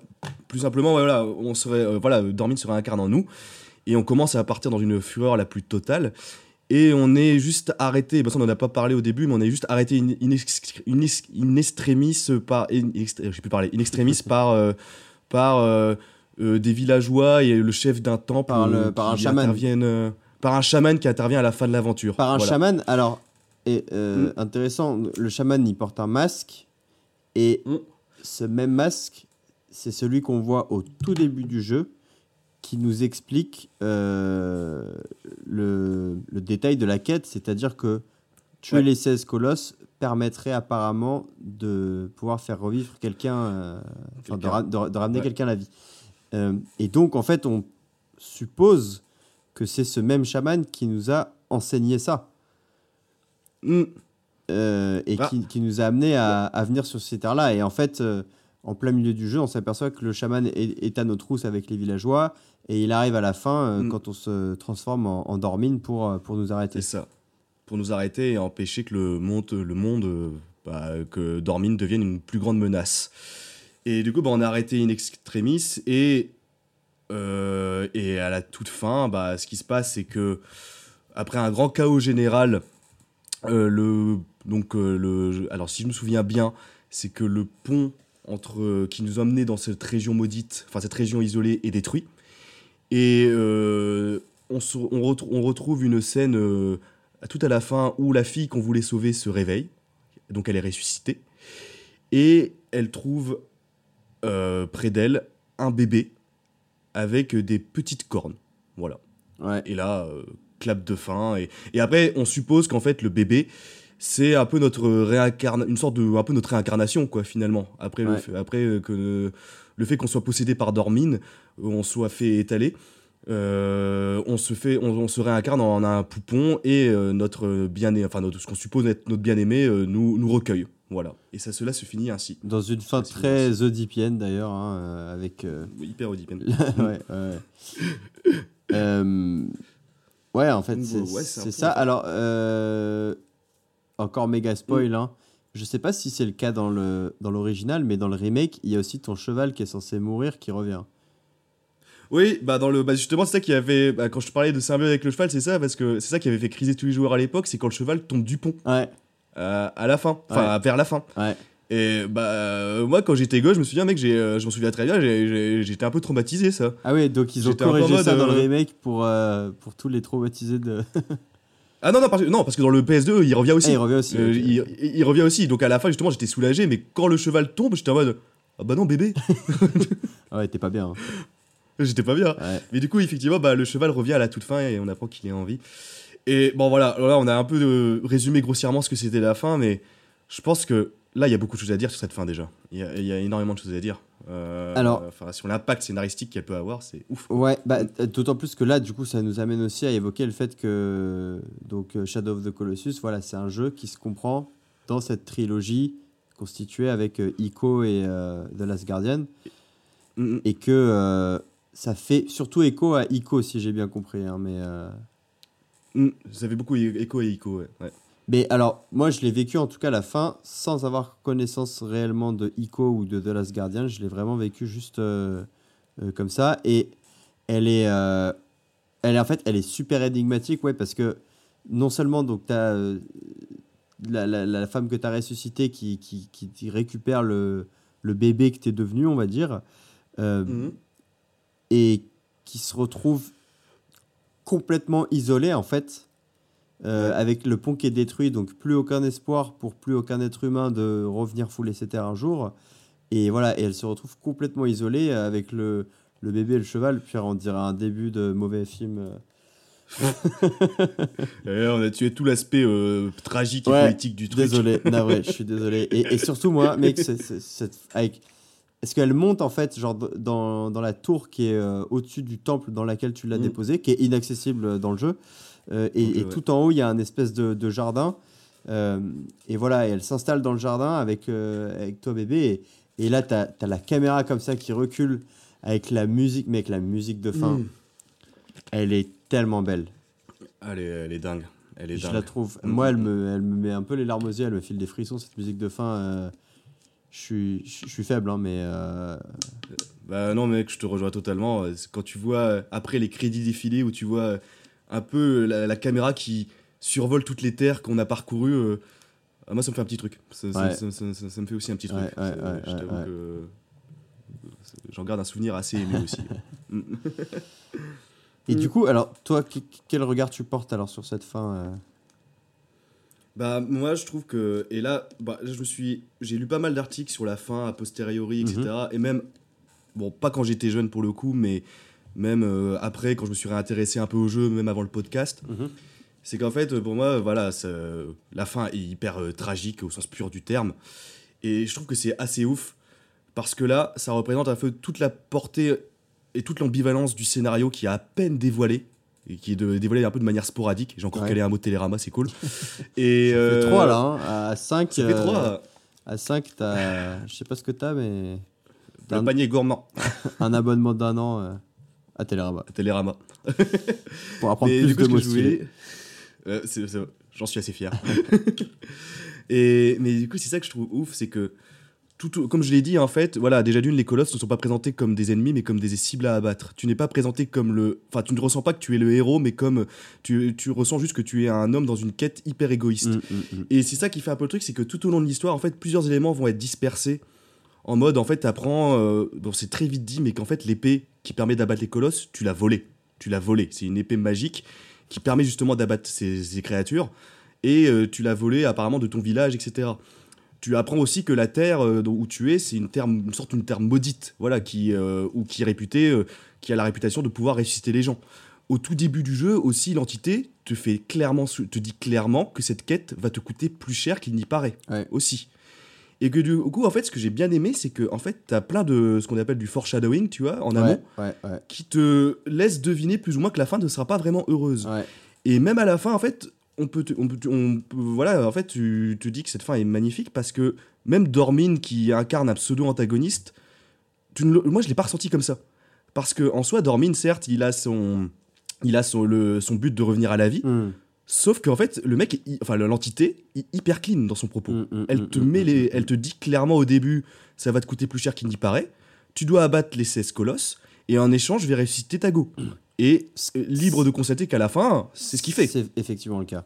Plus simplement, voilà, on serait, voilà, Dormin se réincarne en nous, et on commence à partir dans une fureur la plus totale. Et on est juste arrêté, bah ça on n'en a pas parlé au début, mais on est juste arrêté in, in, ex- in, ex- in extremis par, je sais plus parler, in extremis par, par euh, euh, des villageois et le chef d'un temple Par le- euh, par un chaman. interviennent, par un chaman qui intervient à la fin de l'aventure. Par un Voilà. chaman. Alors, et, Mm. intéressant, le chaman, il porte un masque. Et Mm. ce même masque, c'est celui qu'on voit au tout début du jeu, qui nous explique le, le détail de la quête. C'est-à-dire que tuer Ouais. les 16 colosses permettrait apparemment de pouvoir faire revivre quelqu'un, euh, de, Quelqu'un. ra- de- de ramener Ouais. quelqu'un à la vie. Euh, et donc, en fait, on suppose que c'est ce même chaman qui nous a enseigné ça. Mm. euh, et Ah. qui, qui nous a amené à, à venir sur ces terres-là. Et en fait, en plein milieu du jeu, on s'aperçoit que le chaman est, est à nos trousses avec les villageois. Et il arrive à la fin, euh, Mm. quand on se transforme en, en Dormine pour, pour nous arrêter. C'est ça. Pour nous arrêter et empêcher que le monde, le monde bah, que Dormine devienne une plus grande menace. Et du coup, bah, on a arrêté in extremis et, euh, à la toute fin, bah, ce qui se passe, c'est que après un grand chaos général, euh, le, donc, euh, le, alors si je me souviens bien, c'est que le pont entre, qui nous emmenait dans cette région maudite, enfin cette région isolée, est détruit. Et on, se- on retrou- on retrouve une scène tout à la fin où la fille qu'on voulait sauver se réveille. Donc elle est ressuscitée. Et elle trouve euh, près d'elle un bébé avec des petites cornes. Voilà. Ouais. Et là, euh, clap de fin. Et, et après, on suppose qu'en fait, le bébé, c'est un peu notre réincarnation, une sorte de, un peu notre réincarnation, quoi, finalement. Après, le, fait, après euh, que le fait qu'on soit possédé par Dormine, on soit fait étaler. Euh, on se fait, on, on se réincarne en un poupon et euh, notre bien, enfin notre, ce qu'on suppose être notre bien aimé euh, nous, nous recueille. Voilà. Et ça, cela se finit ainsi. Dans une fin très oedipienne d'ailleurs, hein, avec. Hyper Oedipen. ouais, ouais. Ouais, en fait, c'est ouais, ça. Alors, encore méga spoil, hein. Je sais pas si c'est le cas dans le dans l'original, mais dans le remake, il y a aussi ton cheval qui est censé mourir qui revient. Oui, bah dans le, bah justement c'est ça qui avait, bah, quand je parlais de symbiose avec le cheval, c'est ça parce que c'est ça qui avait fait criser tous les joueurs à l'époque, c'est quand le cheval tombe du pont Ouais, euh, à la fin, enfin vers la fin. ouais. Et bah euh, moi quand j'étais gosse, je me souviens mec, j'ai, euh, je m'en souviens très bien, j'étais un peu traumatisé ça. Ah oui, donc ils ont corrigé ça dans le euh, remake pour, pour tous les traumatisés de. Ah non non parce que, non parce que dans le PS2 il revient aussi. Ah, il revient aussi. Euh, il revient aussi, donc à la fin justement j'étais soulagé, mais quand le cheval tombe, j'étais en mode ah bah non bébé, Ah ouais, t'es pas bien. hein. j'étais pas bien. Ouais. Mais du coup, effectivement, bah, le cheval revient à la toute fin et on apprend qu'il est en vie. Et bon, voilà, là, on a un peu euh, résumé grossièrement ce que c'était la fin, mais je pense que là, il y a beaucoup de choses à dire sur cette fin déjà. Il y a, il y a énormément de choses à dire. Euh, Alors- enfin, sur l'impact scénaristique qu'elle peut avoir, c'est ouf. Ouais, bah, euh, d'autant plus que là, du coup, ça nous amène aussi à évoquer le fait que donc euh, Shadow of the Colossus, voilà, c'est un jeu qui se comprend dans cette trilogie constituée avec euh, Ico et euh, The Last Guardian, Mm, mm. et que euh, ça fait surtout écho à Ico, si j'ai bien compris. hein, mais, euh, Mm, ça fait beaucoup écho et écho, ouais. ouais. mais alors, moi, je l'ai vécu en tout cas à la fin, sans avoir connaissance réellement de Ico ou de The Last Guardian. Je l'ai vraiment vécu juste euh, euh, comme ça, et elle est, euh, elle est en fait, elle est super énigmatique, ouais, parce que non seulement donc tu as la, la, la femme que tu as ressuscitée qui, qui, qui, récupère le, le bébé que tu es devenu, on va dire, Mhm. Et qui se retrouve complètement isolé en fait, euh, avec le pont qui est détruit, donc plus aucun espoir pour plus aucun être humain de revenir fouler ses terres un jour. Et voilà, et elle se retrouve complètement isolée euh, avec le, le bébé et le cheval, puis on dirait un début de mauvais film. euh. Là, on a tué tout l'aspect euh, tragique et Ouais, politique du truc. Désolé, navré, je suis désolé. Et, et surtout, moi, mec, c'est- avec... est-ce qu'elle monte en fait, genre dans, dans la tour qui est euh, au-dessus du temple dans laquelle tu l'as Mm. déposé, qui est inaccessible dans le jeu, euh, et, Donc, et ouais. tout en haut, il y a un espèce de, de jardin. euh, et voilà, et elle s'installe dans le jardin avec, euh, avec toi, bébé. Et, et là, tu as, la caméra comme ça qui recule avec la musique, mec, la musique de fin. Mm. Elle est tellement belle. Elle est, elle est dingue. Elle est Je dingue. la trouve. Mm. Moi, elle me, elle me met un peu les larmes aux yeux, elle me file des frissons, cette musique de fin. Je suis, je suis faible, hein, mais. euh, Bah non mec, je te rejoins totalement. Quand tu vois euh, après les crédits défiler où tu vois euh, un peu la, la caméra qui survole toutes les terres qu'on a parcourues, euh, ah, moi ça me fait un petit truc. Ça, ça- Ouais. ça- ça- ça- ça me fait aussi un petit truc. Ouais, je t'avoue que j'en garde un souvenir assez ému aussi. Et Mm. du coup, alors, toi, que- quel regard tu portes alors sur cette fin euh Bah moi je trouve que et là bah, je me suis j'ai lu pas mal d'articles sur la fin a posteriori etc Mhm. et même bon pas quand j'étais jeune pour le coup mais même euh, après quand je me suis réintéressé un peu au jeu même avant le podcast Mhm. c'est qu'en fait pour moi voilà ça- la fin est hyper euh, tragique au sens pur du terme et je trouve que c'est assez ouf parce que là ça représente un peu toute la portée et toute l'ambivalence du scénario qui est à peine dévoilé qui est de- dévoilé un peu de manière sporadique j'ai encore Ouais. calé un mot de Télérama c'est cool et Ça fait euh, 3 là, hein. à 5. ça fait 3 À 5, t'as. Je sais pas ce que t'as, mais. T'as le un, panier gourmand un abonnement d'un an euh, à Télérama. à Télérama Pour apprendre Mais plus coup, de mots stylés. Euh, J'en suis assez fier. Et, mais du coup, c'est ça que je trouve ouf, c'est que, tout, comme je l'ai dit, en fait, voilà, déjà d'une, les colosses ne sont pas présentés comme des ennemis, mais comme des cibles à abattre. Tu n'es pas présenté comme le. Enfin, tu ne ressens pas que tu es le héros, mais comme. Tu, tu ressens juste que tu es un homme dans une quête hyper égoïste. Mm, mm, mm. Et c'est ça qui fait un peu le truc, c'est que tout au long de l'histoire, en fait, plusieurs éléments vont être dispersés. En mode, en fait, t'apprends, euh, bon, c'est très vite dit, mais qu'en fait, l'épée qui permet d'abattre les colosses, tu l'as volée. Tu l'as volée. C'est une épée magique qui permet justement d'abattre ces, ces créatures. Et euh, tu l'as volée apparemment de ton village, etc. Tu apprends aussi que la terre euh, où tu es, c'est une, terre, une sorte d'une terre maudite, voilà, qui, euh, ou qui est réputée, euh, qui a la réputation de pouvoir ressusciter les gens. Au tout début du jeu, aussi, l'entité te fait clairement, te dit clairement que cette quête va te coûter plus cher qu'il n'y paraît, Ouais. aussi. Et que du coup, en fait, ce que j'ai bien aimé, c'est que en fait, t'as plein de ce qu'on appelle du foreshadowing, tu vois, en amont, Ouais, ouais, ouais. qui te laisse deviner plus ou moins que la fin ne sera pas vraiment heureuse. Et même à la fin, en fait, on peut, te- on peut, on peut- voilà, en fait, tu te dis que cette fin est magnifique parce que même Dormin, qui incarne un pseudo-antagoniste, moi, je l'ai pas ressenti comme ça. Parce que en soi, Dormin, certes, il a son, il a son, le, son but de revenir à la vie, Mm, sauf qu'en fait, le mec, est enfin, l'entité, est hyper clean dans son propos. mm, mm, Elle te met les, elle te dit clairement au début, ça va te coûter plus cher qu'il n'y paraît. Tu dois abattre les 16 colosses et en échange, je vais ressusciter ta go. Et libre de constater qu'à la fin, c'est ce qu'il fait. C'est effectivement le cas.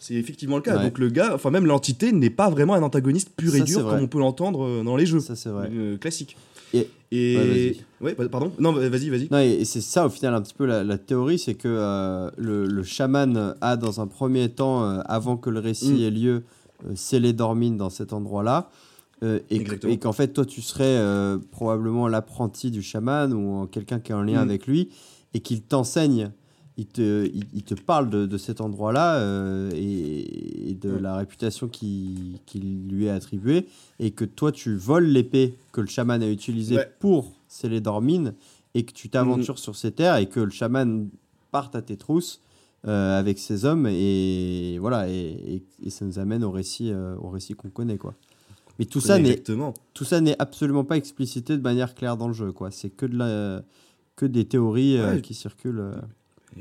C'est effectivement le cas. Ouais. Donc le gars, enfin même l'entité n'est pas vraiment un antagoniste pur et Ça, dur comme on peut l'entendre euh, dans les jeux Ça, c'est vrai. euh, classiques. Et- Et Ouais, pa- pardon. Non, bah, vas-y, vas-y. Non, et c'est ça au final un petit peu la, la théorie, c'est que euh, le, le chaman a dans un premier temps, euh, avant que le récit Mm. ait lieu, scellé Dormine dans cet endroit-là. euh, et, qu'en fait, toi, tu serais euh, probablement l'apprenti du chaman ou quelqu'un qui est en lien Mm. avec lui et qu'il t'enseigne, il te, il, il te parle de, de cet endroit-là euh, et, et de Mm. la réputation qui, qui lui est attribuée et que toi, tu voles l'épée que le chaman a utilisée Ouais. pour sceller Dormine et que tu t'aventures sur ces terres et que le chaman parte à tes trousses euh, avec ses hommes et voilà et, et- et ça nous amène au récit euh, au récit qu'on connaît quoi. Mais tout ça n'est tout ça n'est absolument pas explicité de manière claire dans le jeu quoi. C'est que de la que des théories euh, Ouais. qui circulent. euh.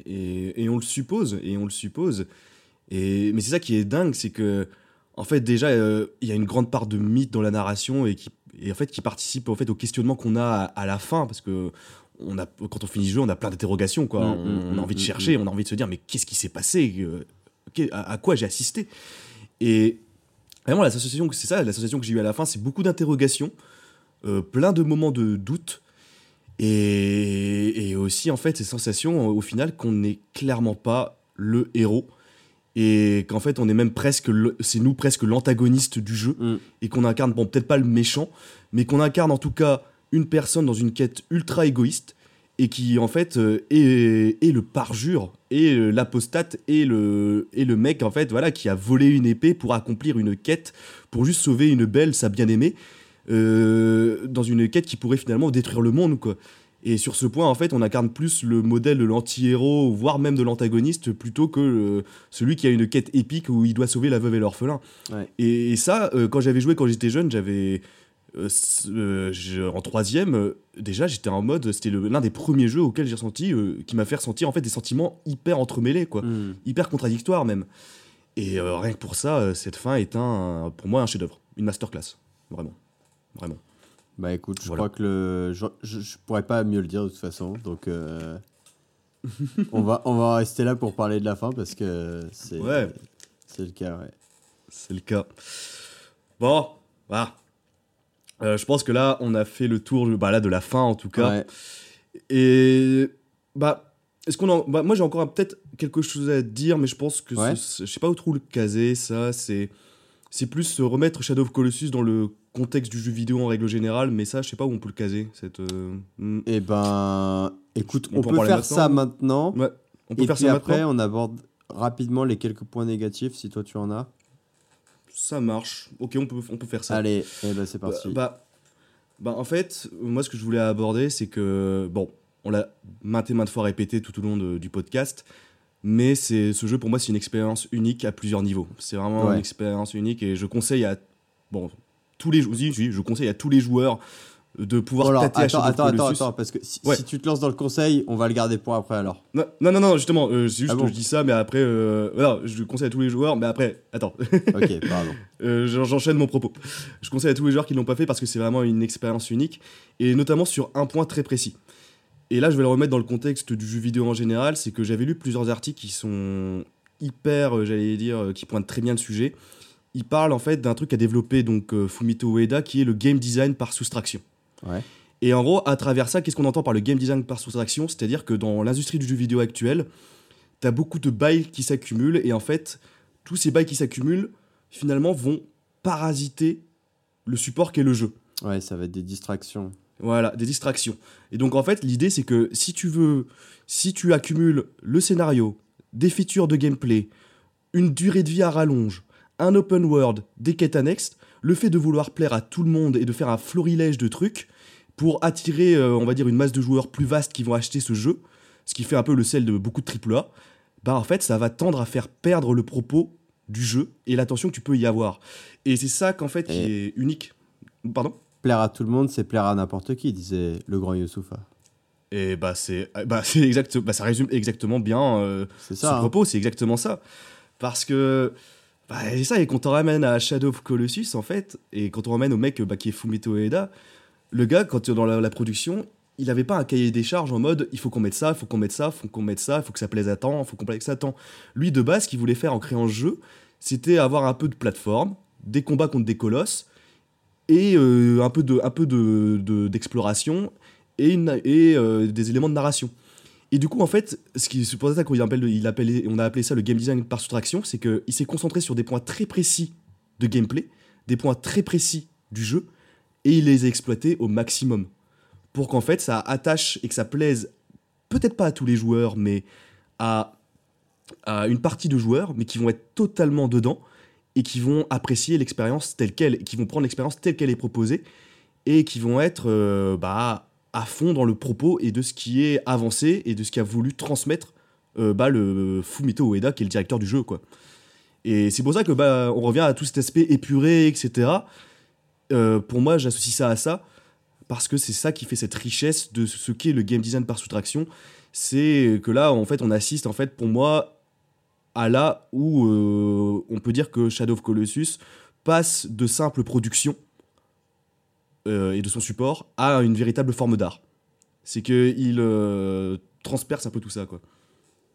Et, et on le suppose, et on le suppose. Et, mais c'est ça qui est dingue, c'est que, en fait, déjà, euh, il y a une grande part de mythe dans la narration et qui, et en fait, qui participe en fait, au questionnement qu'on a à, à la fin, parce que on a, quand on finit le jeu, on a plein d'interrogations, quoi. Mm, on, mm, on a envie de mm, chercher, on a envie de se dire, mais qu'est-ce qui s'est passé à, à quoi j'ai assisté? Et Vraiment, la sensation, que- c'est ça, la sensation que j'ai eue à la fin, c'est beaucoup d'interrogations, euh, plein de moments de doute, et, et aussi, en fait, ces sensations, au final, qu'on n'est clairement pas le héros, et qu'en fait, on est même presque, c'est nous presque l'antagoniste du jeu, Mm. et qu'on incarne, bon, peut-être pas le méchant, mais qu'on incarne en tout cas une personne dans une quête ultra égoïste, et qui, en fait, euh, est, est le parjure, et euh, l'apostate, et le, et le mec, en fait, voilà, qui a volé une épée pour accomplir une quête, pour juste sauver une belle, sa bien-aimée, dans une quête qui pourrait finalement détruire le monde, quoi. Et sur ce point, en fait, on incarne plus le modèle de l'anti-héros, voire même de l'antagoniste, plutôt que euh, celui qui a une quête épique où il doit sauver la veuve et l'orphelin. Ouais. Et, et ça, euh, quand j'avais joué quand j'étais jeune, j'avais. euh, euh, en troisième, euh, déjà, j'étais en mode. C'était l'un des premiers jeux auxquels j'ai ressenti, euh, qui m'a fait ressentir en fait des sentiments hyper entremêlés, quoi Mm. hyper contradictoire même. Et euh, rien que pour ça, euh, cette fin est un, pour moi un chef-d'œuvre, une masterclass, vraiment, vraiment. Bah écoute, je Voilà. crois que le. Je, je, je pourrais pas mieux le dire de toute façon, donc. euh, on, va, on va rester là pour parler de la fin parce que c'est. Ouais. C'est le cas, ouais. C'est le cas. Bon, voilà. Euh, je pense que là, on a fait le tour bah, là, de la fin en tout cas. Ouais. Et bah, est-ce qu'on en... bah, moi j'ai encore peut-être quelque chose à dire, mais je pense que je sais pas où trop le caser. Ça, c'est c'est plus se remettre Shadow of Colossus dans le contexte du jeu vidéo en règle générale, mais ça, je sais pas où on peut le caser. Cette, euh. Et ben. Écoute, On on, peut faire maintenant ça maintenant. Ouais, on peut Et faire puis ça après, maintenant. on aborde rapidement les quelques points négatifs si toi tu en as. Ça marche. Ok, on peut, on peut faire ça. Allez, et ben c'est Bah, parti. bah, bah, en fait, moi, ce que je voulais aborder, c'est que, bon, on l'a maintes et maintes fois répété tout au long de- du podcast, mais c'est ce jeu, pour moi, c'est une expérience unique à plusieurs niveaux. C'est vraiment Ouais. une expérience unique et je conseille à, bon, tous les, oui, oui, je conseille à tous les joueurs de pouvoir alors, tâter à attends, of attends, attends, attends, parce que si, Ouais. si tu te lances dans le conseil, on va le garder pour après alors. Non, non, non, non, justement, euh, c'est juste Ah que bon je dis ça, mais après, euh, je conseille à tous les joueurs, mais après, attends, Ok, pardon. Euh, j'en- J'enchaîne mon propos. Je conseille à tous les joueurs qui ne l'ont pas fait parce que c'est vraiment une expérience unique et notamment sur un point très précis. Et là, je vais le remettre dans le contexte du jeu vidéo en général. C'est que j'avais lu plusieurs articles qui sont hyper, euh, j'allais dire, euh, qui pointent très bien le sujet. Ils parlent en fait d'un truc qu'a développé donc euh, Fumito Ueda qui est le game design par soustraction. Ouais. Et en gros, à travers ça, qu'est-ce qu'on entend par le game design par soustraction? C'est-à-dire que dans l'industrie du jeu vidéo actuel, t'as beaucoup de bails qui s'accumulent et en fait, tous ces bails qui s'accumulent, finalement, vont parasiter le support qu'est le jeu. Ouais, ça va être des distractions. Voilà, des distractions. Et donc en fait, l'idée c'est que si tu veux, si tu accumules le scénario, des features de gameplay, une durée de vie à rallonge, un open world, des quêtes annexes, le fait de vouloir plaire à tout le monde et de faire un florilège de trucs pour attirer, euh, on va dire, une masse de joueurs plus vaste qui vont acheter ce jeu, ce qui fait un peu le sel de beaucoup de AAA, bah en fait ça va tendre à faire perdre le propos du jeu et l'attention que tu peux y avoir. Et c'est ça qu'en fait qui est unique. Pardon? Plaire à tout le monde, c'est plaire à n'importe qui, disait le grand Youssoufa. Et bah c'est bah c'est exact bah ça résume exactement bien euh, C'est ce ça. hein. propos, c'est exactement ça. Parce que bah, c'est ça et quand on ramène à Shadow of Colossus en fait et quand on ramène au mec bah, qui est Fumito Ueda, le gars quand dans la, production, il avait pas un cahier des charges en mode il faut qu'on mette ça, il faut qu'on mette ça, il faut qu'on mette ça, il faut que ça plaise à temps, il faut qu'on plaise à temps. Lui de base ce qu'il voulait faire en créant ce jeu, c'était avoir un peu de plateforme, des combats contre des colosses et euh, un peu de peu de d'exploration et, et euh, des éléments de narration. Et du coup, en fait, ce qui c'est pour ça qu'on appelle, il appelle, on a appelé ça le game design par soustraction, c'est qu'il s'est concentré sur des points très précis de gameplay, des points très précis du jeu, et il les a exploités au maximum. Pour qu'en fait, ça attache et que ça plaise, peut-être pas à tous les joueurs, mais à, à une partie de joueurs, mais qui vont être totalement dedans, et qui vont apprécier l'expérience telle qu'elle, et qui vont prendre l'expérience telle qu'elle est proposée, et qui vont être euh, bah, à fond dans le propos et de ce qui est avancé et de ce qu'a voulu transmettre euh, bah, le Fumito Ueda qui est le directeur du jeu quoi. Et c'est pour ça que bah, on revient à tout cet aspect épuré etc. Euh, pour moi j'associe ça à ça parce que c'est ça qui fait cette richesse de ce qu'est le game design par soustraction. C'est que là en fait on assiste en fait pour moi à là où euh, on peut dire que Shadow of Colossus passe de simple production euh, et de son support à une véritable forme d'art. C'est qu'il euh, transperce un peu tout ça, quoi.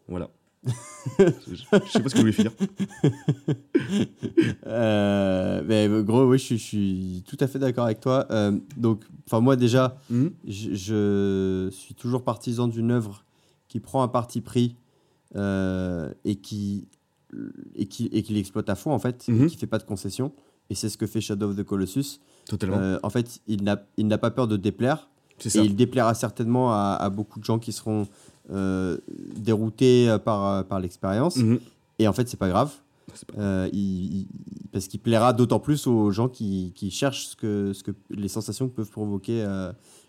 Voilà. je, je sais pas ce que vous voulez finir. Euh, mais gros, oui, je, suis- je suis tout à fait d'accord avec toi. Euh, donc, enfin, moi déjà, Mhm. je, je suis toujours partisan d'une œuvre qui prend un parti pris euh, et qui et qui et qui l'exploite à fond en fait, et qui fait pas de concessions. Et c'est ce que fait Shadow of the Colossus. Totalement. Euh, en fait, il n'a il n'a pas peur de déplaire. c'est Et ça. il déplaira certainement à, à beaucoup de gens qui seront euh, déroutés par, par l'expérience. Mhm. Et en fait, c'est pas grave. C'est pas- Euh, il- il- parce qu'il plaira d'autant plus aux gens qui, qui cherchent ce que, ce que, les sensations que peuvent provoquer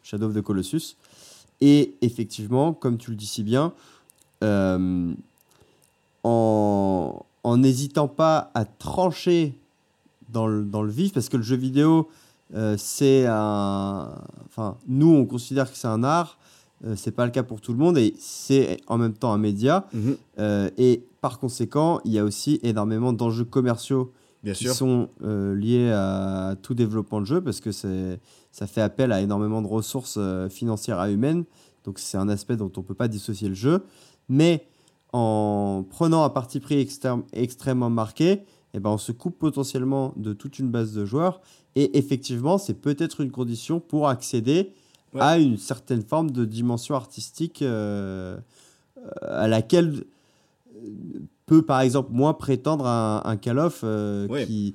Shadow of the Colossus. Et effectivement, comme tu le dis si bien, en en n'hésitant pas à trancher dans le, dans le vif, parce que le jeu vidéo, euh, c'est un. Enfin, nous, on considère que c'est un art. Euh, c'est pas le cas pour tout le monde et c'est en même temps un média. Mhm. Euh, et par conséquent, il y a aussi énormément d'enjeux commerciaux Bien qui sûr. sont euh, liés à tout développement de jeu parce que c'est, ça fait appel à énormément de ressources financières et humaines. Donc c'est un aspect dont on ne peut pas dissocier le jeu. Mais en prenant un parti pris extrême- extrêmement marqué, eh ben, on se coupe potentiellement de toute une base de joueurs. Et effectivement, c'est peut-être une condition pour accéder Ouais. à une certaine forme de dimension artistique euh, à laquelle euh, peut par exemple moins prétendre un, un Call of euh, Ouais. qui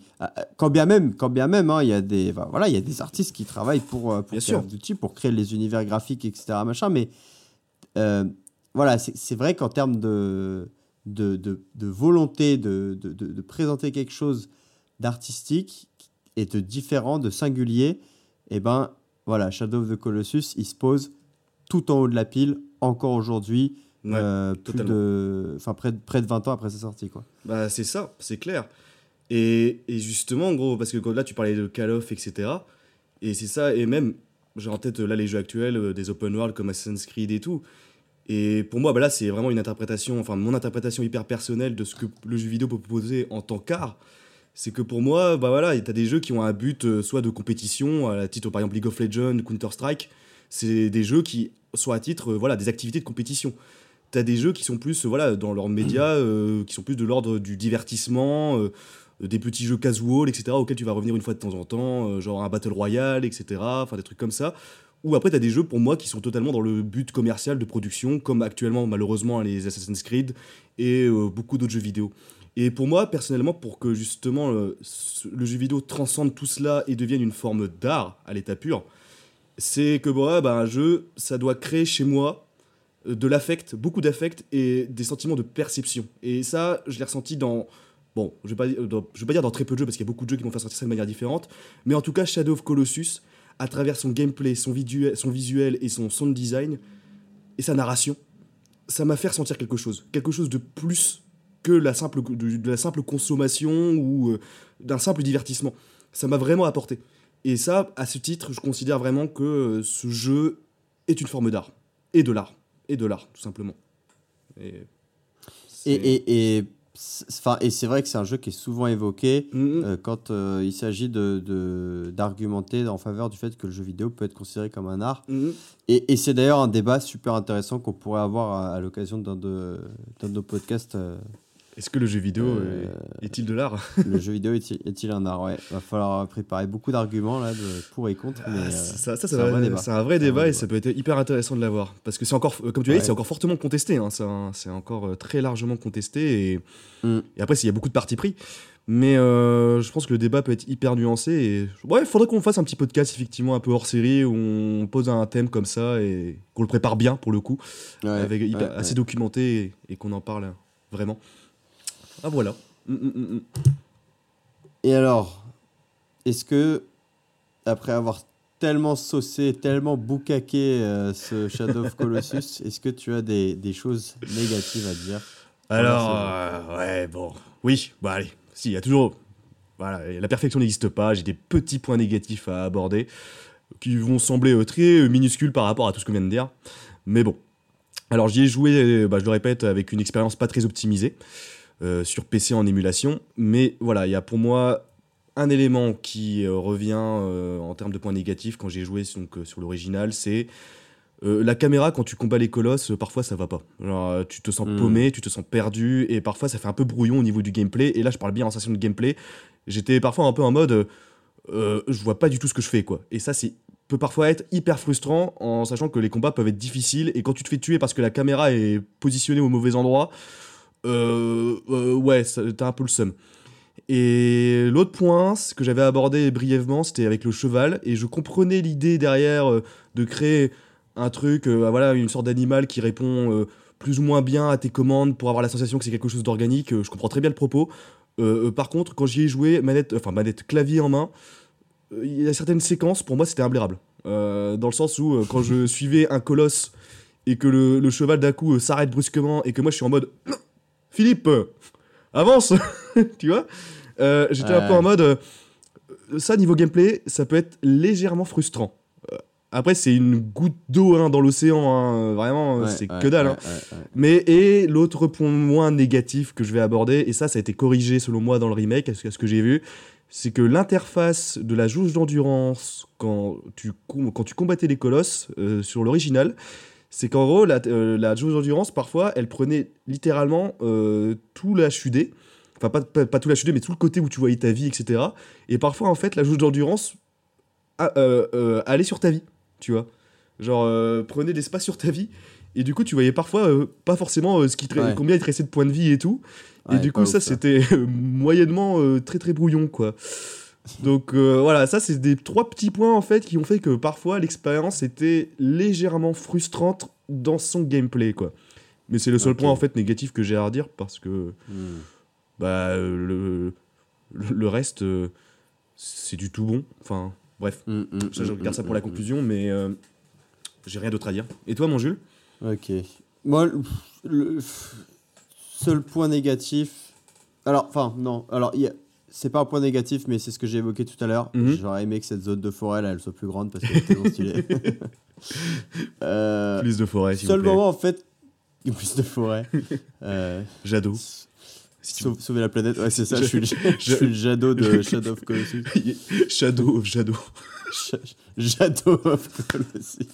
quand bien même quand bien même hein, il y a des voilà il y a des artistes qui travaillent pour euh, pour Bien Call sûr. of Duty pour créer les univers graphiques etc machin mais euh, voilà c'est c'est vrai qu'en termes de de, de, de volonté de, de, présenter quelque chose d'artistique et de différent de singulier et ben voilà Shadow of the Colossus il se pose tout en haut de la pile encore aujourd'hui Ouais. euh, plus totalement. de, enfin près, de- près de 20 ans après sa sortie quoi. Bah, c'est ça, c'est clair. Et, et justement, gros, parce que là, tu parlais de Call of, etc. Et c'est ça, et même, j'ai en tête là les jeux actuels, euh, des open world comme Assassin's Creed et tout. Et pour moi, bah là, c'est vraiment une interprétation, enfin, mon interprétation hyper personnelle de ce que le jeu vidéo peut proposer en tant qu'art. C'est que pour moi, bah voilà, t'as des jeux qui ont un but euh, soit de compétition, à la titre par exemple League of Legends, Counter-Strike. C'est des jeux qui sont à titre, euh, voilà, des activités de compétition. T'as des jeux qui sont plus, euh, voilà, dans leurs médias, euh, qui sont plus de l'ordre du divertissement, des petits jeux casual, etc., auxquels tu vas revenir une fois de temps en temps, genre un Battle Royale, etc., enfin des trucs comme ça. Ou après, t'as des jeux pour moi qui sont totalement dans le but commercial de production, comme actuellement, malheureusement, les Assassin's Creed et euh, beaucoup d'autres jeux vidéo. Et pour moi, personnellement, pour que justement euh, le jeu vidéo transcende tout cela et devienne une forme d'art à l'état pur, c'est que ouais, bah, un jeu, ça doit créer chez moi euh, de l'affect, beaucoup d'affect et des sentiments de perception. Et ça, je l'ai ressenti dans. Bon, je vais, dans- je vais pas dire dans très peu de jeux parce qu'il y a beaucoup de jeux qui vont faire sortir ça de manière différente, mais en tout cas, Shadow of Colossus, à travers son gameplay, son, son visuel et son sound design et sa narration, ça m'a fait ressentir quelque chose. Quelque chose de plus que la simple, de, la simple consommation ou euh, d'un simple divertissement. Ça m'a vraiment apporté. Et ça, à ce titre, je considère vraiment que euh, ce jeu est une forme d'art. Et de l'art. Et de l'art, tout simplement. Et, Et, enfin, et c'est vrai que c'est un jeu qui est souvent évoqué Mhm. euh, quand euh, il s'agit de, d'argumenter en faveur du fait que le jeu vidéo peut être considéré comme un art. Mhm. Et, et c'est d'ailleurs un débat super intéressant qu'on pourrait avoir à, à l'occasion d'un de, de nos podcasts. euh, Est-ce que le jeu vidéo Euh, est- est-il de l'art le jeu vidéo est-il, un art? Ouais, va falloir préparer beaucoup d'arguments là, de pour et contre. Ah, euh, ça, ça, c'est c'est un un, vrai débat. c'est un vrai débat et ça peut être hyper intéressant de l'avoir. Parce que c'est encore, euh, comme tu l'as Ouais. dit, c'est encore fortement contesté. hein. C'est encore euh, très largement contesté. Et, Mm. et après, il y a beaucoup de partis pris. Mais euh, je pense que le débat peut être hyper nuancé. Et ouais, il faudrait qu'on fasse un petit podcast, effectivement, un peu hors série, où on pose un thème comme ça et qu'on le prépare bien pour le coup, ouais, avec ouais, assez ouais. documenté et, et qu'on en parle vraiment. Ah voilà. Mm, mm, mm. Et alors, est-ce que, après avoir tellement saucé, tellement boucaqué euh, ce Shadow of Colossus, est-ce que tu as des, des choses négatives à dire Alors, euh, ouais, bon. Oui, bah allez. Si, il y a toujours. Voilà, la perfection n'existe pas. J'ai des petits points négatifs à aborder qui vont sembler euh, très euh, minuscules par rapport à tout ce qu'on vient de dire. Mais bon. Alors, j'y ai joué, bah, je le répète, avec une expérience pas très optimisée euh, sur PC en émulation. Mais voilà, il y a pour moi un élément qui euh, revient euh, en termes de points négatifs quand j'ai joué donc, sur l'original c'est euh, la caméra, quand tu combats les colosses, euh, parfois ça va pas. Genre, euh, tu te sens Mm. paumé, tu te sens perdu, et parfois ça fait un peu brouillon au niveau du gameplay. Et là, je parle bien en sensation de gameplay. J'étais parfois un peu en mode, je vois pas du tout ce que je fais, quoi. Et ça, c'est peut parfois être hyper frustrant en sachant que les combats peuvent être difficiles. Et quand tu te fais tuer parce que la caméra est positionnée au mauvais endroit, euh, euh, ouais, t'as un peu le seum. Et l'autre point, ce que j'avais abordé brièvement, c'était avec le cheval, et je comprenais l'idée derrière euh, de créer un truc, euh, voilà, une sorte d'animal qui répond plus ou moins bien à tes commandes pour avoir la sensation que c'est quelque chose d'organique. je comprends très bien le propos. Par contre, quand j'y ai joué, manette, enfin manette clavier en main, il y a certaines séquences, pour moi, c'était imblairable. Euh, dans le sens où, quand je suivais un colosse et que le, cheval d'un coup s'arrête brusquement et que moi je suis en mode Philippe, euh, avance Tu vois Euh, J'étais un peu en mode euh, ça, niveau gameplay, ça peut être légèrement frustrant. Après, c'est une goutte d'eau hein, dans l'océan, hein, vraiment, Ouais, c'est ouais, que dalle. ouais, hein. Mais et l'autre point moins négatif que je vais aborder, et ça, ça a été corrigé selon moi dans le remake, à ce, que j'ai vu, c'est que l'interface de la jauge d'endurance quand tu, com- quand tu combattais les colosses euh, sur l'original, c'est qu'en gros, la, euh, la jauge d'endurance, parfois, elle prenait littéralement euh, tout l'HUD. Enfin, pas, pas, pas tout l'HUD, mais tout le côté où tu voyais ta vie, etc. Et parfois, en fait, la jauge d'endurance euh, euh, allait sur ta vie, tu vois. Genre, euh, prenait l'espace sur ta vie. Et du coup, tu voyais parfois pas forcément ce qui Ouais. combien il te restait de points de vie et tout. et du coup, ça, c'était moyennement très très brouillon, quoi. Donc euh, voilà, ça, c'est des trois petits points en fait qui ont fait que parfois l'expérience était légèrement frustrante dans son gameplay, quoi. Mais c'est le seul point en fait négatif que j'ai à redire parce que Hmm. bah, le, le, le reste, euh, c'est du tout bon. Enfin, bref, Hmm, hmm, ça, je regarde ça pour la conclusion, mais euh, j'ai rien d'autre à dire. Et toi, mon Jules? Ok. Moi, le, le seul point négatif. Alors, enfin, non. Alors, il y a- c'est pas un point négatif, mais c'est ce que j'ai évoqué tout à l'heure. Mhm. J'aurais aimé que cette zone de forêt, là, elle soit plus grande parce qu'elle est tellement stylée. Euh, Plus de forêt, s'il vous seul plaît. moment, en fait. Plus de forêt. Euh, Jadot. Si tu- sau- sauver la planète. Ouais, c'est ça, je, suis le, je suis le Jadot de Shadow of Colossus. Shadow of Shadow. Jadot of Colossus.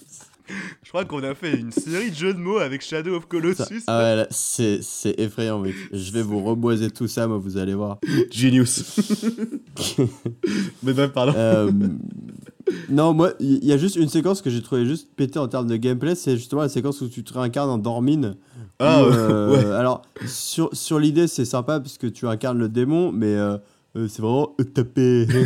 Je crois qu'on a fait une série de jeux de mots avec Shadow of Ça- Colossus. ah ouais, c'est c'est effrayant, mec. Je vais vous reboiser tout ça, moi, vous allez voir. Genius. Mais ben, pardon. Euh, non, moi, il y, y a juste une séquence que j'ai trouvé juste pété en termes de gameplay, c'est justement la séquence où tu te réincarnes en Dormine. Ah, Où, euh, ouais. Alors, sur, sur l'idée, c'est sympa parce que tu incarnes le démon, mais euh, euh, c'est vraiment tapé.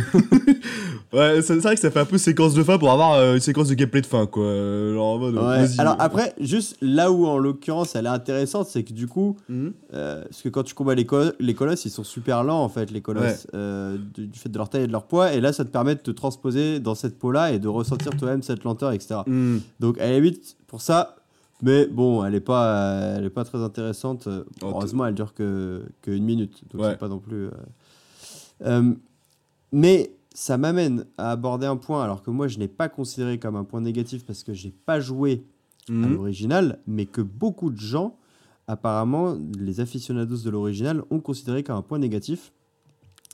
Ouais, c'est vrai que ça fait un peu séquence de fin pour avoir euh, une séquence de gameplay de fin, quoi. Euh, Genre en mode, Ouais. Alors après, juste là où en l'occurrence elle est intéressante, c'est que du coup, Mhm. euh, parce que quand tu combats les, col- les colosses, ils sont super lents en fait, les colosses, du, du fait de leur taille et de leur poids, et là ça te permet de te transposer dans cette peau-là et de ressentir toi-même cette lenteur, etc. Hmm. Donc elle est vite pour ça, mais bon, elle est pas, elle est pas très intéressante. Oh, Heureusement, elle dure que, que une minute, donc Ouais. c'est pas non plus. euh. Euh, mais ça m'amène à aborder un point, alors que moi je n'ai pas considéré comme un point négatif parce que j'ai pas joué à Mhm. l'original, mais que beaucoup de gens, apparemment, les aficionados de l'original, ont considéré comme un point négatif.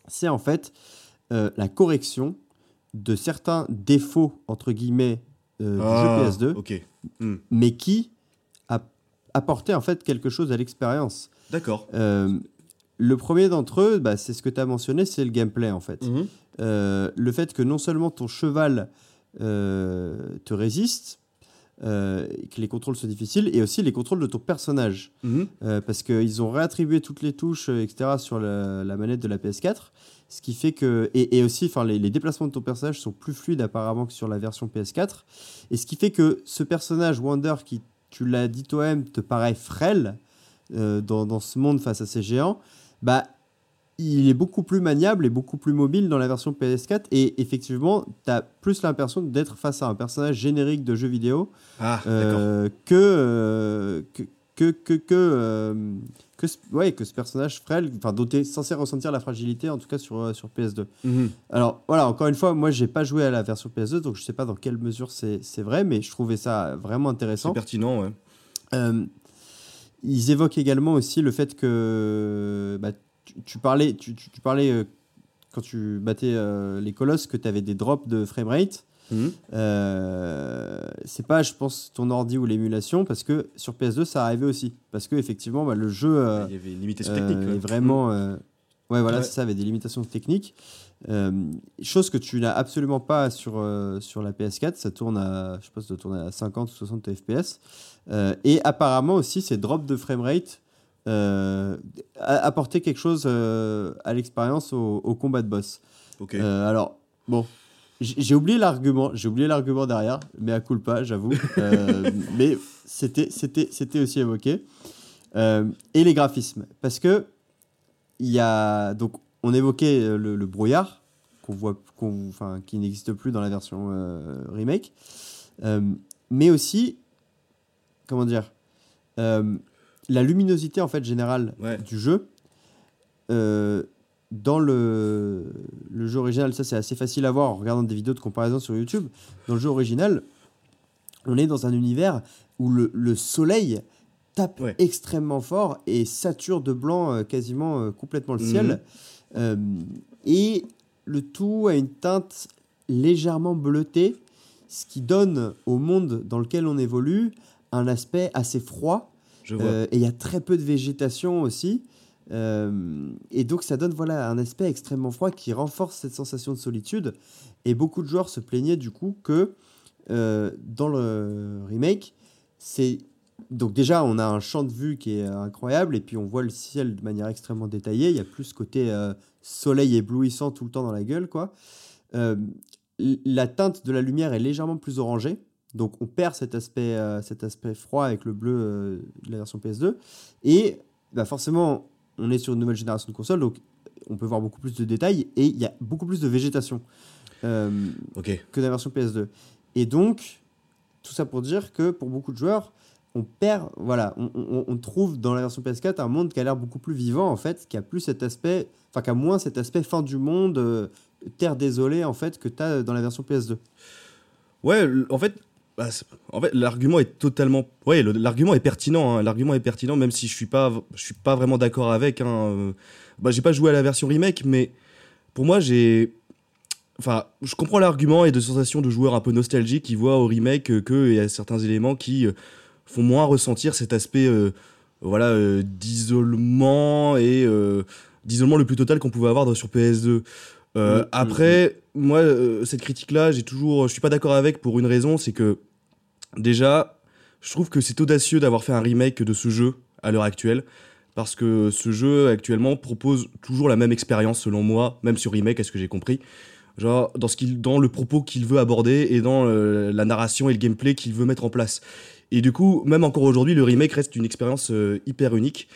C'est en fait euh, la correction de certains défauts, entre guillemets, euh, Ah, du jeu PS2, Ok. mais qui a apporté en fait quelque chose à l'expérience. D'accord. Euh, le premier d'entre eux, bah, c'est ce que tu as mentionné, c'est le gameplay en fait. Mhm. Euh, le fait que non seulement ton cheval euh, te résiste, euh, que les contrôles sont difficiles, et aussi les contrôles de ton personnage. Mhm. Euh, parce qu'ils ont réattribué toutes les touches, etc., sur la, la manette de la PS4. Ce qui fait que. Et, et aussi, les, les déplacements de ton personnage sont plus fluides apparemment que sur la version PS4. Et ce qui fait que ce personnage, Wonder, qui, tu l'as dit toi-même, te paraît frêle dans, dans ce monde face à ces géants, bah. Il est beaucoup plus maniable et beaucoup plus mobile dans la version PS4 et effectivement, tu as plus l'impression d'être face à un personnage générique de jeu vidéo Ah, euh, que, euh, que que que que, euh, que ce, ouais, que ce personnage frêle, enfin dont tu es censé ressentir la fragilité en tout cas sur sur PS2. Mhm. Alors voilà, encore une fois, moi j'ai pas joué à la version PS2 donc je sais pas dans quelle mesure c'est c'est vrai, mais je trouvais ça vraiment C'est intéressant. pertinent, ouais. Ils évoquent également aussi le fait que bah, tu, tu parlais, tu, tu- tu parlais euh, quand tu battais euh, les colosses que tu avais des drops de framerate. Mhm. Euh, c'est pas, je pense, ton ordi ou l'émulation, parce que sur PS2, ça arrivait aussi. Parce que effectivement, bah, le jeu euh, Il y avait une limitation euh, technique. ouais. est vraiment. euh, ouais, voilà, Ouais. ça, avait des limitations techniques. Euh, chose que tu n'as absolument pas sur, euh, sur la PS4. Ça tourne à, je pas, tourner à 50 ou 60 FPS. Euh, et apparemment aussi, ces drops de framerate apportaient quelque chose à l'expérience au, au combat de boss. Ok. Euh, alors, bon, j'ai oublié l'argument, j'ai oublié l'argument derrière, mais à culpa, j'avoue. Euh, mais c'était, c'était, c'était aussi évoqué. Et les graphismes, parce que il y a donc on évoquait euh, le, le brouillard qu'on voit, qu'on, enfin, qui n'existe plus dans la version euh, remake, Euh, mais aussi comment dire, euh, la luminosité en fait générale Ouais. du jeu. dans le, le jeu original, ça c'est assez facile à voir en regardant des vidéos de comparaison sur YouTube. Dans le jeu original, on est dans un univers où le, le soleil tape Ouais. extrêmement fort et sature de blanc quasiment complètement le ciel. Euh, et le tout a une teinte légèrement bleutée, ce qui donne au monde dans lequel on évolue un aspect assez froid. Je vois. Euh, et il y a très peu de végétation aussi. Euh, et donc ça donne voilà un aspect extrêmement froid qui renforce cette sensation de solitude. Et beaucoup de joueurs se plaignaient du coup que euh, dans le remake, c'est donc déjà on a un champ de vue qui est incroyable et puis on voit le ciel de manière extrêmement détaillée. Il y a plus ce côté euh, soleil éblouissant tout le temps dans la gueule quoi. Euh, la teinte de la lumière est légèrement plus orangée. Donc on perd cet aspect, euh, cet aspect froid avec le bleu euh, de la version PS2. Et bah forcément, on est sur une nouvelle génération de consoles, donc on peut voir beaucoup plus de détails et il y a beaucoup plus de végétation euh, Ok. que dans la version PS2. Et donc, tout ça pour dire que pour beaucoup de joueurs, on perd, voilà, on, trouve dans la version PS4 un monde qui a l'air beaucoup plus vivant en fait, qui a plus cet aspect, enfin qui a moins cet aspect fin du monde, euh, terre désolée en fait que tu as dans la version PS2. Ouais, en fait, bah, en fait, l'argument est totalement, ouais, l'argument est pertinent. hein, l'argument est pertinent, même si je suis pas, je suis pas vraiment d'accord avec. Hein, euh, bah, j'ai pas joué à la version remake, mais pour moi, j'ai, enfin, je comprends l'argument et de sensation de joueur un peu nostalgique qui voit au remake euh, que il y a certains éléments qui euh, font moins ressentir cet aspect, euh, voilà, euh, d'isolement et euh, d'isolement le plus total qu'on pouvait avoir sur PS2. Euh, Mm, mm, après, moi, cette critique-là, j'ai toujours, je suis pas d'accord avec pour une raison, c'est que déjà, je trouve que c'est audacieux d'avoir fait un remake de ce jeu à l'heure actuelle, parce que ce jeu actuellement propose toujours la même expérience selon moi, même sur remake, à ce que j'ai compris. Genre dans ce qu'il, dans le propos qu'il veut aborder et dans la narration et le gameplay qu'il veut mettre en place. Et du coup, même encore aujourd'hui, le remake reste une expérience euh, hyper unique.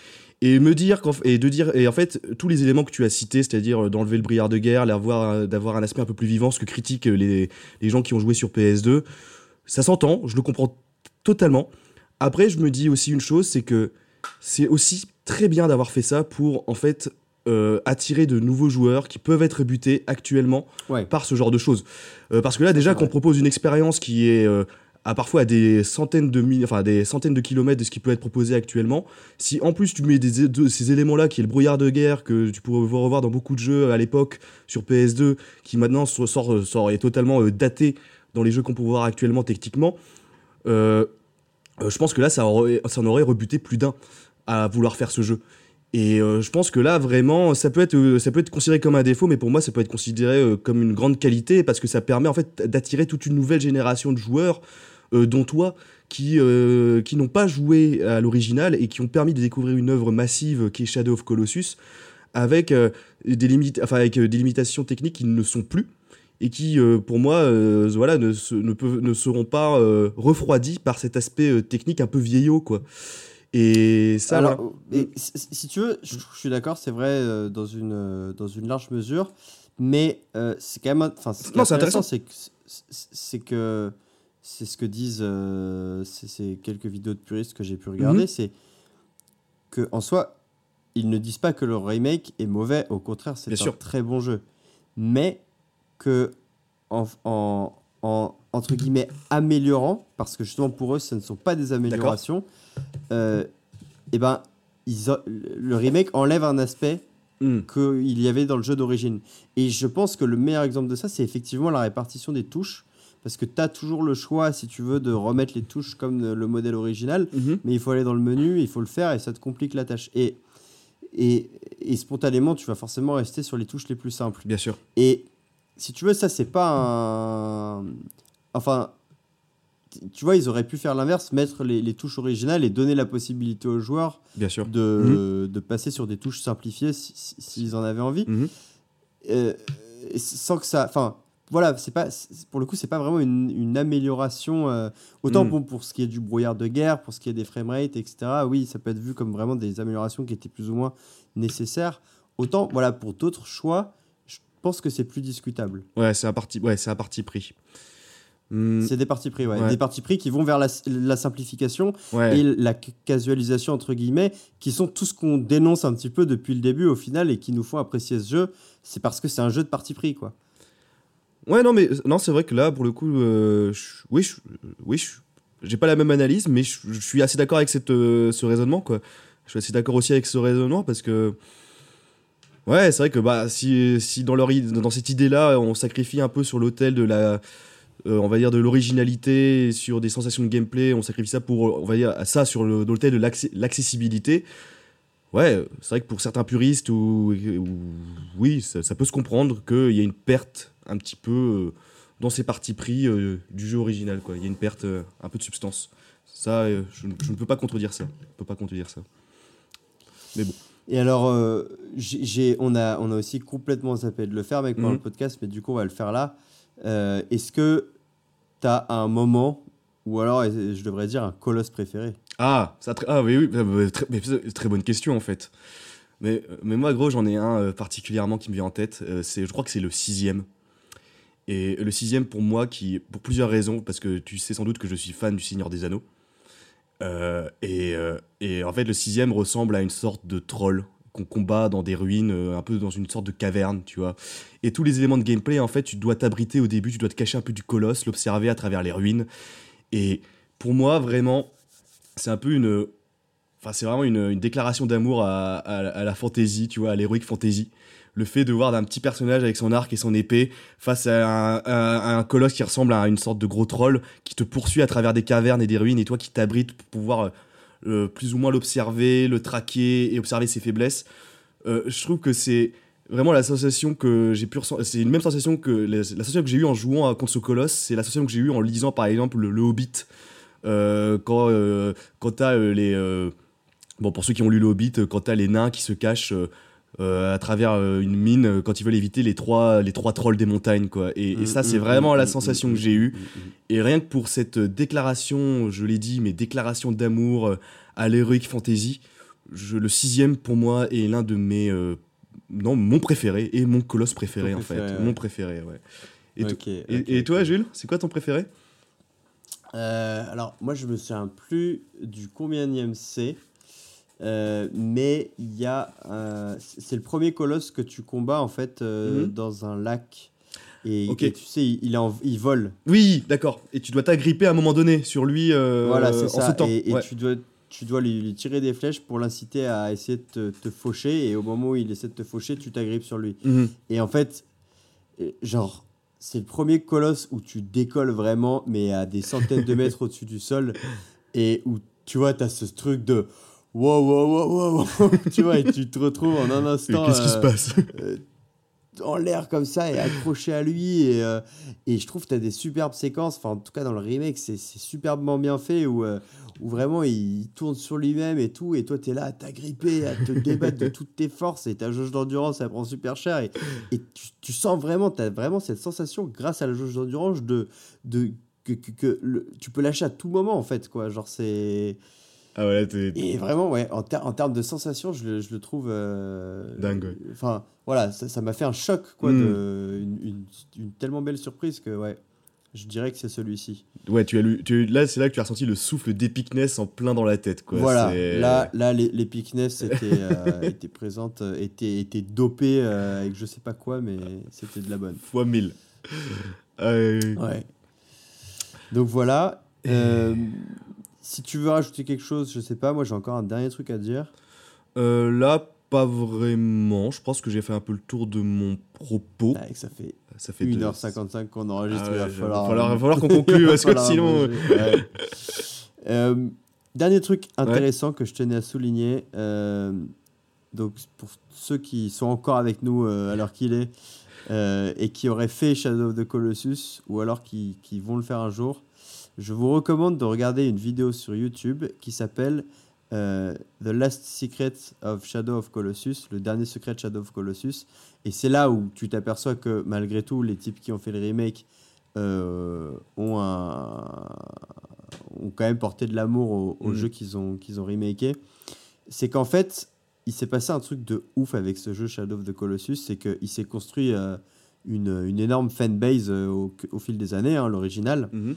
Et me dire et de dire et en fait tous les éléments que tu as cités, c'est-à-dire euh, d'enlever le brouillard de guerre, euh, d'avoir un aspect un peu plus vivant, ce que critiquent les, les gens qui ont joué sur PS2, ça s'entend, je le comprends totalement. Après, je me dis aussi une chose, c'est que c'est aussi très bien d'avoir fait ça pour en fait euh, attirer de nouveaux joueurs qui peuvent être butés actuellement Ouais. par ce genre de choses. Euh, parce que là, déjà, qu'on propose une expérience qui est euh, à parfois à des centaines de enfin à des centaines de kilomètres de ce qui peut être proposé actuellement, si en plus tu mets ces éléments-là, qui est le brouillard de guerre que tu pourrais revoir dans beaucoup de jeux à l'époque sur PS2, qui maintenant so- sort, sort est totalement euh, daté dans les jeux qu'on peut voir actuellement techniquement. euh, euh, je pense que là, ça, aurait, ça en aurait rebuté plus d'un à vouloir faire ce jeu. Et euh, je pense que là, vraiment, ça peut, être, euh, ça peut être considéré comme un défaut, mais pour moi, ça peut être considéré euh, comme une grande qualité parce que ça permet en fait d'attirer toute une nouvelle génération de joueurs, euh, dont toi, qui, euh, qui n'ont pas joué à l'original et qui ont permis de découvrir une œuvre massive qui est Shadow of Colossus avec, euh, des, limites, enfin, avec des limitations techniques qui ne sont plus et qui, pour moi, voilà, ne, ne, seront pas refroidis par cet aspect technique un peu vieillot, quoi. Et ça, Alors, voilà. et si, tu veux, je, je suis d'accord, c'est vrai euh, dans une euh, dans une large mesure, mais euh, c'est quand même, enfin, ce Non, c'est intéressant, c'est que c'est- c'est que c'est ce que disent euh, ces- quelques vidéos de puristes que j'ai pu regarder, Mhm. c'est que en soi, ils ne disent pas que le remake est mauvais, au contraire, c'est un sûr. très bon jeu, mais que en, en, en- entre guillemets améliorant, parce que justement pour eux, ce ne sont pas des améliorations, euh, et ben ils le remake enlève un aspect Hmm. qu'il y avait dans le jeu d'origine. Et je pense que le meilleur exemple de ça, c'est effectivement la répartition des touches. parce que tu as toujours le choix, si tu veux, de remettre les touches comme le modèle original, Mhm. mais il faut aller dans le menu, il faut le faire et ça te complique la tâche. Et, et, et spontanément, tu vas forcément rester sur les touches les plus simples. Bien sûr. Et si tu veux, ça, c'est pas un. Enfin, tu vois, ils auraient pu faire l'inverse, mettre les, les touches originales et donner la possibilité aux joueurs Bien sûr. de, de passer sur des touches simplifiées si- si- s'ils en avaient envie. Mhm. Euh, sans que ça. Enfin, voilà, c'est pas, pour le coup, c'est pas vraiment une, une amélioration. euh, autant Mm. bon, pour ce qui est du brouillard de guerre, pour ce qui est des framerates, etc. Oui, ça peut être vu comme vraiment des améliorations qui étaient plus ou moins nécessaires. Autant, voilà, pour d'autres choix, je pense que c'est plus discutable. Ouais, c'est un parti, ouais, parti pris. Hmm, C'est des partis pris, ouais. Ouais. Des partis pris qui vont vers la, la simplification ouais. et la ca- casualisation, entre guillemets, qui sont tout ce qu'on dénonce un petit peu depuis le début au final et qui nous font apprécier ce jeu. C'est parce que c'est un jeu de parti pris, quoi. Ouais, non, mais non, c'est vrai que là, pour le coup, euh, je- oui, je- oui, je- j'ai pas la même analyse, mais je, je suis assez d'accord avec cette, euh, ce raisonnement, quoi. Je suis assez d'accord aussi avec ce raisonnement parce que, ouais, c'est vrai que bah, si, si dans, leur, dans cette idée-là, on sacrifie un peu sur l'autel de la, euh, on va dire, de l'originalité, sur des sensations de gameplay, on sacrifie ça pour, on va dire, ça sur le- dans l'autel de l'accé- l'accessibilité. Ouais, c'est vrai que pour certains puristes, ou, ou- oui, ça, ça peut se comprendre qu'il y a une perte un petit peu euh, dans ces parties pris euh, du jeu original. Quoi. Il y a une perte, euh, un peu de substance. Ça, je, ne- je ne peux pas contredire ça. Je peux pas contredire ça. Et alors, euh, j'ai, j'ai- on, a, on a aussi complètement zappé de le faire, mec, pendant Mhm. le podcast, mais du coup, on va le faire là. Euh, est-ce que tu as un moment, ou alors je devrais dire un colosse préféré? Ah, ça, ah oui, oui, très, très bonne question en fait. Mais, mais moi, gros, j'en ai un euh, particulièrement qui me vient en tête. Euh, c'est, je crois que c'est le sixième. Et le sixième, pour moi, qui, pour plusieurs raisons, parce que tu sais sans doute que je suis fan du Seigneur des Anneaux. Et, et en fait, le sixième ressemble à une sorte de troll qu'on combat dans des ruines, euh, un peu dans une sorte de caverne, tu vois. Et tous les éléments de gameplay, en fait, tu dois t'abriter au début, tu dois te cacher un peu du colosse, l'observer à travers les ruines. Et pour moi, vraiment, c'est un peu une. Enfin, c'est vraiment une, déclaration d'amour à, la fantasy, tu vois, à l'heroic fantasy. Le fait de voir un petit personnage avec son arc et son épée face à un, à un colosse qui ressemble à une sorte de gros troll qui te poursuit à travers des cavernes et des ruines et toi qui t'abrites pour pouvoir euh, plus ou moins l'observer, le traquer et observer ses faiblesses. Euh, je trouve que c'est vraiment la sensation que j'ai pu ressentir. C'est une même sensation que la, sensation que j'ai eue en jouant à- contre ce colosse, c'est la sensation que j'ai eue en lisant par exemple le, Hobbit. Euh, quand quand t'as les. bon, pour ceux qui ont lu le Hobbit, quand t'as les nains qui se cachent. Euh, à travers euh, une mine euh, quand ils veulent éviter les trois, les trois trolls des montagnes quoi. Et, et ça c'est Mm, vraiment mm, la mm, sensation mm, que j'ai eue. mm, mm. Et rien que pour cette déclaration, je l'ai dit, mais déclaration d'amour à l'heroic fantasy, je, le sixième pour moi est l'un de mes, euh, non, mon préféré et mon colosse préféré en fait, ouais. mon préféré, ouais. Et, toi. Jules, c'est quoi ton préféré? Euh, alors, moi, je me souviens plus du combienième c'est, euh, mais il y a. euh, c'est le premier colosse que tu combats en fait euh, Mhm. dans un lac. Et, tu sais, il, en- il vole. Oui, d'accord. Et tu dois t'agripper à un moment donné sur lui voilà, c'est en ça. sautant. Et, et Ouais. tu dois, tu dois lui, lui tirer des flèches pour l'inciter à essayer de te, te faucher. Et au moment où il essaie de te faucher, tu t'agrippes sur lui. Mhm. Et en fait, genre, c'est le premier colosse où tu décolles vraiment, mais à des centaines de mètres au-dessus du sol. Et où, tu vois, tu as ce truc de wow, wow, wow, wow, tu vois, et tu te retrouves en un instant. Qu'est-ce qui se euh, passe? euh, en l'air comme ça et accroché à lui. Et, euh, et je trouve que tu as des superbes séquences, enfin en tout cas dans le remake, c'est c'est superbement bien fait où, euh, où vraiment il tourne sur lui-même et tout. Et toi, tu es là à t'agripper, à te débattre de toutes tes forces et ta jauge d'endurance, elle prend super cher. Et, et tu, tu sens vraiment, tu as vraiment cette sensation grâce à la jauge d'endurance de, de, que, que, que le- tu peux lâcher à tout moment en fait. Quoi. Genre, c'est. Ah ouais, t'es- Et vraiment, ouais, en, ter- en termes de sensation, je le, je le trouve. euh, Dingue. Enfin, voilà, ça ça m'a fait un choc, quoi, Mm. de, une, une- une tellement belle surprise que, ouais, je dirais que c'est celui-ci. Ouais, tu as lu, tu, là, c'est là que tu as ressenti le souffle d'épicness en plein dans la tête, quoi. voilà, C'est- là, là les- l'épicness était, euh, était présente, était, était dopée euh, avec je sais pas quoi, mais c'était de la bonne. Fois 1000. Euh, Ouais. Donc voilà. euh, si tu veux rajouter quelque chose, je sais pas, moi j'ai encore un dernier truc à dire. Euh, là, pas vraiment. Je pense que j'ai fait un peu le tour de mon propos. Ouais, ça fait Ça fait deux- 1h55 qu'on enregistre. Ah ouais, il va falloir, falloir- qu'on conclue, parce que sinon- ouais. Euh, dernier truc intéressant que je tenais à souligner. euh, donc, pour ceux qui sont encore avec nous euh, à l'heure qu'il est et qui auraient fait Shadow of the Colossus ou alors qui, qui vont le faire un jour, je vous recommande de regarder une vidéo sur YouTube qui s'appelle euh, The Last Secret of Shadow of Colossus, le dernier secret de Shadow of Colossus. Et c'est là où tu t'aperçois que malgré tout, les types qui ont fait le remake euh, ont, un, ont quand même porté de l'amour au, au Mhm. jeu qu'ils ont, qu'ils ont remaké. C'est qu'en fait, il s'est passé un truc de ouf avec ce jeu Shadow of the Colossus, c'est qu'il s'est construit euh, une, une énorme fanbase au, au fil des années, hein, l'original. Mhm.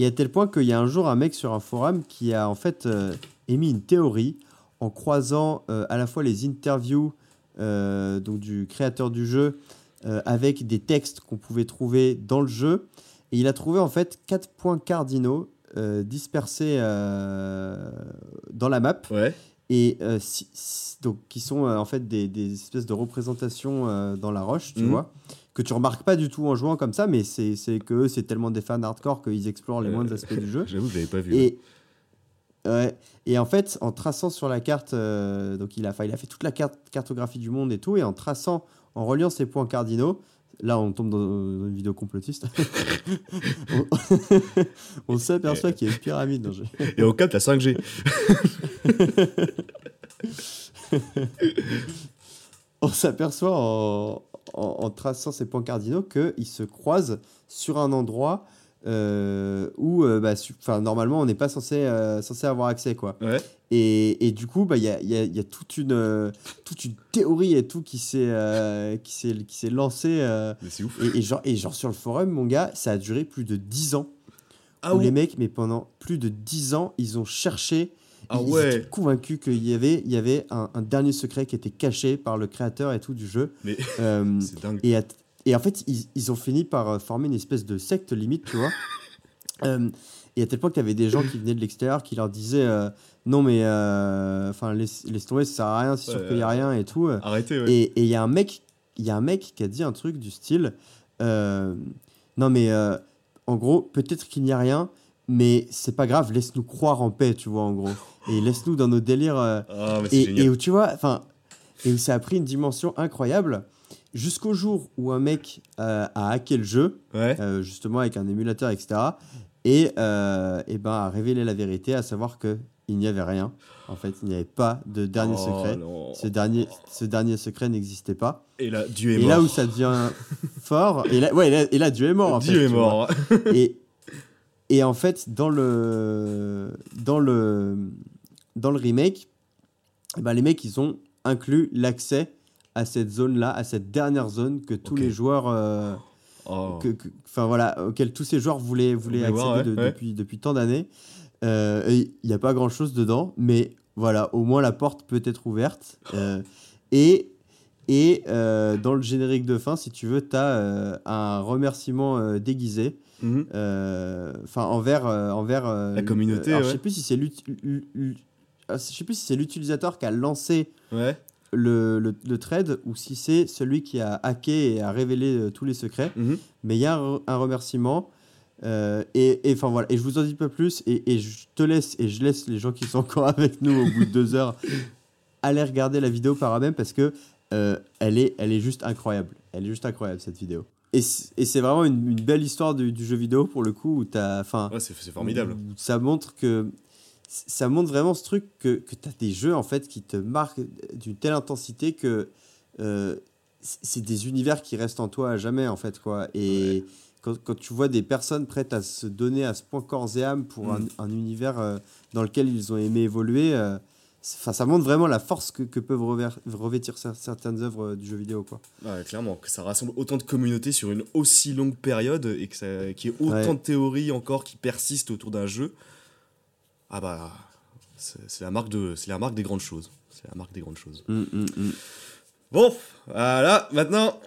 Et à tel point qu'il y a un jour un mec sur un forum qui a en fait euh, émis une théorie en croisant euh, à la fois les interviews euh, donc du créateur du jeu avec des textes qu'on pouvait trouver dans le jeu. Et il a trouvé en fait quatre points cardinaux dispersés dans la map Ouais. et si- si- donc qui sont en fait des, des espèces de représentations dans la roche, tu Mhm. vois, que tu remarques pas du tout en jouant comme ça, mais c'est que c'est tellement des fans hardcore qu'ils explorent les Euh, moindres aspects du jeu. J'avoue, je l'avais pas vu. Et, ouais, et en fait, en traçant sur la carte, euh, donc il a, enfin, il a fait toute la carte, cartographie du monde et tout, et en traçant, en reliant ces points cardinaux, là on tombe dans, dans une vidéo complotiste, on, on s'aperçoit qu'il y a une pyramide dans le jeu. Et on capte la 5G. on s'aperçoit en, en- en traçant ces points cardinaux qu'ils se croisent sur un endroit euh, où euh, bah, su- normalement on n'est pas censé, euh, censé avoir accès. quoi. Ouais. Et, et du coup, bah, il y, a, y a- y a toute, une, toute une théorie et tout qui s'est qui s'est qui s'est lancée. Mais ouf. et, et genre, et genre sur le forum, mon gars, ça a duré plus de 10 ans. Ah où les mecs, mais pendant plus de 10 ans, ils ont cherché Ah ils ouais. étaient convaincus qu'il y avait, il y avait un, un dernier secret qui était caché par le créateur et tout du jeu. Mais Euh, c'est dingue. et, en fait, ils, ils ont fini par euh, former une espèce de secte limite, tu vois. Euh, et à tel point qu'il y avait des gens qui venaient de l'extérieur qui leur disaient euh, non mais enfin laisse, laisse tomber, ça sert à rien, c'est sûr qu'il y a rien et tout. Arrêtez, ouais. Et il y a un mec, il y a un mec qui a dit un truc du style non mais en gros peut-être qu'il n'y a rien, mais c'est pas grave, laisse-nous croire en paix, tu vois en gros. Et laisse-nous dans nos délires. euh, Ah, et, et où tu vois, enfin, et où ça a pris une dimension incroyable jusqu'au jour où un mec euh, a hacké le jeu, Ouais. euh, justement avec un émulateur, etc. Et, et ben a révélé la vérité, à savoir que il n'y avait rien. En fait, il n'y avait pas de dernier Oh, secret. non. Ce dernier, ce dernier secret n'existait pas. Et là, Dieu est Et mort. là où ça devient fort, et là, ouais, et là, et là, Dieu est mort. En Dieu fait, est mort. Et, et en fait, dans le, dans le, dans le remake, eh ben, les mecs, ils ont inclus l'accès à cette zone-là, à cette dernière zone que tous les joueurs, euh, Oh. que, que- enfin voilà, auquel tous ces joueurs voulaient, voulaient accéder de- ouais, depuis, depuis tant d'années. Euh, Il n'y a pas grand-chose dedans, mais voilà, au moins la porte peut être ouverte. Euh, et et euh, dans le générique de fin, si tu veux, tu as un remerciement euh, déguisé Mhm. euh, enfin envers euh, envers euh, La communauté, alors, je ouais. sais plus si c'est ah, je sais plus si c'est l'utilisateur qui a lancé Ouais. le, le, le trade ou si c'est celui qui a hacké et a révélé euh, tous les secrets Mhm. mais il y a un, re- un remerciement euh, et enfin voilà et je vous en dis pas plus et, et je te laisse et je laisse les gens qui sont encore avec nous au bout de deux heures aller regarder la vidéo par eux-mêmes parce que euh, elle est elle est juste incroyable elle est juste incroyable cette vidéo et c'est vraiment une, une belle histoire du, du jeu vidéo pour le coup où Ouais, c'est c'est formidable. où ça montre que ça montre vraiment ce truc que, que tu as des jeux en fait qui te marquent d'une telle intensité que euh, c'est des univers qui restent en toi à jamais en fait quoi et quand, quand tu vois des personnes prêtes à se donner à ce point corps et âme pour Mm. un, un univers euh, dans lequel ils ont aimé évoluer euh, ça montre vraiment la force que, que peuvent revêtir cer- certaines œuvres euh, du jeu vidéo quoi Ouais, clairement, que ça rassemble autant de communautés sur une aussi longue période et que ça, qu'il y ait autant Ouais. de théories encore qui persistent autour d'un jeu. Ah bah, c'est la marque de, c'est la marque des grandes choses. C'est la marque des grandes choses. Mm, mm, mm. Bon, voilà, maintenant,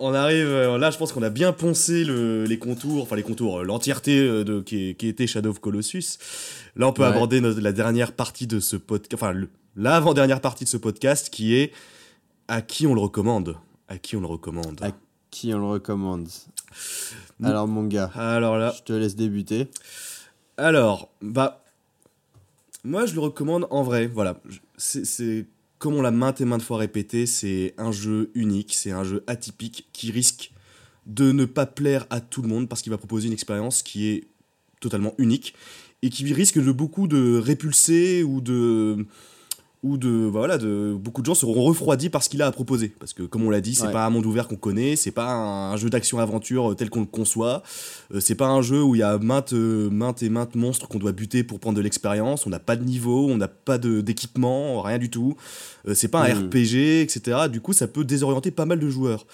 on arrive. euh, Là, je pense qu'on a bien poncé le- les contours, enfin les contours, euh, l'entièreté euh, de qui, qui était Shadow of Colossus. Là, on peut Ouais. aborder notre- la dernière partie de ce podcast, enfin l'avant-dernière partie de ce podcast qui est à qui on le recommande À qui on le recommande À Qui on le recommande Alors mon gars, Alors là, je te laisse débuter. alors, bah, moi je le recommande en vrai, voilà. C'est- comme on l'a maintes et maintes fois répété, c'est un jeu unique, c'est un jeu atypique qui risque de ne pas plaire à tout le monde parce qu'il va proposer une expérience qui est totalement unique et qui risque de beaucoup de répulser ou de ou de voilà de beaucoup de gens seront refroidis par ce qu'il a à proposer. Parce que comme on l'a dit c'est Ouais. pas un monde ouvert qu'on connaît c'est pas un, un jeu d'action aventure tel qu'on le conçoit. Euh, c'est pas un jeu où il y a maintes euh, maintes et maintes monstres qu'on doit buter pour prendre de l'expérience. On n'a pas de niveau on n'a pas d'équipement rien du tout. Euh, c'est pas un. RPG etc du coup ça peut désorienter pas mal de joueurs.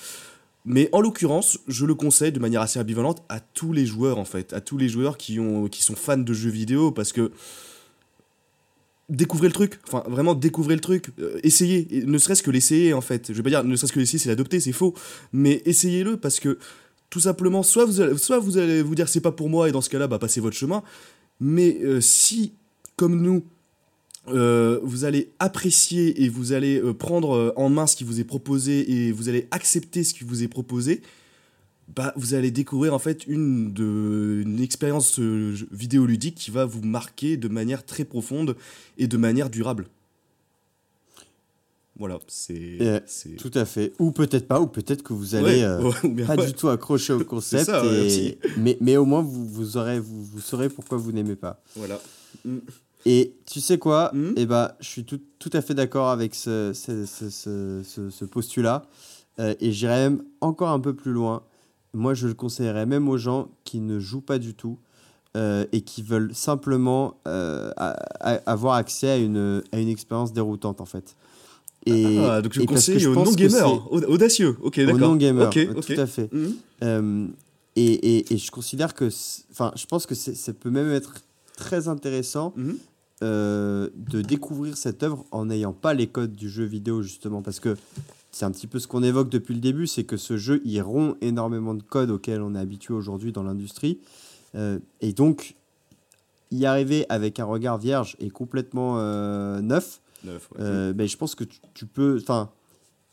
Mais en l'occurrence, je le conseille de manière assez ambivalente à tous les joueurs en fait, à tous les joueurs qui, ont, qui sont fans de jeux vidéo parce que découvrez le truc, enfin vraiment découvrez le truc, euh, essayez, ne serait-ce que l'essayer en fait. Je vais pas dire ne serait-ce que l'essayer c'est l'adopter, c'est faux, mais essayez-le parce que tout simplement, soit vous allez, soit vous, allez vous dire c'est pas pour moi et dans ce cas-là, bah, passez votre chemin, mais euh, si, comme nous, euh, vous allez apprécier et vous allez prendre en main ce qui vous est proposé et vous allez accepter ce qui vous est proposé, bah, vous allez découvrir en fait une, de, une expérience euh, vidéoludique qui va vous marquer de manière très profonde et de manière durable. Voilà, c'est. Euh, Tout à fait. Ou peut-être pas, ou peut-être que vous allez Ouais, euh, ouais, ou bien, pas ouais. du tout accrocher au concept. ça, et- mais, mais au moins, vous, vous, aurez, vous, vous saurez pourquoi vous n'aimez pas. Voilà. Et tu sais quoi? Mhm. Eh ben, je suis tout, tout à fait d'accord avec ce, ce, ce- postulat. Euh, et j'irais même encore un peu plus loin. Moi, je le conseillerais même aux gens qui ne jouent pas du tout euh, et qui veulent simplement euh, a- a- avoir accès à une, à une expérience déroutante, en fait. Et, ah, donc je et conseille je aux non-gamers, au- audacieux. Ok, d'accord. Aux non-gamers, tout à fait. Mhm. Euh, et, et- et je considère que, enfin, je pense que ça peut même être très intéressant Mhm. de découvrir cette œuvre en n'ayant pas les codes du jeu vidéo justement parce que c'est un petit peu ce qu'on évoque depuis le début, c'est que ce jeu il rompt énormément de codes auxquels on est habitué aujourd'hui dans l'industrie Euh, et donc y arriver avec un regard vierge et complètement euh, neuf, Neuf, ouais. euh, ben, je pense que tu, tu peux, enfin,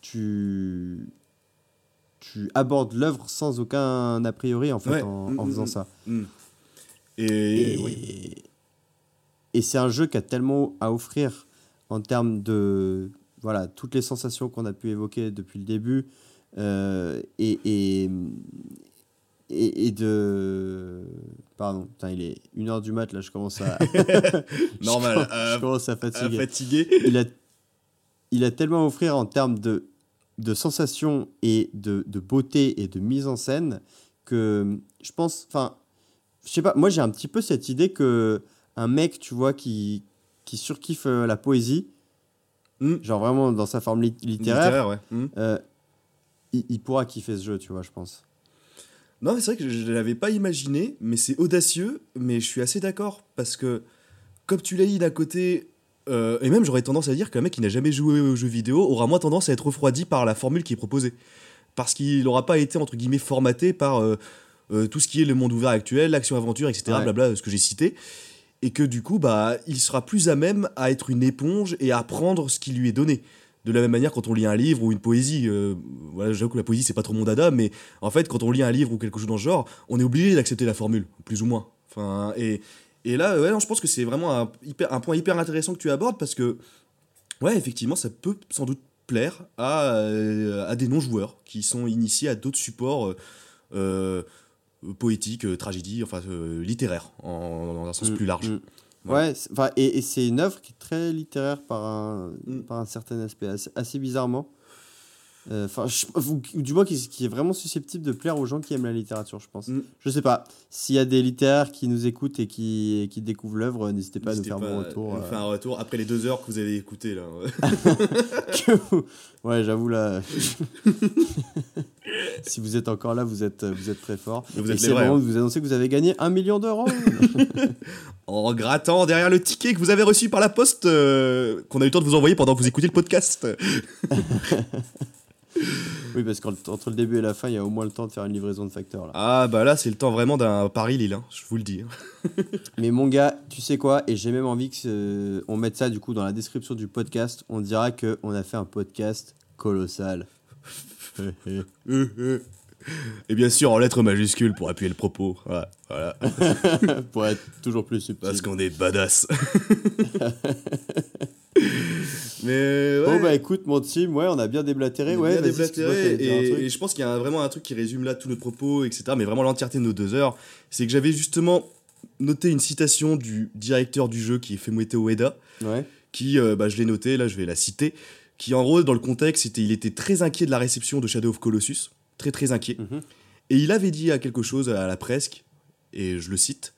tu tu abordes l'œuvre sans aucun a priori en fait Ouais. en, Mm, en mm, faisant mm. ça. Et, Et, oui. et c'est un jeu qui a tellement à offrir en termes de voilà toutes les sensations qu'on a pu évoquer depuis le début euh, et, et, et, et de pardon putain, il est 1h du mat là je commence à Normal. je, euh, commence à euh, fatiguer fatigué. il a il a tellement à offrir en termes de de sensations et de, de beauté et de mise en scène que je pense enfin je sais pas moi j'ai un petit peu cette idée que un mec tu vois qui qui surkiffe euh, la poésie Mm. genre vraiment dans sa forme lit- littéraire, Littéraire, ouais. Mhm. euh, il, il pourra kiffer ce jeu tu vois je pense Non, c'est vrai que je ne l'avais pas imaginé, mais c'est audacieux, mais je suis assez d'accord, parce que, comme tu l'as dit d'un côté, euh, et même j'aurais tendance à dire qu'un mec qui n'a jamais joué aux jeux vidéo aura moins tendance à être refroidi par la formule qui est proposée. Parce qu'il n'aura pas été, entre guillemets, formaté par euh, tout ce qui est le monde ouvert actuel, l'action-aventure, etc., Ouais. blabla, ce que j'ai cité. Et que du coup, bah, il sera plus à même à être une éponge et à prendre ce qui lui est donné. De la même manière, quand on lit un livre ou une poésie, euh, voilà, j'avoue que la poésie, c'est pas trop mon dada, mais en fait, quand on lit un livre ou quelque chose dans ce genre, on est obligé d'accepter la formule, plus ou moins. Enfin, et, et là, ouais, non, je pense que c'est vraiment un, point hyper intéressant que tu abordes parce que, ouais, effectivement, ça peut sans doute plaire à, euh, à des non-joueurs qui sont initiés à d'autres supports euh, poétiques, euh, tragédies, enfin euh, littéraires, en, dans un sens Mm, plus large. mm. Ouais. Et, et c'est une œuvre qui est très littéraire par un, Mm. par un certain aspect, assez, assez bizarrement. Euh, Enfin, du moins qui, qui est vraiment susceptible de plaire aux gens qui aiment la littérature, je pense. Mm. Je sais pas. S'il y a des littéraires qui nous écoutent et qui, et qui découvrent l'œuvre, n'hésitez pas à nous faire retours. nous euh, faire un retour après les deux heures que vous avez écouté là. vous- ouais, j'avoue là. si vous êtes encore là, vous êtes, vous êtes très fort. Mais vous Et êtes les c'est hein. vous annoncer que vous avez gagné un million d'euros. en grattant derrière le ticket que vous avez reçu par la poste, euh, qu'on a eu le temps de vous envoyer pendant que vous écoutiez le podcast. oui, parce qu'entre le début et la fin, il y a au moins le temps de faire une livraison de facteurs. Là. Ah bah là c'est le temps vraiment d'un Paris-Lille, hein, je vous le dis. Mais mon gars, tu sais quoi Et j'ai même envie que euh, on mette ça du coup dans la description du podcast. On dira que on a fait un podcast colossal. Et bien sûr en lettres majuscules pour appuyer le propos. Voilà. voilà. Pour être toujours plus subtil. Parce qu'on est badass. Mais ouais. Bon bah écoute mon team, ouais, on a bien déblatéré, On ouais. bien déblatéré, et, je pense qu'il y a vraiment un truc qui résume là tous nos propos, etc. Mais vraiment l'entièreté de nos deux heures. C'est que j'avais justement noté une citation du directeur du jeu qui est Fumito Ueda, Ouais. qui, euh, bah, je l'ai noté, là je vais la citer, qui en gros dans le contexte, c'était, il était très inquiet de la réception de Shadow of Colossus, très très inquiet. Mhm. Et il avait dit à quelque chose à la presse, et je le cite,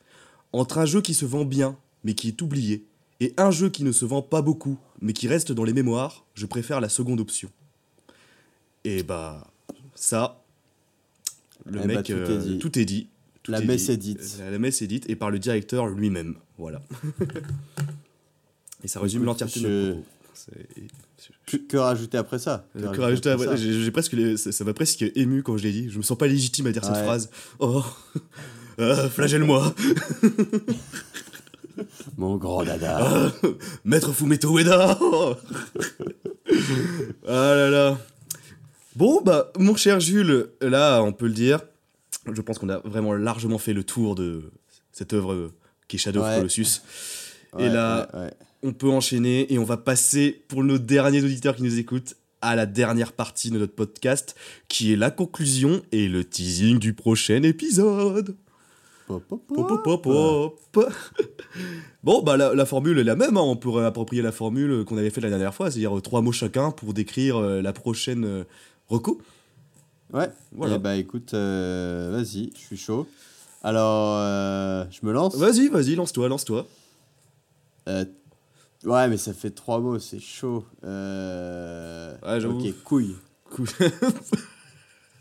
entre un jeu qui se vend bien, mais qui est oublié, et un jeu qui ne se vend pas beaucoup, mais qui reste dans les mémoires, je préfère la seconde option. Et bah, ça, le Eh bah, mec, tout est euh, dit. tout est dit. Tout La est messe dit. est dite. La, messe est dite, et par le directeur lui-même. Voilà. et ça résume l'entièreté de je-. C'est- Que, que rajouter après ça? Que rajouter après- J'ai j'ai presque, les- ça ça m'a presque ému quand je l'ai dit. Je me sens pas légitime à dire cette phrase. Oh, euh, flagelle-moi. Mon grand dada. Maître Fumeto Ueda. Ah là là Bon, bah, mon cher Jules, là, on peut le dire, je pense qu'on a vraiment largement fait le tour de cette œuvre qui est Shadow of Ouais. Colossus. et là, ouais. on peut enchaîner et on va passer, pour nos derniers auditeurs qui nous écoutent, à la dernière partie de notre podcast, qui est la conclusion et le teasing du prochain épisode. Pop, pop, Pop. Bon, bah la, la formule est la même, hein. on pourrait approprier la formule qu'on avait fait la dernière fois, c'est-à-dire euh, trois mots chacun pour décrire euh, la prochaine euh, reco. Ouais, Voilà. Eh bah écoute, euh, vas-y, je suis chaud. Alors, je me lance Vas-y, vas-y, lance-toi, lance-toi. Ouais, mais ça fait trois mots, c'est chaud. Ouais. Ok, couille. Cool.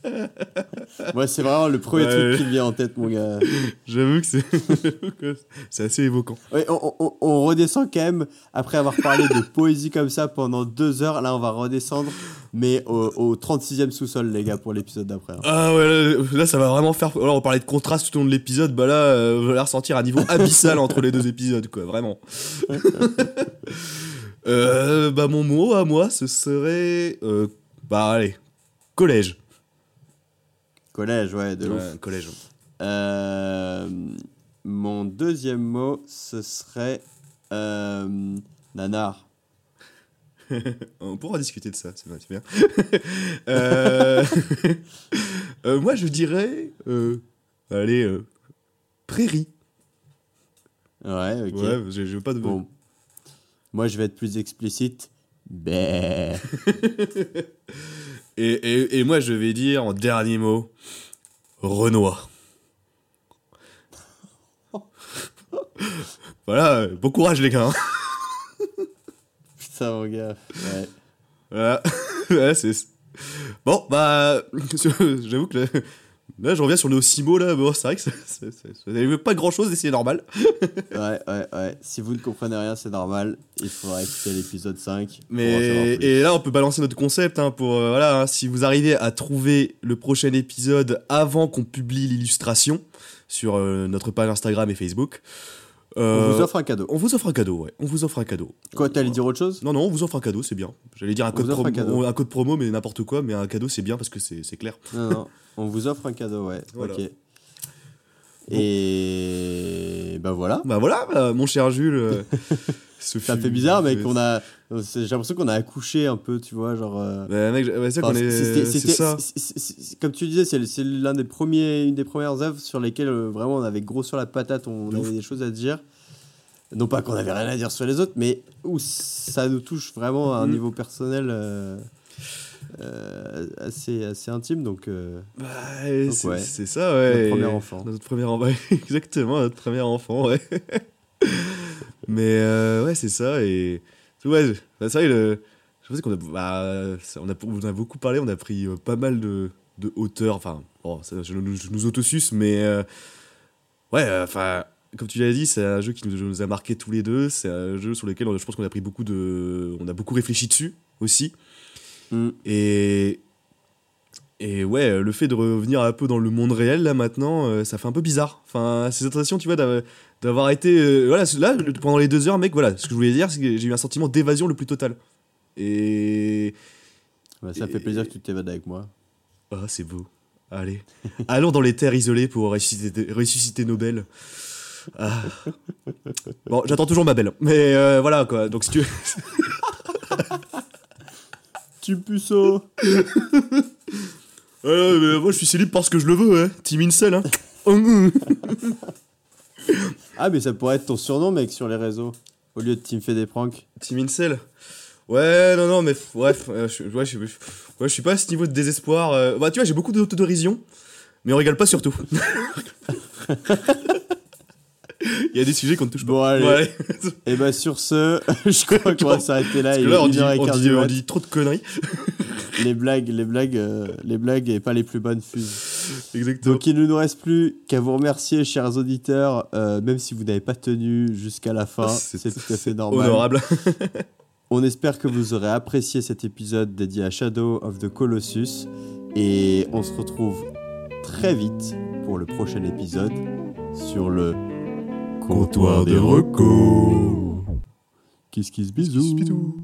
Moi, c'est vraiment le premier Ouais. truc qui me vient en tête, mon gars. J'avoue que c'est j'avoue que c'est assez évoquant. Ouais, on, on- on redescend quand même, après avoir parlé de poésie comme ça pendant deux heures, là on va redescendre, mais au, au 36e sous-sol les gars pour l'épisode d'après. hein. Ah ouais, là, là, ça va vraiment faire. Alors on parlait de contraste tout au long de l'épisode, bah là, euh, on va ressentir un niveau abyssal entre les deux épisodes, quoi, vraiment. Euh, bah mon mot à moi, ce serait. euh, bah allez, collège. Collège, ouais, de ouf. Collège. Euh, mon deuxième mot, ce serait euh, nanar. On pourra discuter de ça, c'est bien. Euh, euh, moi, je dirais. euh, allez, euh, prairie. Ouais, ok. Ouais, j'ai j'ai pas de. Bon. Moi, je vais être plus explicite. Bé. Et, et, et moi, je vais dire en dernier mot Renoir. voilà, bon courage, les gars. hein. Putain, mon gars. Ouais. Voilà. Ouais, c'est. Bon, bah. J'avoue que là, je reviens sur nos six mots, là. Bon, c'est vrai que ça- ça ça- ça n'avait pas grand chose et c'est normal. ouais, ouais, ouais. Si vous ne comprenez rien, c'est normal. Il faudra écouter l'épisode 5. pour en savoir Mais et là, on peut balancer notre concept hein, pour euh, voilà. hein, si vous arrivez à trouver le prochain épisode avant qu'on publie l'illustration sur euh, notre page Instagram et Facebook, On euh, vous offre un cadeau. on vous offre un cadeau. Ouais, on vous offre un cadeau. Quoi, t'allais dire autre chose? Non, non, on vous offre un cadeau, c'est bien. J'allais dire un code, un promo, un code promo, mais n'importe quoi. Mais un cadeau, c'est bien parce que c'est c'est clair. Non, non. On vous offre un cadeau, ouais. Voilà. Ok. Et bah voilà. Bah voilà, bah, mon cher Jules. euh, Ça fut- fait bizarre, mec. On a. c'est- J'ai l'impression qu'on a accouché un peu, tu vois, genre. euh, ouais, c'est enfin, ça. Comme tu disais, c'est l'un des premiers, une des premières œuvres sur lesquelles euh, vraiment on avait gros sur la patate, on ouf. avait des choses à dire. Non pas qu'on avait rien à dire sur les autres, mais où ça nous touche vraiment à un Mm. niveau personnel euh, euh, assez, assez intime. Donc, euh, Bah, c'est ouais. ça, ouais. Notre premier enfant. Notre premier enfant, exactement, notre premier enfant, ouais. Mais euh, ouais, c'est ça, et. Ouais, bah, c'est vrai, le... je pensais qu'on a, bah, on a, on a beaucoup parlé, on a pris euh, pas mal de, de hauteur, enfin, bon, ça, je, nous- je nous autosuce, mais. euh, ouais, euh, enfin. Comme tu l'as dit, c'est un jeu qui nous, nous a marqué tous les deux. C'est un jeu sur lequel on- je pense qu'on a pris beaucoup de, on a beaucoup réfléchi dessus aussi. mm. Et Et ouais, le fait de revenir un peu dans le monde réel, là, maintenant, euh, ça fait un peu bizarre. Enfin, ces sensations, tu vois, d'avoir- été... euh, voilà, là, pendant les deux heures, mec, voilà, ce que je voulais dire, c'est que j'ai eu un sentiment d'évasion le plus total. Et... Bah, ça fait plaisir que tu t'évades avec moi. Ah, c'est beau. Allez. Allons dans les terres isolées pour ressusciter, ressusciter nos belles. Ah. Bon, j'attends toujours ma belle. Mais euh, voilà, quoi. Donc, si tu... Tu puceau Euh, mais moi, je suis célib parce que je le veux, hein. Team Incel, hein. Ah, mais ça pourrait être ton surnom, mec, sur les réseaux. Au lieu de Team fait des pranks. Team Incel Ouais, non, non, mais bref, euh, je, ouais, je, ouais, je suis pas à ce niveau de désespoir. euh, bah, tu vois, j'ai beaucoup d'autodérision, mais on rigole pas surtout. Il y a des sujets qu'on ne touche pas. Bon, allez. Ouais. Et bah, sur ce, je crois qu'on va s'arrêter là. Parce que là, on dit, 1h15 on, dit, du on mat. dit trop de conneries. Les blagues, les blagues, euh, les blagues et pas les plus bonnes fusent. Exactement. Donc il ne nous reste plus qu'à vous remercier, chers auditeurs, euh, même si vous n'avez pas tenu jusqu'à la fin, C'est- c'est tout à fait normal. Honorable. On espère que vous aurez apprécié cet épisode dédié à Shadow of the Colossus et on se retrouve très vite pour le prochain épisode sur le comptoir des recos. Kiss kiss bisous. Bisous.